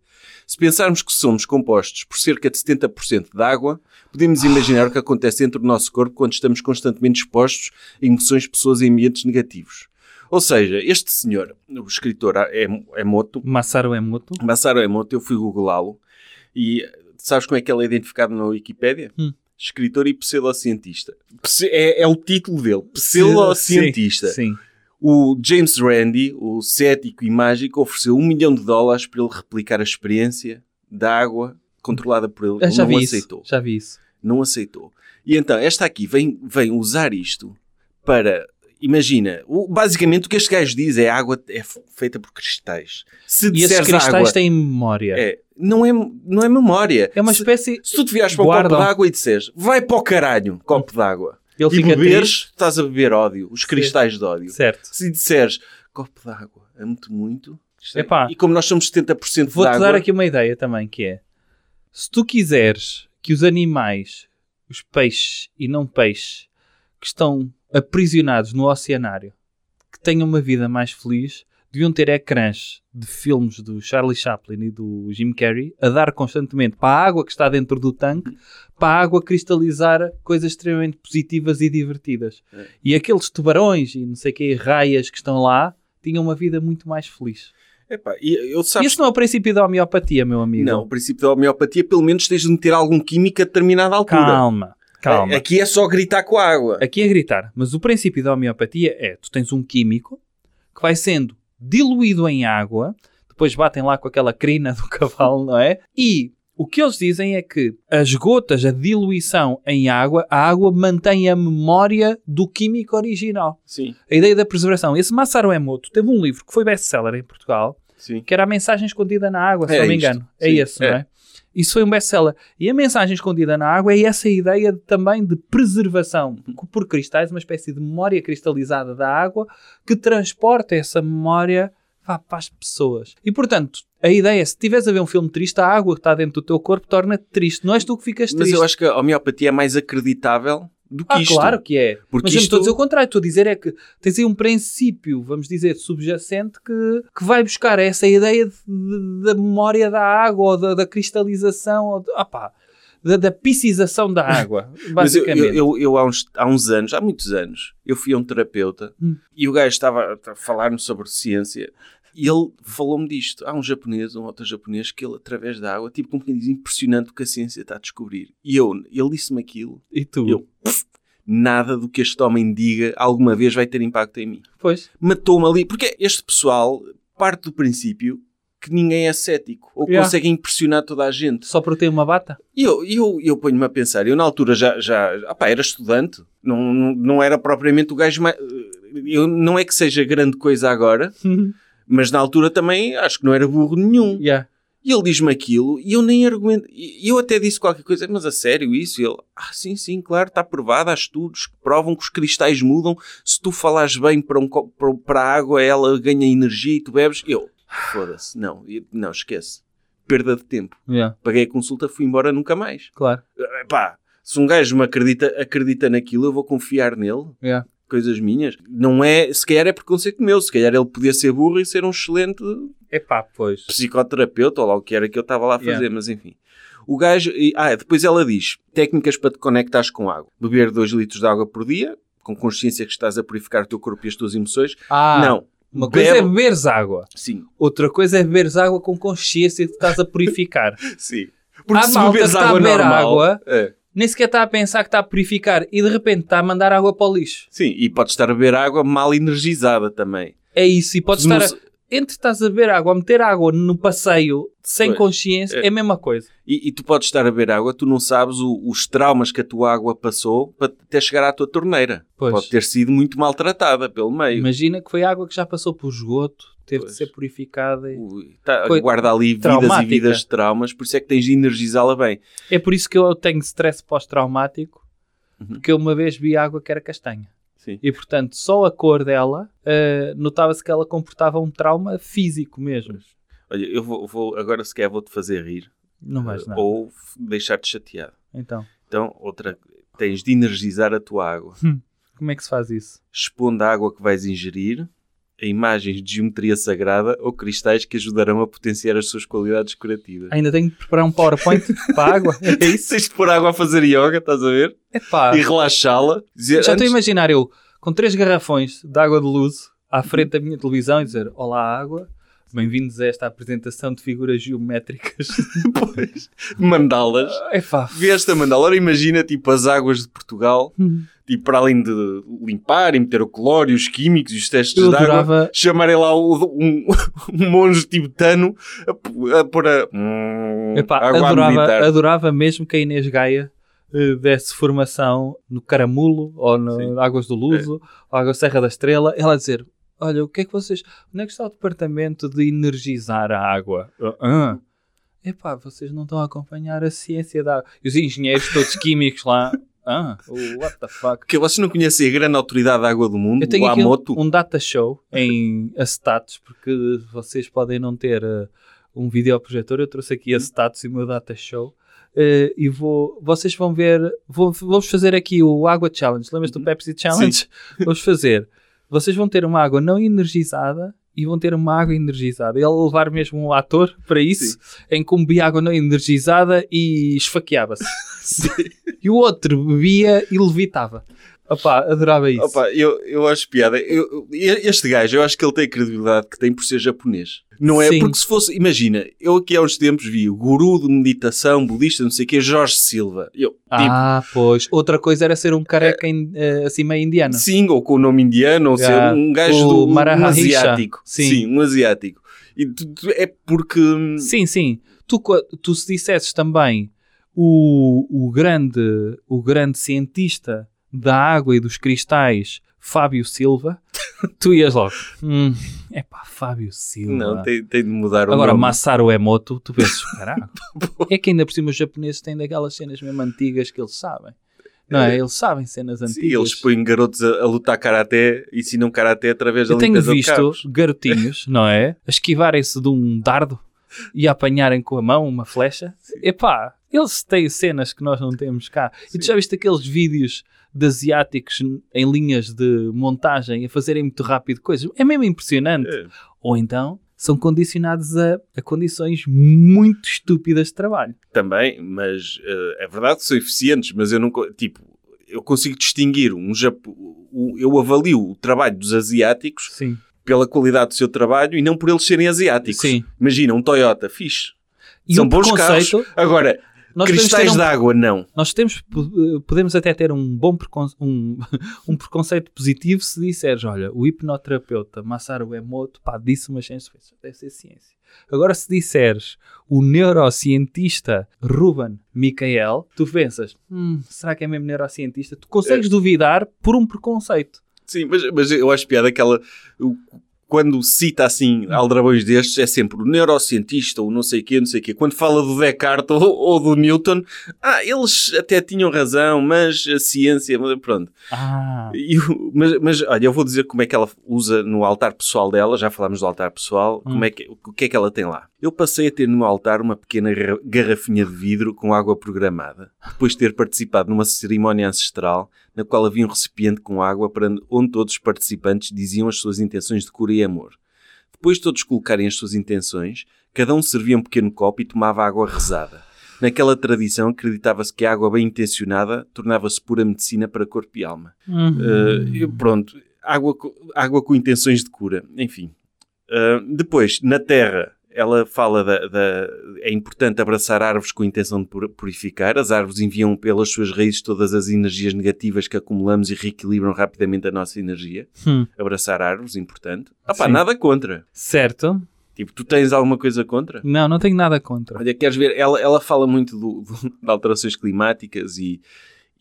Se pensarmos que somos compostos por cerca de 70% de água, podemos imaginar o que acontece dentro do nosso corpo quando estamos constantemente expostos a emoções, pessoas e ambientes negativos. Ou seja, este senhor, o escritor Em- Emoto, Masaru Emoto. Masaru Emoto, eu fui googlá-lo e sabes como é que ele é identificado na Wikipédia? Hum. Escritor e pseudocientista. Pse- É, é o título dele, pseudocientista. Sim. sim. O James Randi, o cético e mágico, ofereceu um milhão de dólares para ele replicar a experiência da água controlada por ele. Eu Ele já não vi isso. aceitou. Já vi isso. Não aceitou. E então, esta aqui vem, vem usar isto para. Imagina, o- basicamente o que este gajo diz é a água é feita por cristais. Se E esses cristais água, têm memória. É, é, não, é, não é memória. uma se, espécie... se tu te virares para um Guardam. copo de água e disseres vai para o caralho, copo de água, Ele e beberes, triste. estás a beber ódio, os cristais de ódio. Certo. Se disseres copo de água, é muito, muito. é- Epá. e como nós somos 70% de Vou-te dar aqui uma ideia também, que é... Se tu quiseres que os animais, os peixes e não peixes, que estão aprisionados no oceanário, que tenham uma vida mais feliz, deviam ter ecrãs de filmes do Charlie Chaplin e do Jim Carrey a dar constantemente para a água que está dentro do tanque, para a água cristalizar coisas extremamente positivas e divertidas. É. E aqueles tubarões e não sei o que, raias que estão lá, tinham uma vida muito mais feliz. Epá, e eu sabes Isso não é o princípio da homeopatia, meu amigo. Não, o princípio da homeopatia, pelo menos tens de meter algum químico a determinada altura. Calma, calma. Aqui é só gritar com a água. Aqui é gritar. Mas o princípio da homeopatia é: tu tens um químico que vai sendo diluído em água, depois batem lá com aquela crina do cavalo, não é? E o que eles dizem é que as gotas, a diluição em água, a água mantém a memória do químico original. Sim, A ideia da preservação. Esse Masaru Emoto teve um livro que foi best-seller em Portugal, sim. que era a mensagem escondida na água, se É não me isto. engano. É Sim, esse, não é. Isso foi um best-seller. E a mensagem escondida na água é essa ideia de- também de preservação por cristais, uma espécie de memória cristalizada da água que transporta essa memória para as pessoas. E, portanto, a ideia é, se estiveres a ver um filme triste, a água que está dentro do teu corpo torna-te triste. Não és tu que ficas Mas triste. eu acho que a homeopatia é mais acreditável do que Ah, isto. claro que é. Porque Mas eu não isto- estou a dizer o contrário. Estou a dizer é que tens aí um princípio, vamos dizer, subjacente que, que vai buscar essa ideia de- de- da memória da água ou da, da cristalização ou de, opá, da, da piscização da água, Mas eu, basicamente. eu, eu, eu há, uns, há uns anos, há muitos anos, eu fui a um terapeuta Hum. e o gajo estava a falar-me sobre ciência e ele falou-me disto. Há um japonês, um outro japonês, que ele, através da água, tipo, como que diz, impressionante o que a ciência está a descobrir. E eu, ele disse-me aquilo, E tu? eu, pff, nada do que este homem diga alguma vez vai ter impacto em mim. Pois. Matou-me ali, porque este pessoal parte do princípio que ninguém é cético ou Yeah. consegue impressionar toda a gente. Só por ter uma bata? E eu, eu, eu ponho-me a pensar, eu na altura já, já opá, era estudante, não, não, não era propriamente o gajo mais. Eu, não é que seja grande coisa agora, mas na altura também acho que não era burro nenhum. yeah. E ele diz-me aquilo e eu nem argumento. E eu até disse qualquer coisa, mas a sério isso? E ele, ah, sim, sim, claro, está provado. Há estudos que provam que os cristais mudam. Se tu falares bem para, um, para, para a água, ela ganha energia e tu bebes. Eu, foda-se, não, não, esquece. Perda de tempo. Yeah. Paguei a consulta, fui embora nunca mais. Claro. Pá, se um gajo me acredita, acredita naquilo, eu vou confiar nele. Yeah. Coisas minhas. Não é, se calhar é preconceito meu. Se calhar ele podia ser burro e ser um excelente Epá, pois. psicoterapeuta ou lá o que era que eu estava lá a fazer, Yeah. mas enfim. O gajo. e- Ah, depois ela diz: técnicas para te conectares com água. Beber 2 litros de água por dia, com consciência que estás a purificar o teu corpo e as tuas emoções. Ah, não. Uma coisa é Bebe- beberes água. Sim, Outra coisa é beberes água com consciência que estás a purificar. sim. Há malta que está a beber água. é. Nem sequer está a pensar que está a purificar e de repente está a mandar água para o lixo. Sim, e pode estar a beber água mal energizada também. É isso. E pode estar. a- Entre estás a beber água, a meter água no passeio sem Pois. consciência, é. É. a mesma coisa. E, e tu podes estar a beber água, tu não sabes o- os traumas que a tua água passou para até chegar à tua torneira. Pois. Pode ter sido muito maltratada pelo meio. Imagina que foi água que já passou por esgoto, teve Pois. de ser purificada. e- Ui, tá- guarda ali vidas e vidas de traumas, por isso é que tens de energizá-la bem. É por isso que eu tenho stress pós-traumático, Uhum. porque eu uma vez vi água que era castanha. Sim. E portanto, só a cor dela, eh, notava-se que ela comportava um trauma físico mesmo. Olha, eu vou, vou- agora se quer vou-te fazer rir Não vais eh, nada. ou deixar-te chateado. Então, Então, outra, tens de energizar a tua água, como é que se faz isso? expondo a água que vais ingerir imagens de geometria sagrada ou cristais que ajudarão a potenciar as suas qualidades curativas. Ainda tenho de preparar um PowerPoint para a água? É isso? Tens de pôr água a fazer yoga, estás a ver? Epá, E relaxá-la. Já estou a antes- imaginar eu com três garrafões de água de luz à frente da minha televisão e dizer Olá água, bem-vindos a esta apresentação de figuras geométricas. Depois, mandalas. Epá, Vê esta mandala. Ora, imagina, tipo, as águas de Portugal, Hum. Tipo, para além de limpar e meter o cloro e os químicos e os testes eu de água, adorava... chamarem lá o- um, um monge tibetano a, pôr a... hum, Epá, água adorava, adorava mesmo que a Inês Gaia eh, desse formação no Caramulo ou no. Águas do Luso ou Água Serra da Estrela. Ela a dizer: Olha, o que é que vocês. Onde é que está o departamento de energizar a água? Eu, Ah. Epá, vocês não estão a acompanhar a ciência da água. E os engenheiros todos químicos lá. Ah, what the fuck? Porque vocês não conhecem a grande autoridade da água do mundo, Eu tenho o aqui Amoto? um, um data show em acetatos, porque vocês podem não ter eh, um videoprojetor. Eu trouxe aqui acetatos e o meu data show. Eh, e vou, vocês vão ver, vou, vamos fazer aqui o Água Challenge. Lembras do Pepsi Challenge? Vamos fazer. Vocês vão ter uma água não energizada e vão ter uma água energizada. Ele levar mesmo um ator para isso, em que um bebia água não energizada e esfaqueava-se. E o outro bebia e levitava. Opá, adorava isso. Opa, eu, eu acho piada. Eu- este gajo, eu acho que ele tem a credibilidade que tem por ser japonês. Não é? Sim. Porque se fosse, imagina, eu aqui há uns tempos vi o guru de meditação budista, não sei o que, Jorge Silva. Eu, tipo, ah, pois. Outra coisa era ser um careca in- eh, assim meio indiano. sim, ou com o nome indiano, ou ser Yeah. um gajo do um asiático. Sim. um asiático. E tu- tu- é porque. Sim, sim. Tu, tu se dissesses também o, o, grande, o grande cientista da água e dos cristais, Fábio Silva, tu ias logo. Hum, epá, Fábio Silva. Não, tem, tem de mudar o Agora, nome. Masaru Emoto, tu pensas, caralho. é que ainda por cima os japoneses têm daquelas cenas mesmo antigas que eles sabem. Não é? Eles sabem cenas Sim, antigas. eles põem garotos a, a lutar karaté, ensinam karaté através da Eu tenho visto garotinhos, não é? A esquivarem-se de um dardo e a apanharem com a mão uma flecha. Epá, eles têm cenas que nós não temos cá. E tu já viste aqueles vídeos de asiáticos em linhas de montagem a fazerem muito rápido coisas? É mesmo impressionante. É. Ou então são condicionados a, a condições muito estúpidas de trabalho. Também, mas eh, é verdade que são eficientes, mas eu não, tipo, eu consigo distinguir um Japo, eu avalio o trabalho dos asiáticos Sim. Pela qualidade do seu trabalho e não por eles serem asiáticos. Sim. Imagina, um Toyota, fixe. E São o bons carros. Agora, nós cristais um- de água, não. Nós temos, po- podemos até ter um bom precon- um, um preconceito positivo se disseres, olha, o hipnoterapeuta Masaru Emoto, pá, disse uma ciência, deve ser ciência. Agora se disseres o neurocientista Ruben Michael, tu pensas, hum, será que é mesmo neurocientista? Tu consegues duvidar por um preconceito. Sim, mas, mas eu acho piada que ela, o- quando cita assim aldrabões destes, é sempre o neurocientista ou não sei o quê, não sei o quê. Quando fala do Descartes ou, ou do Newton, ah, eles até tinham razão, mas a ciência, pronto. Ah, mas, mas, olha, eu vou dizer como é que ela usa no altar pessoal dela, já falámos do altar pessoal, como é que, o que é que ela tem lá? Eu passei a ter no altar uma pequena garra- garrafinha de vidro com água programada, depois de ter participado numa cerimónia ancestral na qual havia um recipiente com água para onde todos os participantes diziam as suas intenções de cura e amor. Depois de todos colocarem as suas intenções, cada um servia um pequeno copo e tomava água rezada. Naquela tradição, acreditava-se que a água bem intencionada tornava-se pura medicina para corpo e alma. Uhum. Uh, pronto, água, água com intenções de cura, enfim. Uh, depois, na Terra, ela fala da, da- É importante abraçar árvores com a intenção de pur- purificar. As árvores enviam pelas suas raízes todas as energias negativas que acumulamos e reequilibram rapidamente a nossa energia. Hum, Abraçar árvores, importante. Ah pá, Sim. nada contra. certo. Tipo, tu tens alguma coisa contra? Não, não tenho nada contra. Olha, queres ver? Ela, ela fala muito do- do- de alterações climáticas e,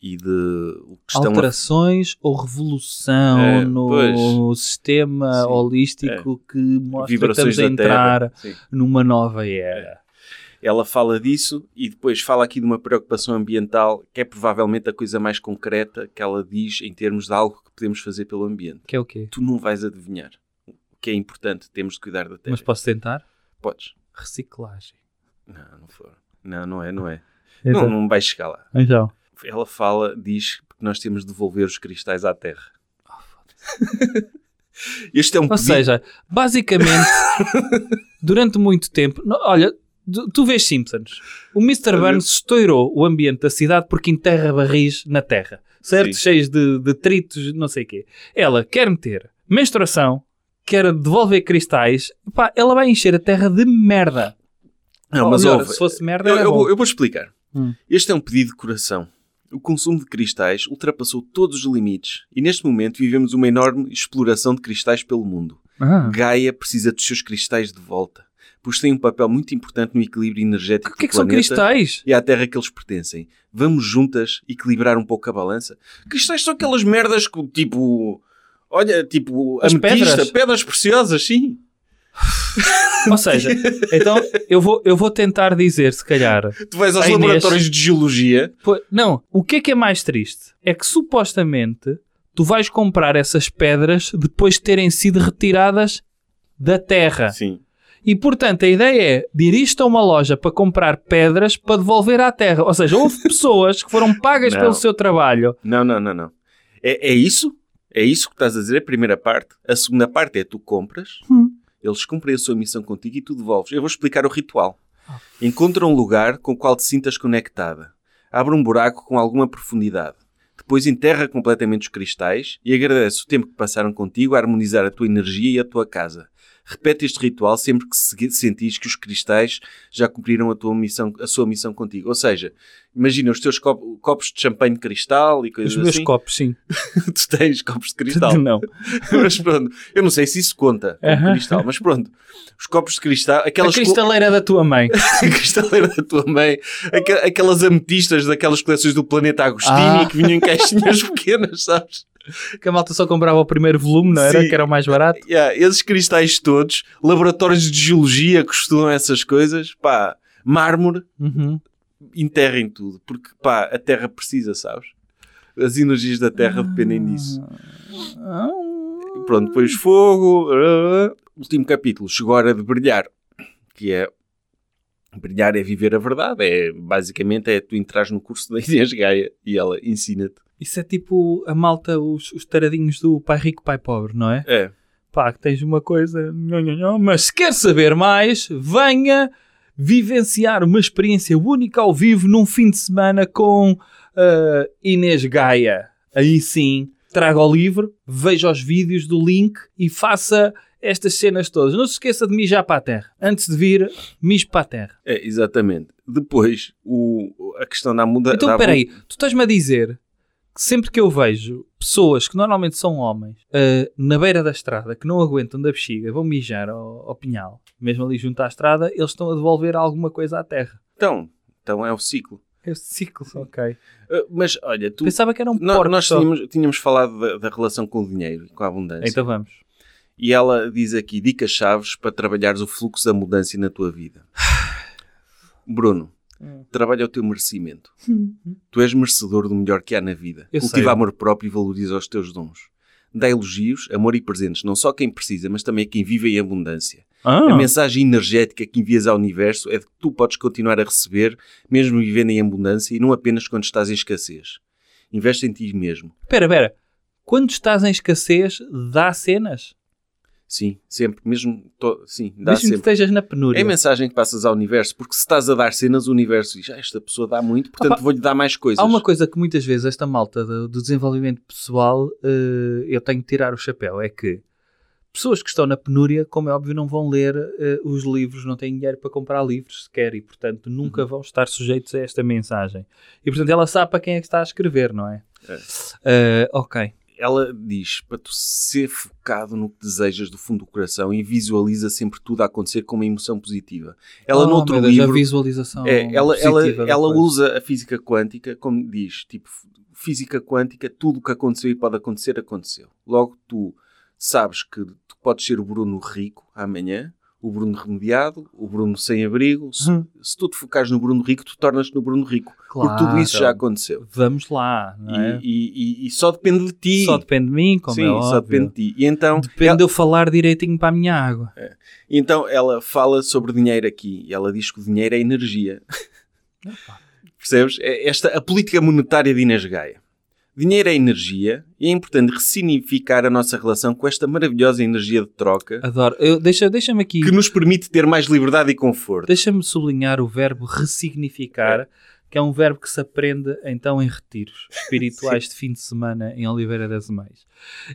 e de estão a Alterações ou revolução É, no pois. sistema Sim, holístico que mostra que estamos a entrar Terra. Numa nova era. Ela fala disso e depois fala aqui de uma preocupação ambiental que é provavelmente a coisa mais concreta que ela diz em termos de algo que podemos fazer pelo ambiente. Que é o quê? Tu não vais adivinhar o que é importante, temos de cuidar da Terra. Mas posso tentar? Podes. Reciclagem. Não, não for. Não, não é, não é. Então, Não, não vais chegar lá. então. Ela fala, diz que nós temos de devolver os cristais à Terra. este é um Ou pedido. seja, basicamente, durante muito tempo, olha, tu, vês Simpsons. O Mr. Burns estourou o ambiente da cidade porque enterra barris na terra, certo? Sim. Cheios de detritos, não sei o quê. Ela quer meter menstruação, quer devolver cristais, pá, ela vai encher a terra de merda. não, Ou mas melhor, ouve, se fosse merda, eu, eu bom. vou, eu vou explicar. Hum. Este é um pedido de coração. O consumo de cristais ultrapassou todos os limites e neste momento vivemos uma enorme exploração de cristais pelo mundo. Ah. Gaia precisa dos seus cristais de volta, pois têm um papel muito importante no equilíbrio energético O que é do que são planeta cristais? e à Terra que eles pertencem. Vamos juntas equilibrar um pouco a balança? Cristais são aquelas merdas que, tipo... Olha, tipo, As ametista, pedras? pedras preciosas, sim. Ou seja, então eu vou, eu vou tentar dizer, se calhar, Tu vais aos A Inês- laboratórios de geologia Não, o que é que é mais triste? É que supostamente tu vais comprar essas pedras depois de terem sido retiradas da terra. Sim. E portanto a ideia é de ir isto a uma loja para comprar pedras para devolver à terra. Ou seja, houve pessoas que foram pagas Não. pelo seu trabalho. Não, não, não, não. É, é isso? É isso que estás a dizer, a primeira parte. A segunda parte é tu compras, Hum. Eles cumprem a sua missão contigo e tu devolves. Eu vou explicar o ritual. Encontra um lugar com o qual te sintas conectada. Abre um buraco com alguma profundidade. Depois enterra completamente os cristais e agradece o tempo que passaram contigo a harmonizar a tua energia e a tua casa. Repete este ritual sempre que se- sentires que os cristais já cumpriram a, tua missão, a sua missão contigo. Ou seja, imagina os teus cop- copos de champanhe de cristal e coisas Os meus assim. copos, sim. tu tens copos de cristal. Não. mas pronto, eu não sei se isso conta como Aham. cristal, mas pronto. Os copos de cristal, A aquelas co- cristaleira da tua mãe. a cristaleira da tua mãe, aque- aquelas ametistas daquelas coleções do Planeta Agostinho Ah. que vinham em caixinhas pequenas, sabes? Que a malta só comprava o primeiro volume, não era? Sim. Que era o mais barato. Yeah, esses cristais todos, laboratórios de geologia que estudam essas coisas, pá, mármore, Uhum. enterrem tudo, porque pá, a Terra precisa, sabes? As energias da Terra dependem disso. Ah. Pronto, depois fogo. ah, último capítulo, chegou a hora de brilhar, que é brilhar é viver a verdade, é basicamente é tu entras no curso da Inês Gaia e ela ensina-te. Isso é tipo a malta, os, os taradinhos do pai rico, pai pobre, não é? É, Pá, que tens uma coisa, mas se quer saber mais, venha vivenciar uma experiência única ao vivo num fim de semana com ah, Inês Gaia. Aí sim, traga o livro, veja os vídeos do link e faça estas cenas todas. Não se esqueça de mijar para a terra. Antes de vir, mijo para a terra. é, exatamente. Depois, o, a questão da mudança. Então, espera aí, tu estás-me a dizer sempre que eu vejo pessoas que normalmente são homens ah, na beira da estrada que não aguentam da bexiga, vão mijar ao, ao pinhal, mesmo ali junto à estrada, eles estão a devolver alguma coisa à terra. Então, então é o ciclo. É o ciclo, ok. Ah, mas olha, tu, Pensava que era um nó- porco nós tínhamos, tínhamos falado da, da relação com o dinheiro e com a abundância. Então vamos. E ela diz aqui dicas-chaves para trabalhares o fluxo da mudança na tua vida. Bruno, Hum. trabalha o teu merecimento. Tu és merecedor do melhor que há na vida. Eu Cultiva sei. amor próprio e valoriza os teus dons. Dá elogios, amor e presentes, não só a quem precisa, mas também a quem vive em abundância. Ah, A mensagem energética que envias ao universo é de que tu podes continuar a receber, mesmo vivendo em abundância e não apenas quando estás em escassez. Investe em ti mesmo. espera, espera. Quando estás em escassez, dá cenas. Sim, sempre, mesmo. to- sim, dá Mesmo que sempre. estejas na penúria. É a mensagem que passas ao universo, porque se estás a dar cenas, o universo diz: ah, esta pessoa dá muito, portanto vou-lhe dar mais coisas. Há uma coisa que muitas vezes esta malta do, do desenvolvimento pessoal eh, eu tenho que tirar o chapéu, é que pessoas que estão na penúria, como é óbvio, não vão ler eh, os livros, não têm dinheiro para comprar livros sequer e, portanto, nunca vão estar sujeitos a esta mensagem. E, portanto, ela sabe para quem é que está a escrever, não é? É. Eh, ok. Ela diz para tu ser focado no que desejas do fundo do coração e visualiza sempre tudo a acontecer com uma emoção positiva. Ela, no Oh, outro meu Deus, livro, a visualização É, ela, ela, ela usa a física quântica, como diz, tipo, física quântica, tudo o que aconteceu e pode acontecer, aconteceu. Logo, tu sabes que tu podes ser o Bruno rico amanhã, o Bruno remediado, o Bruno sem abrigo. Se, Uhum. se tu te focares no Bruno rico, tu tornas-te no Bruno rico. porque tudo isso já Claro. aconteceu. Vamos lá, é? E, e- e- só depende de ti. Só depende de mim, como Sim, é só óbvio. depende de ti. E então, Depende de eu falar direitinho para a minha água. Então ela fala sobre dinheiro aqui e ela diz que o dinheiro é energia. Percebes? É Esta, a política monetária de Inês Gaia. Dinheiro é energia e é importante ressignificar a nossa relação com esta maravilhosa energia de troca Adoro. Eu, deixa, deixa-me aqui. que nos permite ter mais liberdade e conforto. Deixa-me sublinhar o verbo ressignificar, que é um verbo que se aprende então em retiros espirituais de fim de semana em Oliveira das Meias.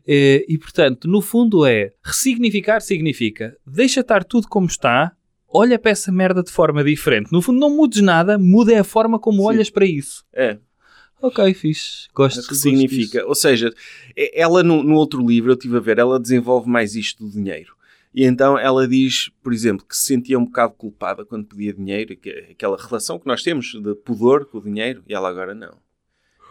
Eh, E, portanto, no fundo é ressignificar significa deixa estar tudo como está, olha para essa merda de forma diferente. No fundo, não mudes nada, muda é a forma como Sim. olhas para isso. É, Ok, fixe. Gosto que gosto significa. disso. Ou seja, ela no, no outro livro, eu estive a ver, ela desenvolve mais isto do dinheiro. E então ela diz, por exemplo, que se sentia um bocado culpada quando pedia dinheiro, que, aquela relação que nós temos de pudor com o dinheiro, e ela agora não.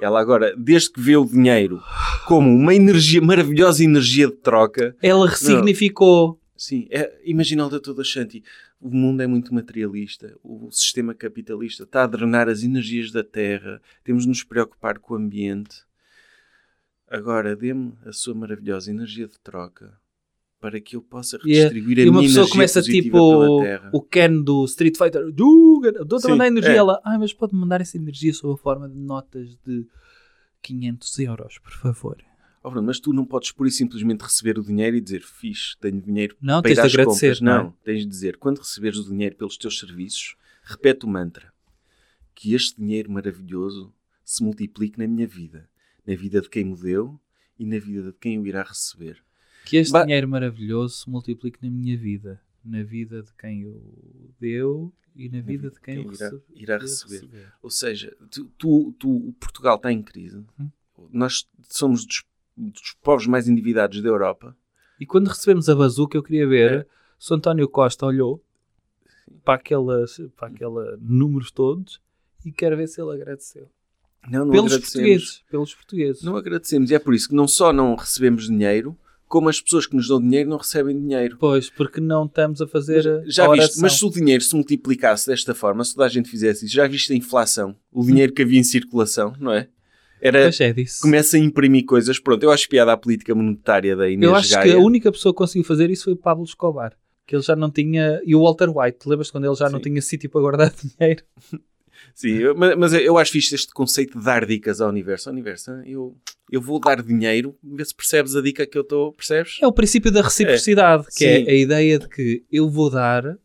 Ela agora, desde que vê o dinheiro como uma energia, maravilhosa energia de troca, Ela ressignificou. sim, é, imagina o doutor da Shanti, o mundo é muito materialista, o sistema capitalista está a drenar as energias da terra, temos de nos preocupar com o ambiente. Agora, dê-me a sua maravilhosa energia de troca para que eu possa E, é- redistribuir a e uma minha pessoa energia começa positiva tipo pela terra. o Ken do Street Fighter. Dou-te a mandar energia. é. Ela, ai, mas pode mandar essa energia sob a forma de notas de 500 euros, por favor. Oh, Bruno, mas tu não podes pura e simplesmente receber o dinheiro e dizer fixe, tenho dinheiro Não, para tens ir de às agradecer, compras. não é? Não, tens de dizer, quando receberes o dinheiro pelos teus serviços, repete o mantra. Que este dinheiro maravilhoso se multiplique na minha vida. na vida de quem me deu e na vida de quem o irá receber. Que este Ba- dinheiro maravilhoso se multiplique na minha vida, na vida de quem o deu e na vida de quem, quem irá- recebe- irá irá receber. Ou seja, tu, tu- tu- o Portugal está em crise. Hum. Nós somos dos, dos povos mais endividados da Europa. E quando recebemos a bazuca, eu queria ver É. se o António Costa olhou para aquelas, para aquela números todos e quero ver se ele agradeceu. Não, não pelos portugueses, pelos portugueses. Não agradecemos. E é por isso que não só não recebemos dinheiro, como as pessoas que nos dão dinheiro não recebem dinheiro. Pois, porque não estamos a fazer a Já oração. viste, mas se o dinheiro se multiplicasse desta forma, se toda a gente fizesse isso, já viste a inflação? O dinheiro que havia em circulação, não é? Era, Pois é disso. começa a imprimir coisas. Pronto, eu acho piada à política monetária da Inês Eu acho Gaia. que a única pessoa que conseguiu fazer isso foi o Pablo Escobar. Que ele já não tinha. E o Walter White, lembras quando ele já não Sim. tinha sítio para guardar dinheiro? Sim, eu- mas, eu acho fixe este conceito de dar dicas ao universo. Ao universo, eu, eu vou dar dinheiro, ver se percebes a dica que eu estou, percebes? É o princípio da reciprocidade, que Sim. é a ideia de que eu vou dar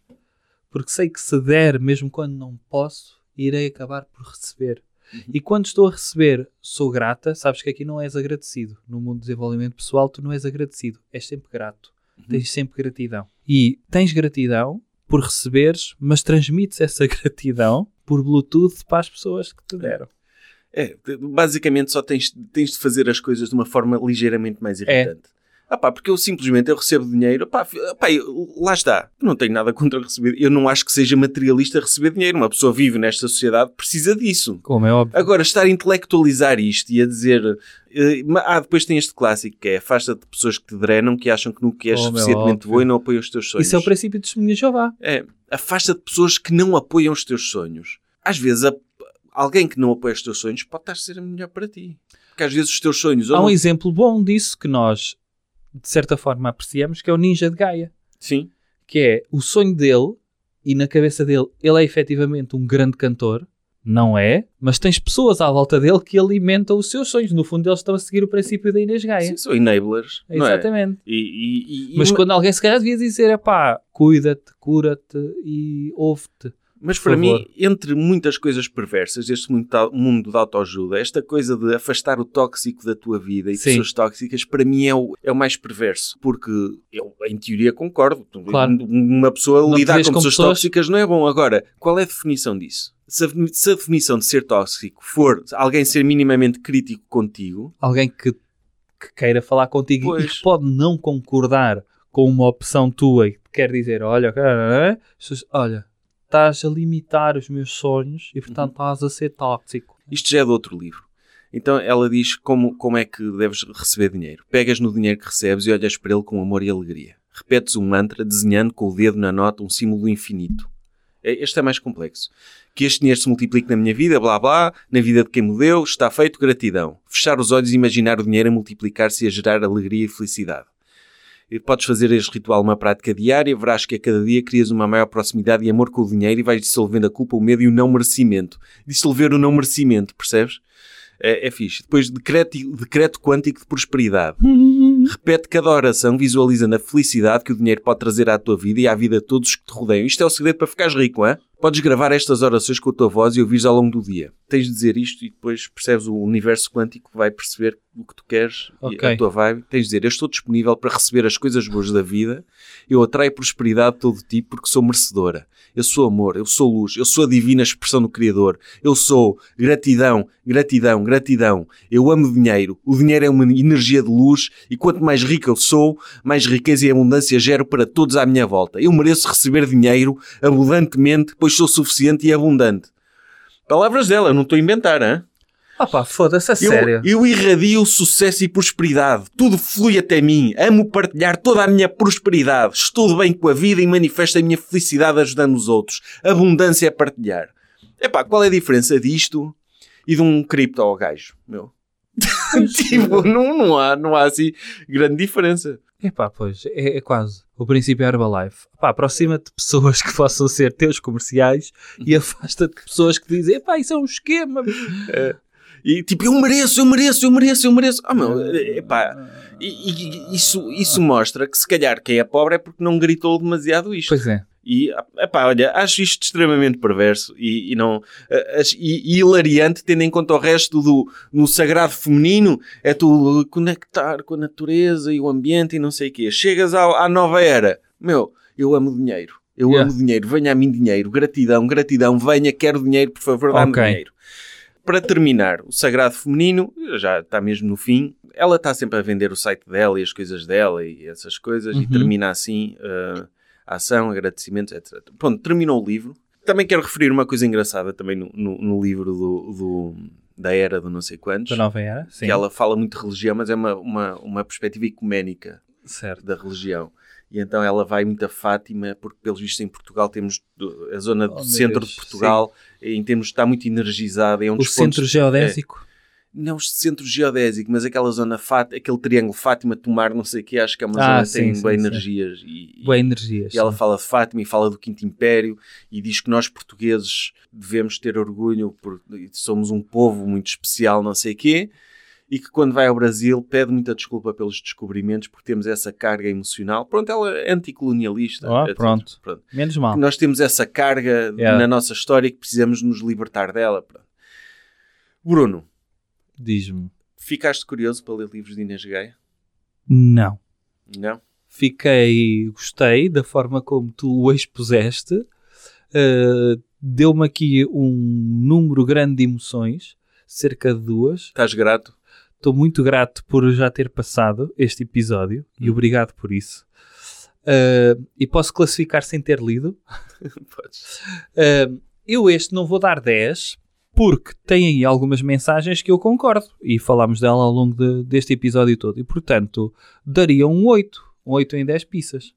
porque sei que se der, mesmo quando não posso, irei acabar por receber. Uhum. E quando estou a receber, sou grata, sabes que aqui não és agradecido. No mundo do desenvolvimento pessoal, tu não és agradecido, és sempre grato. Uhum. Tens sempre gratidão. E tens gratidão por receberes, mas transmites essa gratidão por Bluetooth para as pessoas que te deram. É, basicamente só tens, tens de fazer as coisas de uma forma ligeiramente mais É. Ah pá, porque eu simplesmente eu recebo dinheiro, pá, eu- lá está. Eu não tenho nada contra receber. Eu não acho que seja materialista receber dinheiro. Uma pessoa vive nesta sociedade precisa disso. Como é óbvio. Agora, estar a intelectualizar isto e a dizer. eh, ah, depois tem este clássico que é afasta-te de pessoas que te drenam, que acham que nunca és é suficientemente boa e não apoiam os teus sonhos. Isso é o princípio de testemunha de Jeová. É, afasta-te de pessoas que não apoiam os teus sonhos. Às vezes, a- alguém que não apoia os teus sonhos pode estar a ser melhor para ti. Porque às vezes os teus sonhos. Há um não- exemplo bom disso que nós, de certa forma, apreciamos, que é o Ninja de Gaia. Sim, Que é o sonho dele, e na cabeça dele, ele é efetivamente um grande cantor. Não é, mas tens pessoas à volta dele que alimentam os seus sonhos. No fundo, eles estão a seguir o princípio da Inês Gaia. sim, são enablers. é? Exatamente. E, e- e- Mas quando alguém se calhar devia dizer, é pá, cuida-te, cura-te e ouve-te. Mas para mim, entre muitas coisas perversas deste mundo, de autoajuda, esta coisa de afastar o tóxico da tua vida e Sim. pessoas tóxicas, para mim é o, é o mais perverso. Porque eu, em teoria, concordo. Claro. Uma pessoa Não lidar com com pessoas, pessoas- tóxicas não é bom. Agora, qual é a definição disso? Se a, se a definição de ser tóxico for alguém ser minimamente crítico contigo, Alguém que, que queira falar contigo e Pois. que pode não concordar com uma opção tua e que quer dizer, olha, cara, olha, estás a limitar os meus sonhos e portanto estás a ser tóxico. Isto já é de outro livro. Então ela diz como, como é que deves receber dinheiro. Pegas no dinheiro que recebes e olhas para ele com amor e alegria. Repetes um mantra desenhando com o dedo na nota um símbolo infinito. É- Este é mais complexo. Que este dinheiro se multiplique na minha vida, blá blá, na vida de quem me deu, está feito, gratidão. Fechar os olhos e imaginar o dinheiro a multiplicar-se e a gerar alegria e felicidade. Podes fazer este ritual uma prática diária, verás que a cada dia crias uma maior proximidade e amor com o dinheiro e vais dissolvendo a culpa, o medo e o não merecimento. Dissolver o não merecimento, percebes? É, é fixe. Depois, decreto, decreto quântico de prosperidade. Repete cada oração visualizando a felicidade que o dinheiro pode trazer à tua vida e à vida de todos os que te rodeiam. Isto é o segredo para ficares rico, é? Podes gravar estas orações com a tua voz e ouvires ao longo do dia. Tens de dizer isto e depois percebes o universo quântico que vai perceber o que tu queres e Ok. a tua vibe. Tens de dizer, eu estou disponível para receber as coisas boas da vida. Eu atraio prosperidade de todo tipo porque sou merecedora. Eu sou amor, eu sou luz, eu sou a divina expressão do Criador. Eu sou gratidão, gratidão, gratidão. Eu amo dinheiro. O dinheiro é uma energia de luz e quanto mais rico eu sou, mais riqueza e abundância gero para todos à minha volta. Eu mereço receber dinheiro abundantemente, pois sou suficiente e abundante. Palavras dela, não estou a inventar, hein? Ah pá, foda-se, a Eu, sério. eu irradio sucesso e prosperidade. Tudo flui até mim. Amo partilhar toda a minha prosperidade. Estou bem com a vida e manifesto a minha felicidade ajudando os outros. Abundância é partilhar. Epá, qual é a diferença disto e de um cripto ao gajo? Meu. tipo, não, não, há, não há assim grande diferença. Epá, pois, é, é quase. O princípio Herbalife. Pá, aproxima-te de pessoas que possam ser teus comerciais e afasta-te de pessoas que dizem, epá, isso é um esquema. E tipo, eu mereço, eu mereço, eu mereço, eu mereço. Ah, meu, epá. E, e- isso, isso mostra que se calhar quem é pobre é porque não gritou demasiado isto. Pois é. E, epá, olha, acho isto extremamente perverso e, e não, e, e hilariante, tendo em conta o resto do no sagrado feminino, é tu conectar com a natureza e o ambiente e não sei o quê. Chegas ao- à nova era, meu, eu amo dinheiro. Eu Yeah. amo dinheiro, venha a mim dinheiro, gratidão, gratidão, venha, quero dinheiro, por favor, dá-me Ok. dinheiro. Para terminar, o sagrado feminino, já está mesmo no fim, ela está sempre a vender o site dela e as coisas dela e essas coisas, e Uhum. termina assim uh, a ação, agradecimentos, etc. Pronto, terminou o livro. Também quero referir uma coisa engraçada também no, no, no livro do, do- da era do não sei quantos, Da nova era? Sim. que ela fala muito de religião, mas é uma, uma, uma perspectiva ecuménica Certo. da religião. E então ela vai muito a Fátima, porque pelos vistos em Portugal temos a zona do Oh, centro Deus, de Portugal, em termos está muito energizada, é um O dos centro pontos, geodésico? não o centro geodésico, mas aquela zona Fát, aquele triângulo Fátima, Tomar, não sei o que, acho que é uma Ah, zona que sim, tem sim, bem sim. energias e, e- Boa energia. e ela fala de Fátima e fala do Quinto Império e diz que nós portugueses devemos ter orgulho porque somos um povo muito especial, não sei o quê, e que quando vai ao Brasil pede muita desculpa pelos descobrimentos porque temos essa carga emocional. Pronto, ela é anticolonialista. Oh, pronto. Pronto. Menos mal. Nós temos essa carga Yeah. na nossa história e que precisamos nos libertar dela. Pronto. Bruno, Diz-me. ficaste curioso para ler livros de Inês Gaia? Não. Não? Fiquei, gostei da forma como tu o expuseste. Uh, Deu-me aqui um número grande de emoções, cerca de duas. Estás grato? Estou muito grato por já ter passado este episódio e Hum. obrigado por isso. Uh, e posso classificar sem ter lido. Podes. Uh, eu este não vou dar 10 porque tem aí algumas mensagens que eu concordo e falámos dela ao longo de- deste episódio todo e portanto daria um 8, um 8 em 10 pizzas.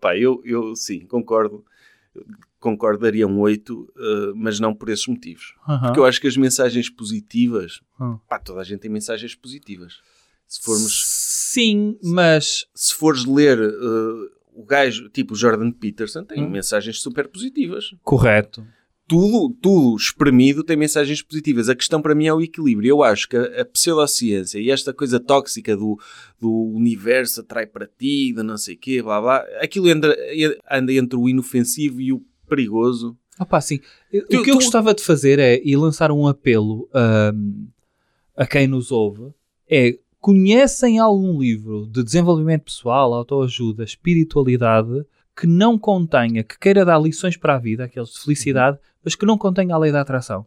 Pá, eu, eu sim, concordo. Concordaria um 8, eh, mas não por esses motivos. Porque eu acho que as mensagens positivas, Hum. pá, toda a gente tem mensagens positivas. Se formos, Sim, mas se fores ler eh, o gajo, tipo Jordan Peterson, tem Hum. mensagens super positivas. correto. Tudo, tudo espremido tem mensagens positivas. A questão para mim é o equilíbrio. Eu acho que a, a pseudociência e esta coisa tóxica do, do universo atrai para ti, de não sei o quê, blá blá, aquilo anda, anda entre o inofensivo e o perigoso. Opa, sim. Eu- Tu- o que eu tu- gostava de fazer é e lançar um apelo ahm, a quem nos ouve é conhecem algum livro de desenvolvimento pessoal, autoajuda, espiritualidade que não contenha, que queira dar lições para a vida, aqueles de felicidade, mas que não contenha a lei da atração.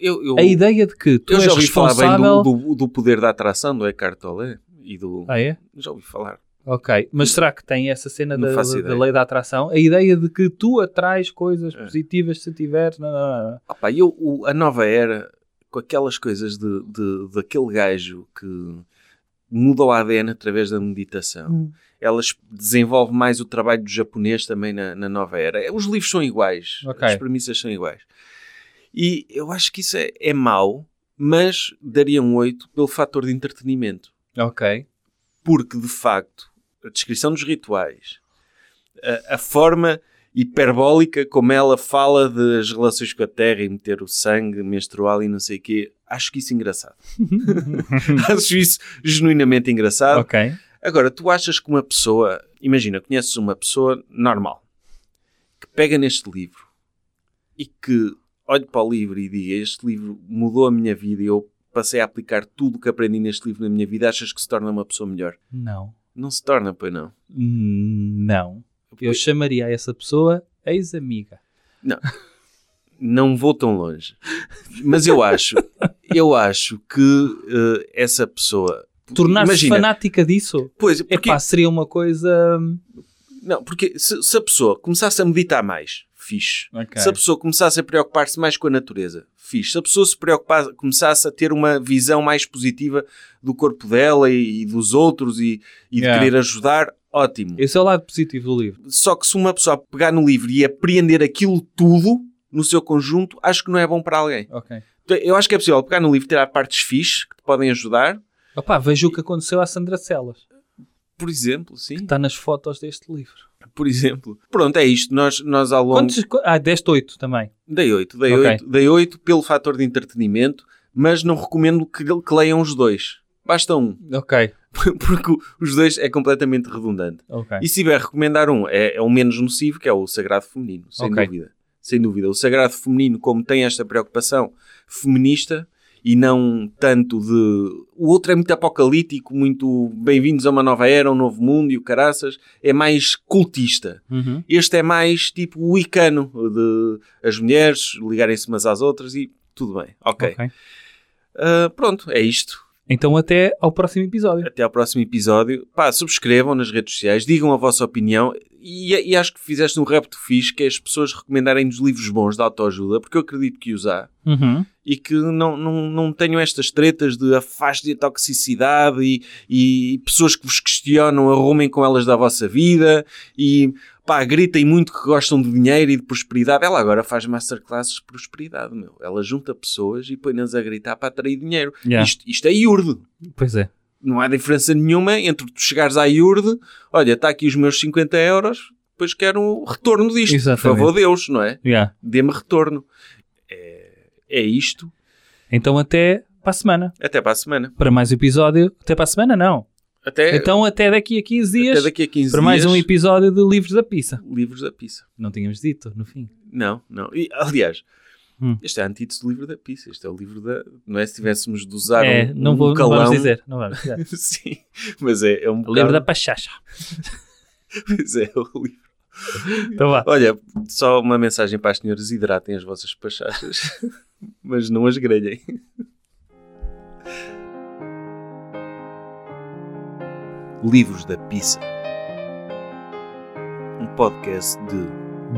Eu, eu, A ideia de que tu eu és já ouvi falar bem responsável... do, do, do poder da atração do Eckhart Tolle e do... Ah, é? Já ouvi falar. Ok, mas será que tem essa cena da, da lei da atração? A ideia de que tu atrais coisas É. positivas se tiveres... Não, não, não. Opa, eu, o- a nova era, com aquelas coisas de, de, daquele gajo que muda o ADN através da meditação, Hum. elas desenvolve mais o trabalho do japonês também na, na nova era. Os livros são iguais, Ok. as premissas são iguais. E eu acho que isso é, é mau, mas daria um 8 pelo fator de entretenimento. Ok. porque de facto a descrição dos rituais, a, a forma hiperbólica como ela fala das relações com a terra e meter o sangue menstrual e não sei o quê, acho que isso é engraçado. acho isso genuinamente engraçado. ok. Agora, tu achas que uma pessoa, imagina, conheces uma pessoa normal que pega neste livro e que olhe para o livro e diga este livro mudou a minha vida e eu passei a aplicar tudo o que aprendi neste livro na minha vida, achas que se torna uma pessoa melhor? Não. Não se torna, pois não. Hum, Não. Eu chamaria essa pessoa ex-amiga. Não vou tão longe. Mas eu acho, eu acho que eh, essa pessoa... Tornar-se fanática disso? Pois, porque, Epá, seria uma coisa... não, porque se, se a pessoa começasse a meditar mais, fixe. Se a pessoa começasse a preocupar-se mais com a natureza, fixe. Se a pessoa se preocupasse, começasse a ter uma visão mais positiva do corpo dela e, e dos outros e, e de Yeah. querer ajudar, ótimo. Esse é o lado positivo do livro. Só que se uma pessoa pegar no livro e apreender aquilo tudo no seu conjunto, acho que não é bom para alguém. Ok. Então, Eu acho que é possível pegar no livro e tirar partes fixe que te podem ajudar. Opá, veja o que aconteceu à Sandra Celas. Por exemplo, sim. Está nas fotos deste livro. Por exemplo. Pronto, é isto. Nós, nós ao longo... Quantos... Ah, deste 8 também. Dei 8. Dei, Ok. 8, dei 8 pelo fator de entretenimento, mas não recomendo que, que leiam os dois. Basta um. Ok. Porque os dois é completamente redundante. Ok. E se tiver recomendar um, é, é o menos nocivo, que é o Sagrado Feminino, sem Ok. dúvida. Sem dúvida. O Sagrado Feminino, como tem esta preocupação feminista e não tanto de. O outro é muito apocalíptico, muito bem-vindos a uma nova era, um novo mundo e o caraças. É mais cultista. Uhum. Este é mais tipo o icano, de as mulheres ligarem-se umas às outras e tudo bem. Ok. Ok. Ah, pronto, é isto. Então até ao próximo episódio. Até ao próximo episódio. Pá, subscrevam nas redes sociais, digam a vossa opinião. E, e acho que fizeste um repto fixe, que é as pessoas recomendarem-nos livros bons de autoajuda, porque eu acredito que os há. Uhum. E que não, não, não tenham estas tretas de afaste de toxicidade e, e pessoas que vos questionam, arrumem com elas da vossa vida e pá, gritem muito que gostam de dinheiro e de prosperidade. Ela agora faz masterclasses de prosperidade, meu. Ela junta pessoas e põe-nas a gritar para atrair dinheiro. Yeah. Isto, isto é iurdo Pois é. não há diferença nenhuma entre tu chegares à IURD, olha, está aqui os meus 50 euros, depois quero o retorno disto. Exatamente. Por favor, Deus, não é? Yeah. Dê-me retorno. É, é isto. Então até para a semana. Até para a semana. Para mais episódio. Até para a semana, não. Até, Então até daqui a 15 dias. até daqui a 15 para mais dias. um episódio de Livros da Pizza. Livros da pizza. Não tínhamos dito no fim. Não, não. E, aliás, Hum. este é a antítese do livro da pizza. Este é o livro da... Não é se tivéssemos de usar é, um, não, um vou, não calão. vamos dizer. Não vamos dizer. Sim, mas é, é um O bocado... livro da Pachacha. Pois é, o livro. Então vá. Olha, só uma mensagem para as senhoras: hidratem as vossas pachachas, mas não as grelhem. Livros da Pizza um podcast de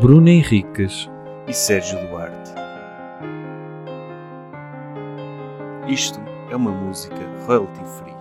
Bruno Henriques. e Sérgio Duarte. Isto é uma música royalty free.